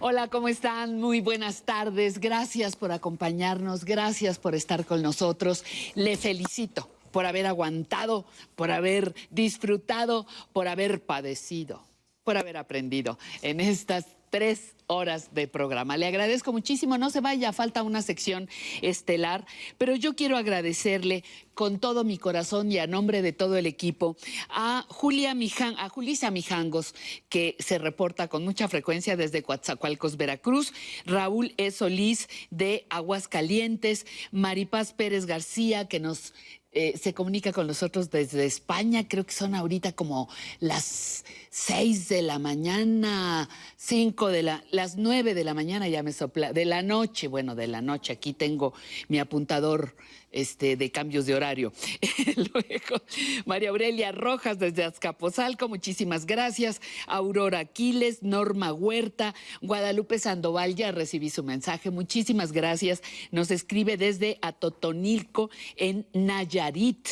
Hola, ¿cómo están? Muy buenas tardes. Gracias por acompañarnos, gracias por estar con nosotros. Le felicito por haber aguantado, por haber disfrutado, por haber padecido, por haber aprendido en estas tres horas de programa. Le agradezco muchísimo, no se vaya, falta una sección estelar, pero yo quiero agradecerle con todo mi corazón y a nombre de todo el equipo a Julia Mijan, a Julisa Mijangos, que se reporta con mucha frecuencia desde Coatzacoalcos, Veracruz, Raúl E. Solís de Aguascalientes, Maripaz Pérez García, que nos eh, se comunica con nosotros desde España. Creo que son ahorita como las seis de la mañana, cinco de la, las nueve de la mañana ya me sopla, de la noche, bueno, de la noche. Aquí tengo mi apuntador este, de cambios de horario. Luego, María Aurelia Rojas desde Azcapotzalco, muchísimas gracias. Aurora Aquiles, Norma Huerta, Guadalupe Sandoval, ya recibí su mensaje, muchísimas gracias. Nos escribe desde Atotonilco, en Nayarit.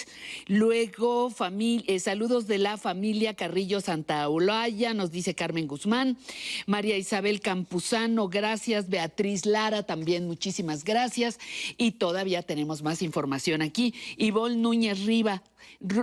Luego, eh, saludos de la familia Carrillo Santa Olaya, nos dice Carmen Guzmán. María Isabel Campuzano, gracias. Beatriz Lara, también muchísimas gracias. Y todavía tenemos más información aquí. Ivonne Núñez Riva,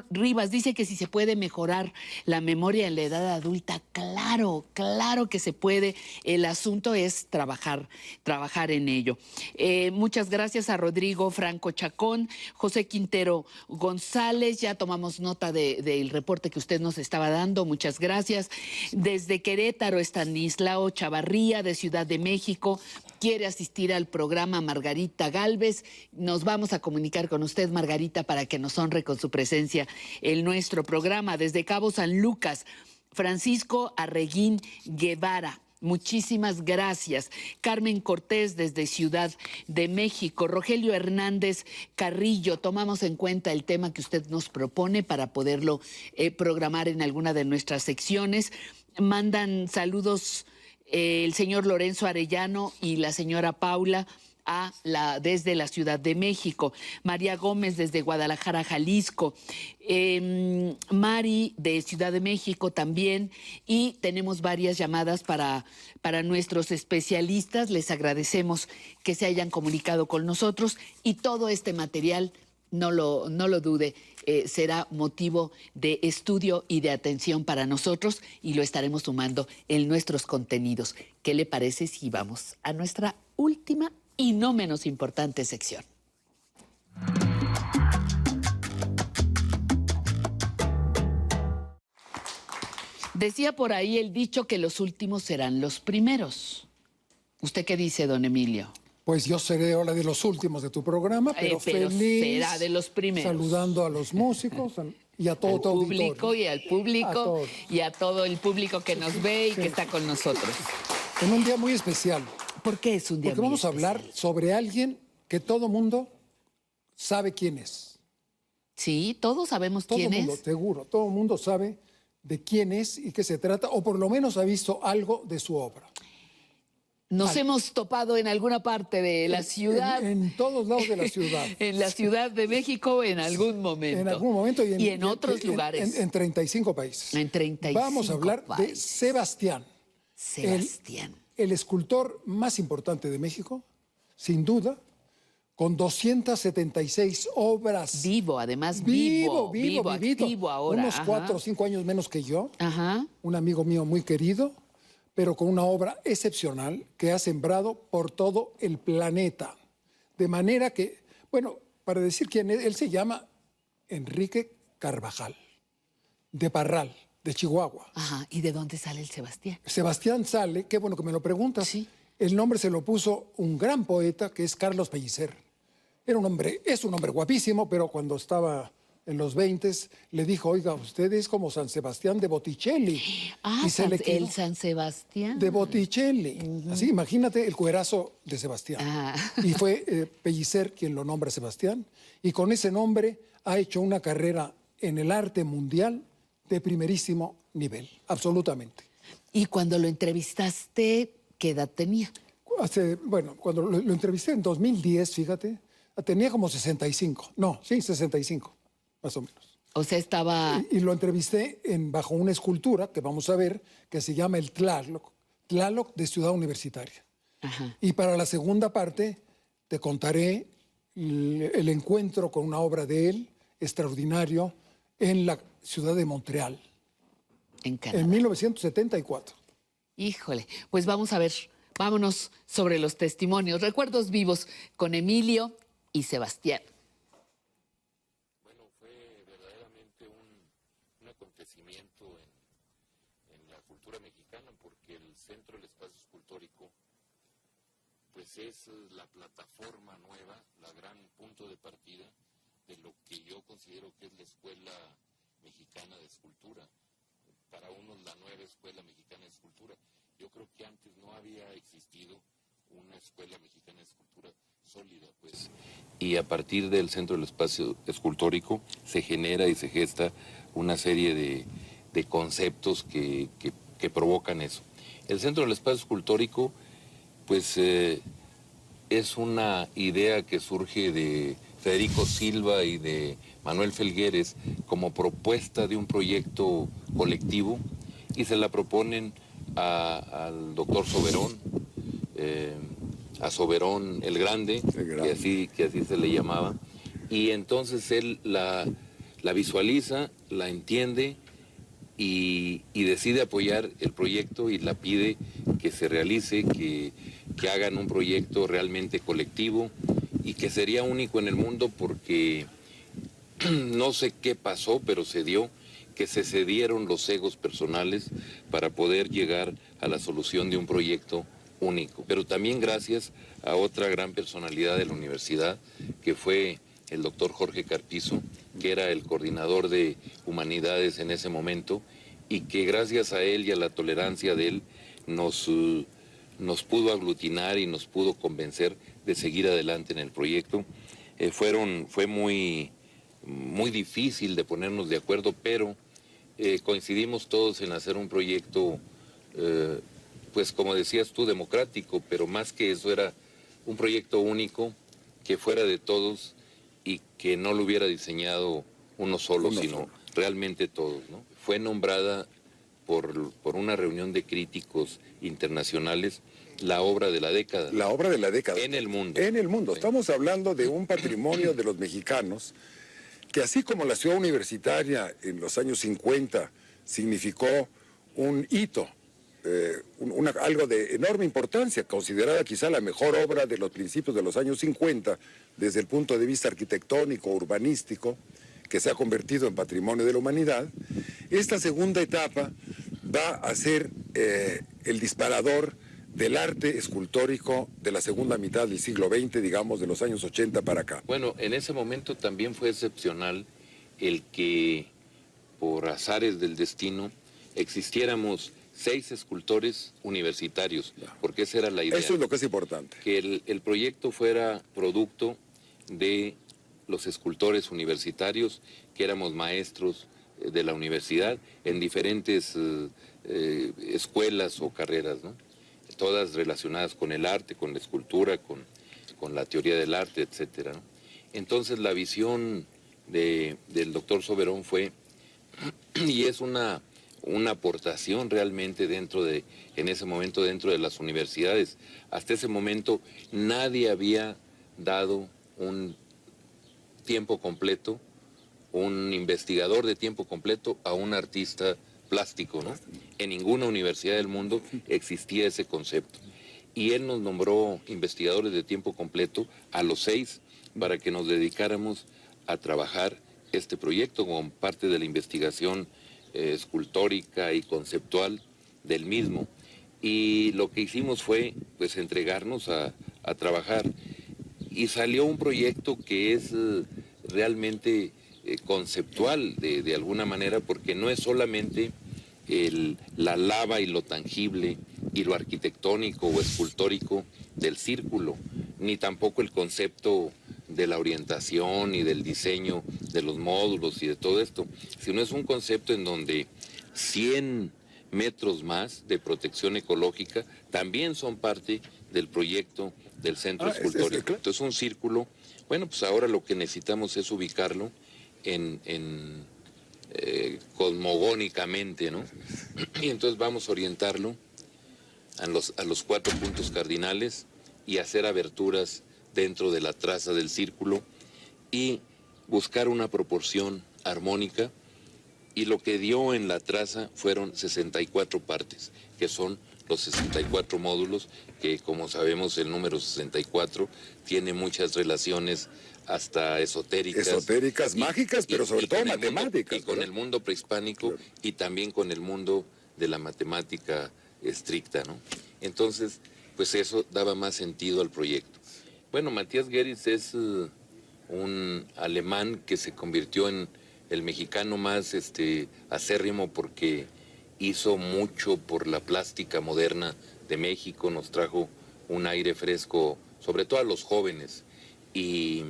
Rivas dice que si se puede mejorar la memoria en la edad adulta, claro, claro que se puede. El asunto es trabajar, trabajar en ello. Eh, muchas gracias a Rodrigo Franco Chacón, José Quintero González, ya tomamos nota de- del reporte que usted nos estaba dando, muchas gracias. Desde Querétaro, Estanislao Chavarría, de Ciudad de México, quiere asistir al programa Margarita Galvez. Nos vamos a comunicar con usted, Margarita, para que nos honre con su presencia en nuestro programa. Desde Cabo San Lucas, Francisco Arreguín Guevara. Muchísimas gracias. Carmen Cortés desde Ciudad de México. Rogelio Hernández Carrillo, tomamos en cuenta el tema que usted nos propone para poderlo eh, programar en alguna de nuestras secciones. Mandan saludos el señor Lorenzo Arellano y la señora Paula a la, desde la Ciudad de México, María Gómez desde Guadalajara, Jalisco, em, Mari de Ciudad de México también, y tenemos varias llamadas para, para nuestros especialistas. Les agradecemos que se hayan comunicado con nosotros. Y todo este material, no lo, no lo dude, eh, será motivo de estudio y de atención para nosotros y lo estaremos sumando en nuestros contenidos. ¿Qué le parece si vamos a nuestra última y no menos importante sección. Decía por ahí el dicho que los últimos serán los primeros. ¿Usted qué dice, don Emilio? Pues yo seré ahora de los últimos de tu programa, pero, Eh, pero feliz. será de los primeros. Saludando a los músicos y a todo al tu público auditorio. y al público y a todo el público que nos ve y que está con nosotros. En un día muy especial. ¿Por qué es un día Porque muy vamos a hablar sobre alguien que todo mundo sabe quién es. Sí, todos sabemos todo quién mundo, es. Seguro, todo el mundo sabe de quién es y qué se trata, o por lo menos ha visto algo de su obra. Nos hemos topado en alguna parte de la ciudad. En, en todos lados de la ciudad. en la Ciudad de México en algún momento. En algún momento y en, otros en- lugares. En, en 35 países. En 35 Vamos a hablar de países. Sebastián. Sebastián. El, el escultor más importante de México, sin duda, con 276 obras. Vivo, además Vivo, vivo, vivo, vivo, vivito. activo ahora. Unos ajá. cuatro o cinco años menos que yo. Ajá. Un amigo mío muy querido, pero con una obra excepcional que ha sembrado por todo el planeta. De manera que, bueno, para decir quién es, él se llama Enrique Carvajal, de Parral, de Chihuahua. Ajá. ¿Y de dónde sale el Sebastián? Sebastián sale, qué bueno que me lo preguntas. El nombre se lo puso un gran poeta que es Carlos Pellicer. Era un hombre, es un hombre guapísimo, pero cuando estaba en los 20 le dijo, oiga, usted es como San Sebastián de Botticelli. Ah, Y se San- le quedó. el San Sebastián. De Botticelli. Así, imagínate el cuerazo de Sebastián. Ah. Y fue eh, Pellicer quien lo nombra Sebastián. Y con ese nombre ha hecho una carrera en el arte mundial de primerísimo nivel, absolutamente. Y cuando lo entrevistaste, ¿qué edad tenía? Hace, bueno, cuando lo, lo entrevisté en 2010, fíjate, tenía como 65. No, sí, 65, más o menos. O sea, estaba... Y, y lo entrevisté en, bajo una escultura que vamos a ver, que se llama el Tlaloc, Tlaloc de Ciudad Universitaria. Ajá. Y para la segunda parte te contaré el, el encuentro con una obra de él extraordinario en la ciudad de Montreal. En Canadá. En 1974. Híjole, pues vamos a ver, vámonos sobre los testimonios, recuerdos vivos con Emilio y Sebastián. un acontecimiento en, en la cultura mexicana porque el Centro del Espacio Escultórico es la plataforma nueva, la gran punto de partida de lo que yo considero que es la Escuela Mexicana de Escultura. Para unos la nueva Escuela Mexicana de Escultura. Yo creo que antes no había existido una Escuela Mexicana de Escultura sólida, pues. Y a partir del Centro del Espacio Escultórico se genera y se gesta una serie de, de conceptos que, que- que provocan eso. El Centro del Espacio Escultórico, pues, eh, es una idea que surge de Federico Silva y de Manuel Felgueres como propuesta de un proyecto colectivo y se la proponen a- al doctor Soberón, eh, a Soberón el Grande, Que, así, que así se le llamaba, y entonces él la, la visualiza, la entiende y, decide apoyar el proyecto y la pide que se realice, que, que hagan un proyecto realmente colectivo y que sería único en el mundo porque no sé qué pasó, pero se dio que se cedieron los egos personales para poder llegar a la solución de un proyecto único. Pero también gracias a otra gran personalidad de la universidad, que fue el doctor Jorge Carpizo, que era el coordinador de humanidades en ese momento, y que gracias a él y a la tolerancia de él nos, uh, nos pudo aglutinar y nos pudo convencer de seguir adelante en el proyecto. Eh, fueron, fue muy, muy difícil de ponernos de acuerdo, pero eh, coincidimos todos en hacer un proyecto, eh, pues como decías tú, democrático, pero más que eso era un proyecto único que fuera de todos y que no lo hubiera diseñado uno solo, Uno sino solo. realmente todos. ¿no? Fue nombrada por, por una reunión de críticos internacionales la obra de la década. La obra de la década. En el mundo. En el mundo. Estamos hablando de un patrimonio de los mexicanos que así como la ciudad universitaria en los años 50 significó un hito, eh, una- algo de enorme importancia, considerada quizá la mejor obra de los principios de los años 50 desde el punto de vista arquitectónico, urbanístico, que se ha convertido en patrimonio de la humanidad, esta segunda etapa va a ser eh, el disparador del arte escultórico de la segunda mitad del siglo XX, digamos, de los años 80 para acá. Bueno, en ese momento también fue excepcional el que, por azares del destino, existiéramos seis escultores universitarios, porque esa era la idea. Eso es lo que es importante. Que el, el proyecto fuera producto de los escultores universitarios, que éramos maestros eh, de la universidad en diferentes eh, eh, escuelas o carreras, ¿no? todas relacionadas con el arte, con la escultura, con, con la teoría del arte. ¿no? Entonces la visión de- del doctor Soberón fue, y es una, una aportación realmente dentro de, en ese momento dentro de las universidades. Hasta ese momento nadie había dado un tiempo completo, un investigador de tiempo completo a un artista plástico, ¿no? En ninguna universidad del mundo existía ese concepto. Y él nos nombró investigadores de tiempo completo a los seis para que nos dedicáramos a trabajar este proyecto como parte de la investigación eh, escultórica y conceptual del mismo. Y lo que hicimos fue pues entregarnos a, a trabajar y salió un proyecto que es eh, realmente eh, conceptual de, alguna manera porque no es solamente la lava y lo tangible y lo arquitectónico o escultórico del círculo, ni tampoco el concepto de la orientación y del diseño de los módulos y de todo esto, sino es un concepto en donde 100 metros más de protección ecológica también son parte del proyecto del centro Ah, es- es- escultórico. claro. Entonces un círculo, bueno, pues ahora lo que necesitamos es ubicarlo en, en, eh, cosmogónicamente, ¿no? Y entonces vamos a orientarlo a los, a los cuatro puntos cardinales y hacer aberturas dentro de la traza del círculo y buscar una proporción armónica y lo que dio en la traza fueron 64 partes, que son los 64 módulos, que como sabemos el número 64 tiene muchas relaciones hasta esotéricas. Esotéricas, mágicas, pero sobre todo mundo- matemáticas, y con el mundo prehispánico y también con el mundo de la matemática estricta, ¿no? Entonces, pues eso daba más sentido al proyecto. Bueno, Matías Geritz es eh, un alemán que se convirtió en el mexicano más este, acérrimo porque hizo mucho por la plástica moderna de México, nos trajo un aire fresco, sobre todo a los jóvenes, y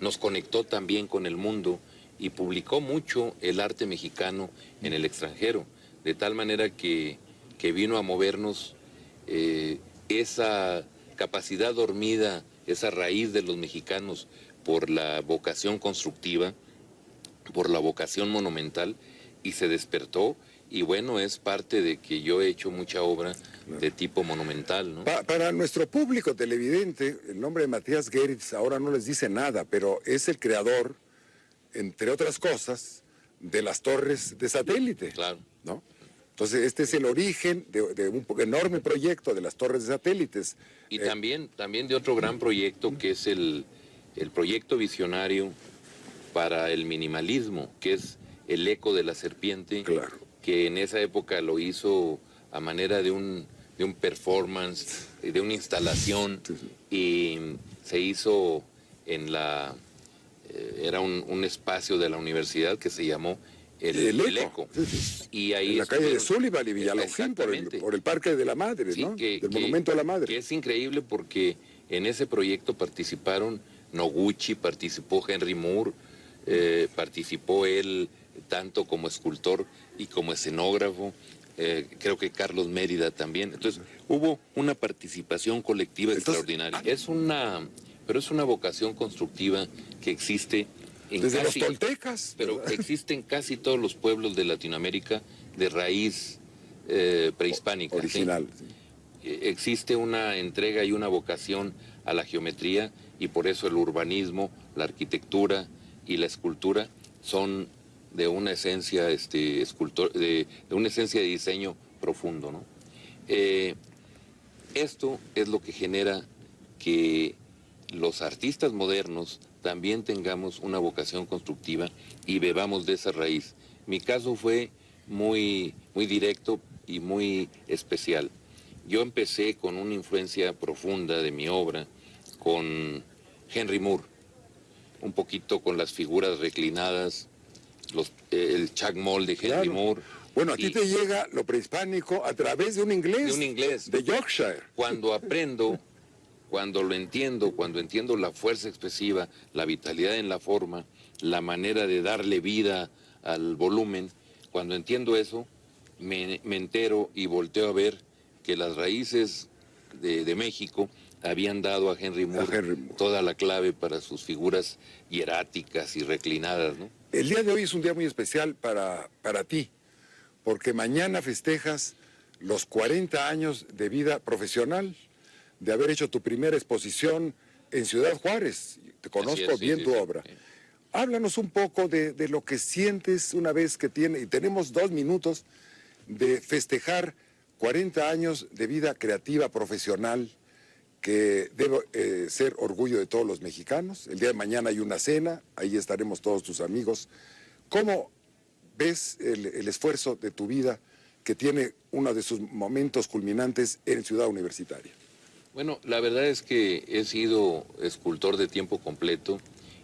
nos conectó también con el mundo y publicó mucho el arte mexicano en el extranjero, de tal manera que, que vino a movernos eh, esa capacidad dormida, esa raíz de los mexicanos por la vocación constructiva, por la vocación monumental, y se despertó. Y bueno, es parte de que yo he hecho mucha obra de tipo monumental, ¿no? Pa- para nuestro público televidente, el nombre de Matías Geritz ahora no les dice nada, pero es el creador, entre otras cosas, de las torres de satélite. Claro. ¿no? Entonces, este es el origen de, de un enorme proyecto de las torres de satélites. Y Eh, también, también de otro gran proyecto que es el, el proyecto visionario para el minimalismo, que es el eco de la serpiente, que en esa época lo hizo a manera de un de un performance, de una instalación, y se hizo en la, eh, era un, un espacio de la universidad que se llamó el, El el Eco. Y ahí en la calle de Sullivan y Villalongín, por el, por el Parque de la Madre, Sí, ¿no? que- Del que- Monumento a la Madre. Que es increíble porque en ese proyecto participaron Noguchi, participó Henry Moore, eh, participó él tanto como escultor y como escenógrafo. Eh, creo que Carlos Mérida también. Entonces, hubo una participación colectiva extraordinaria. Es una, pero es una vocación constructiva que existe en Desde casi, los toltecas. pero existe en casi todos los pueblos de Latinoamérica de raíz eh, prehispánica. Original. Eh, existe una entrega y una vocación a la geometría y por eso el urbanismo, la arquitectura y la escultura son de una esencia este, escultor, de, una esencia de diseño profundo. ¿no? Eh, esto es lo que genera que los artistas modernos también tengamos una vocación constructiva y bebamos de esa raíz. Mi caso fue muy, muy directo y muy especial. Yo empecé con una influencia profunda de mi obra con Henry Moore, un poquito con las figuras reclinadas, los, eh, el Chuck Moll de Henry Claro. Moore. Bueno, a ti te llega lo prehispánico a través de un inglés. de un inglés. De Yorkshire. Cuando aprendo, cuando lo entiendo, cuando entiendo la fuerza expresiva, la vitalidad en la forma, la manera de darle vida al volumen, cuando entiendo eso, me, me entero y volteo a ver que las raíces de, de México habían dado a Henry Moore, toda la clave para sus figuras hieráticas y reclinadas, ¿no? El día de hoy es un día muy especial para, para ti, porque mañana festejas los 40 años de vida profesional, de haber hecho tu primera exposición en Ciudad Juárez. Te conozco es, bien sí, tu sí. obra. Háblanos un poco de, de lo que sientes una vez que tiene, y tenemos dos minutos de festejar 40 años de vida creativa profesional que debe eh, ser orgullo de todos los mexicanos. El día de mañana hay una cena, ahí estaremos todos tus amigos. ¿Cómo ves el, esfuerzo de tu vida que tiene uno de sus momentos culminantes en Ciudad Universitaria? Bueno, la verdad es que he sido escultor de tiempo completo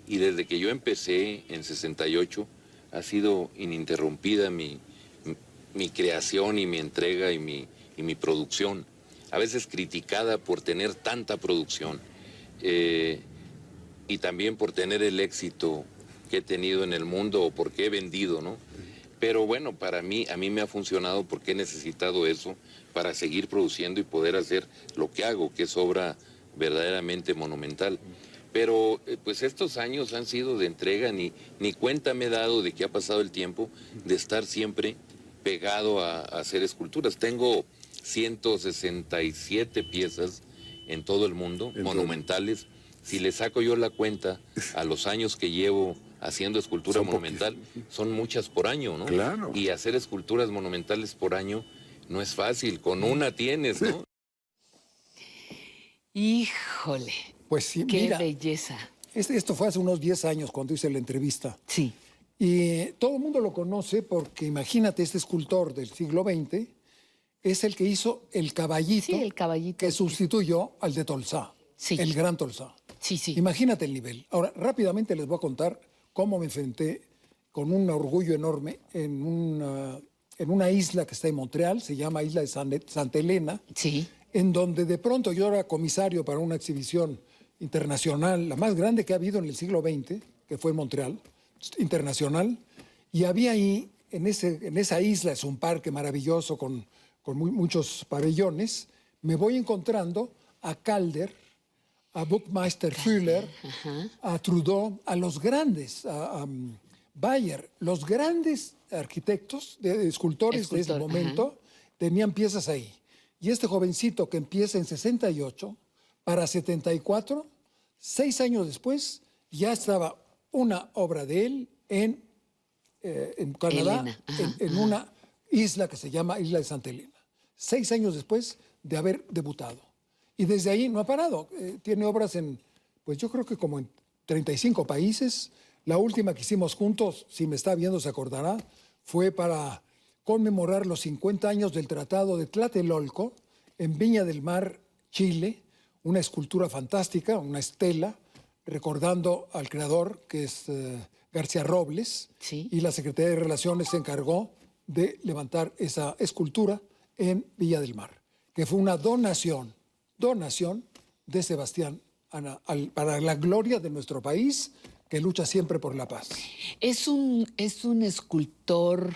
y desde que yo empecé en 68 ha sido ininterrumpida mi, mi creación y mi entrega y mi, y mi producción. A veces criticada por tener tanta producción eh, y también por tener el éxito que he tenido en el mundo o porque he vendido, ¿no? Pero bueno, para mí, a mí me ha funcionado porque he necesitado eso para seguir produciendo y poder hacer lo que hago, que es obra verdaderamente monumental. Pero eh, pues estos años han sido de entrega, ni, ni cuenta me he dado de que ha pasado el tiempo de estar siempre pegado a, a hacer esculturas. Tengo 167 piezas en todo el mundo, monumentales. Si le saco yo la cuenta a los años que llevo haciendo escultura Son monumental, son muchas por año, ¿no? Claro. Y hacer esculturas monumentales por año no es fácil, con una tienes, ¿no? Híjole. Pues sí, Qué mira, belleza. este- esto fue hace unos 10 años cuando hice la entrevista. Sí. Y todo el mundo lo conoce porque imagínate, este escultor del siglo XX es el que hizo el caballito, el caballito. que sustituyó al de Tolsá, el gran Tolsá. Sí, sí. Imagínate el nivel. Ahora, rápidamente les voy a contar cómo me enfrenté con un orgullo enorme en una, en una isla que está en Montreal, se llama Isla de San- Santa Elena, en donde de pronto yo era comisario para una exhibición internacional, la más grande que ha habido en el siglo XX, que fue en Montreal, internacional, y había ahí, en, ese, en esa isla, es un parque maravilloso con, con muy- muchos pabellones, me voy encontrando a Calder, a Buckmeister Fühler, a Trudeau, a los grandes, a, a, um, Bayer, los grandes arquitectos, de, de escultores de ese momento, tenían piezas ahí. Y este jovencito que empieza en 68 para 74, seis años después, ya estaba una obra de él en, eh, en Canadá, Elena, ajá, en, en ajá. una isla que se llama Isla de Santa Elena. Seis años después de haber debutado. Y desde ahí no ha parado. Eh, tiene obras en, pues yo creo que como en 35 países. La última que hicimos juntos, si me está viendo se acordará, fue para conmemorar los 50 años del Tratado de Tlatelolco en Viña del Mar, Chile, una escultura fantástica, una estela, recordando al creador, que es eh, García Robles, y la Secretaría de Relaciones se encargó de levantar esa escultura en Villa del Mar, que fue una donación, donación de Sebastián Ana, al- para la gloria de nuestro país, que lucha siempre por la paz. Es un, es un escultor,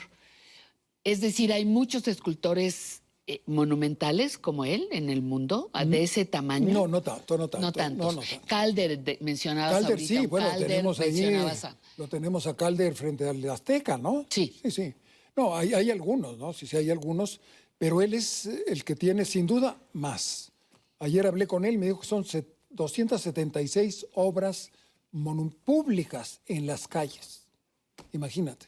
es decir, hay muchos escultores eh, monumentales como él en el mundo, de ese tamaño. No, no tanto, no tanto. No tantos. no, no tanto. Calder, de- mencionabas Calder, ahorita sí, bueno, Calder, tenemos ahí, mencionabas a- lo tenemos a Calder frente al Azteca, ¿no? Sí. Sí, sí. No, hay, hay algunos, ¿no? Sí, sí, hay algunos, pero él es eh, el que tiene sin duda más. Ayer hablé con él, me dijo que son set- 276 obras públicas en las calles. Imagínate.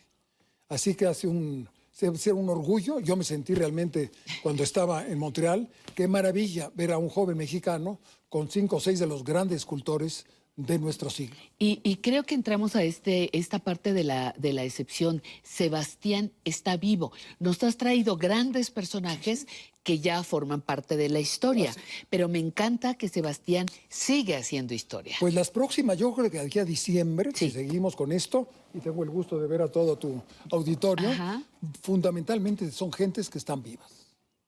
Así que hace un, ser un orgullo. Yo me sentí realmente cuando estaba en Montreal. Qué maravilla ver a un joven mexicano con cinco o seis de los grandes escultores de nuestro siglo. Y, y creo que entramos a este, esta parte de la, de la excepción. Sebastián está vivo. Nos has traído grandes personajes que ya forman parte de la historia, pero me encanta que Sebastián sigue haciendo historia. Pues las próximas, yo creo que aquí a diciembre, si seguimos con esto, y tengo el gusto de ver a todo tu auditorio, fundamentalmente son gentes que están vivas.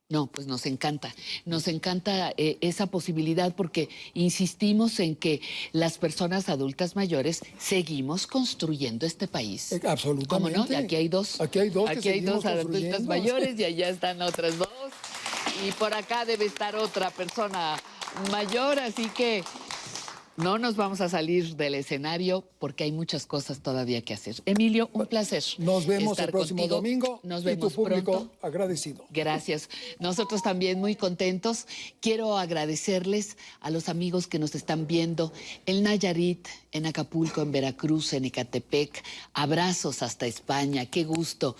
No, pues nos encanta, nos encanta eh, esa posibilidad porque insistimos en que las personas adultas mayores seguimos construyendo este país. ¿Cómo no? absolutamente. Y aquí hay dos. Aquí hay dos que Aquí hay dos adultas mayores y allá están otras dos. Y por acá debe estar otra persona mayor, así que no nos vamos a salir del escenario porque hay muchas cosas todavía que hacer. Emilio, un placer. Nos vemos estar el próximo contigo. domingo Nos y vemos tu público pronto. agradecido. Gracias. Nosotros también muy contentos. Quiero agradecerles a los amigos que nos están viendo en Nayarit, en Acapulco, en Veracruz, en Ecatepec. Abrazos hasta España. Qué gusto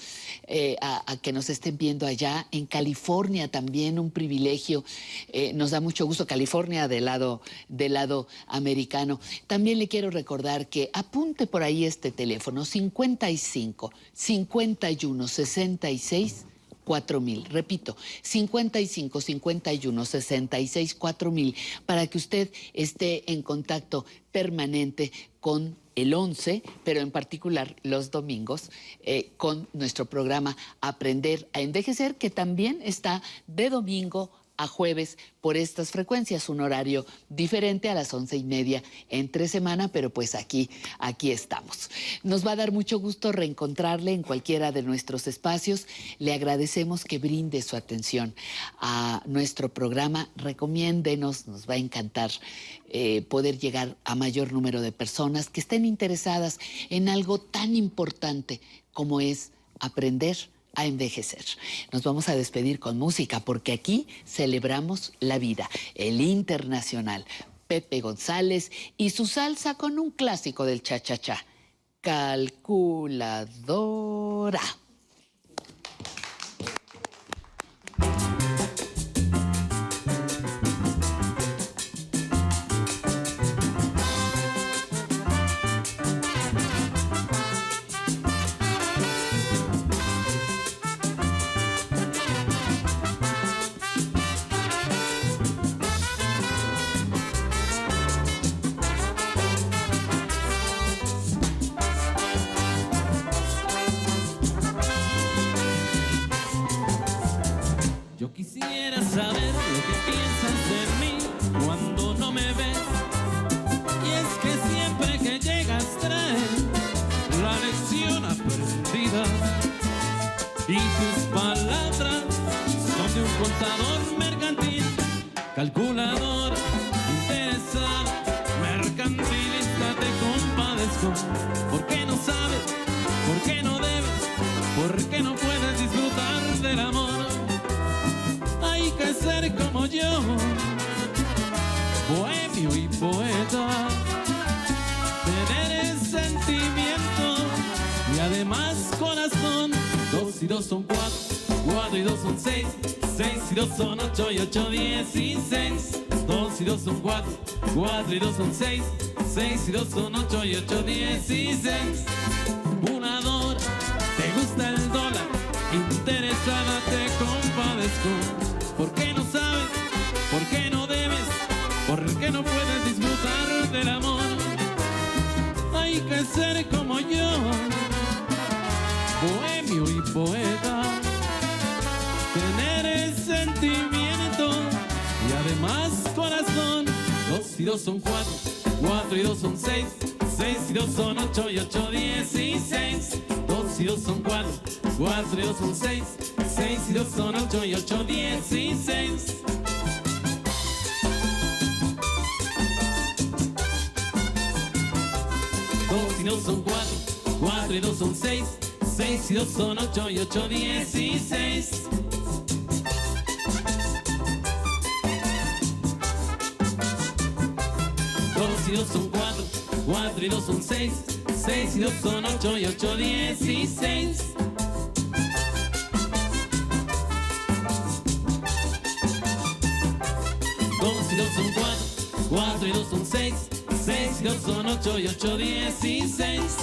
eh, a, que nos estén viendo allá. En California también un privilegio. Eh, nos da mucho gusto California del lado, del lado americano. También le quiero recordar que apunte por ahí este teléfono 55 51 66 4000. Repito, 55 51 66 4000 para que usted esté en contacto permanente con el 11, pero en particular los domingos, eh, con nuestro programa Aprender a Envejecer, que también está de domingo a jueves por estas frecuencias, un horario diferente a las once y media entre semana, pero pues aquí, aquí estamos. Nos va a dar mucho gusto reencontrarle en cualquiera de nuestros espacios. Le agradecemos que brinde su atención a nuestro programa. Recomiéndenos, nos va a encantar eh, poder llegar a mayor número de personas que estén interesadas en algo tan importante como es aprender a envejecer. Nos vamos a despedir con música porque aquí celebramos la vida, el internacional. Pepe González y su salsa con un clásico del cha-cha-cha. Calculadora. son 6, 6 y dos, son ocho y 8, 16. dos son cuatro, cuatro y dos son seis, seis y dos son ocho y ocho dieciséis. Dos y dos son cuatro, cuatro y dos son seis, seis y dos son ocho y ocho dieciséis. Dos y dos son cuatro, cuatro y dos son seis, seis y dos son ocho y ocho dieciséis. Y dos son cuatro, cuatro y dos son seis, seis y dos son ocho y ocho dieciséis. Dos y dos son cuatro, cuatro y dos son seis, seis y dos son ocho y ocho dieciséis.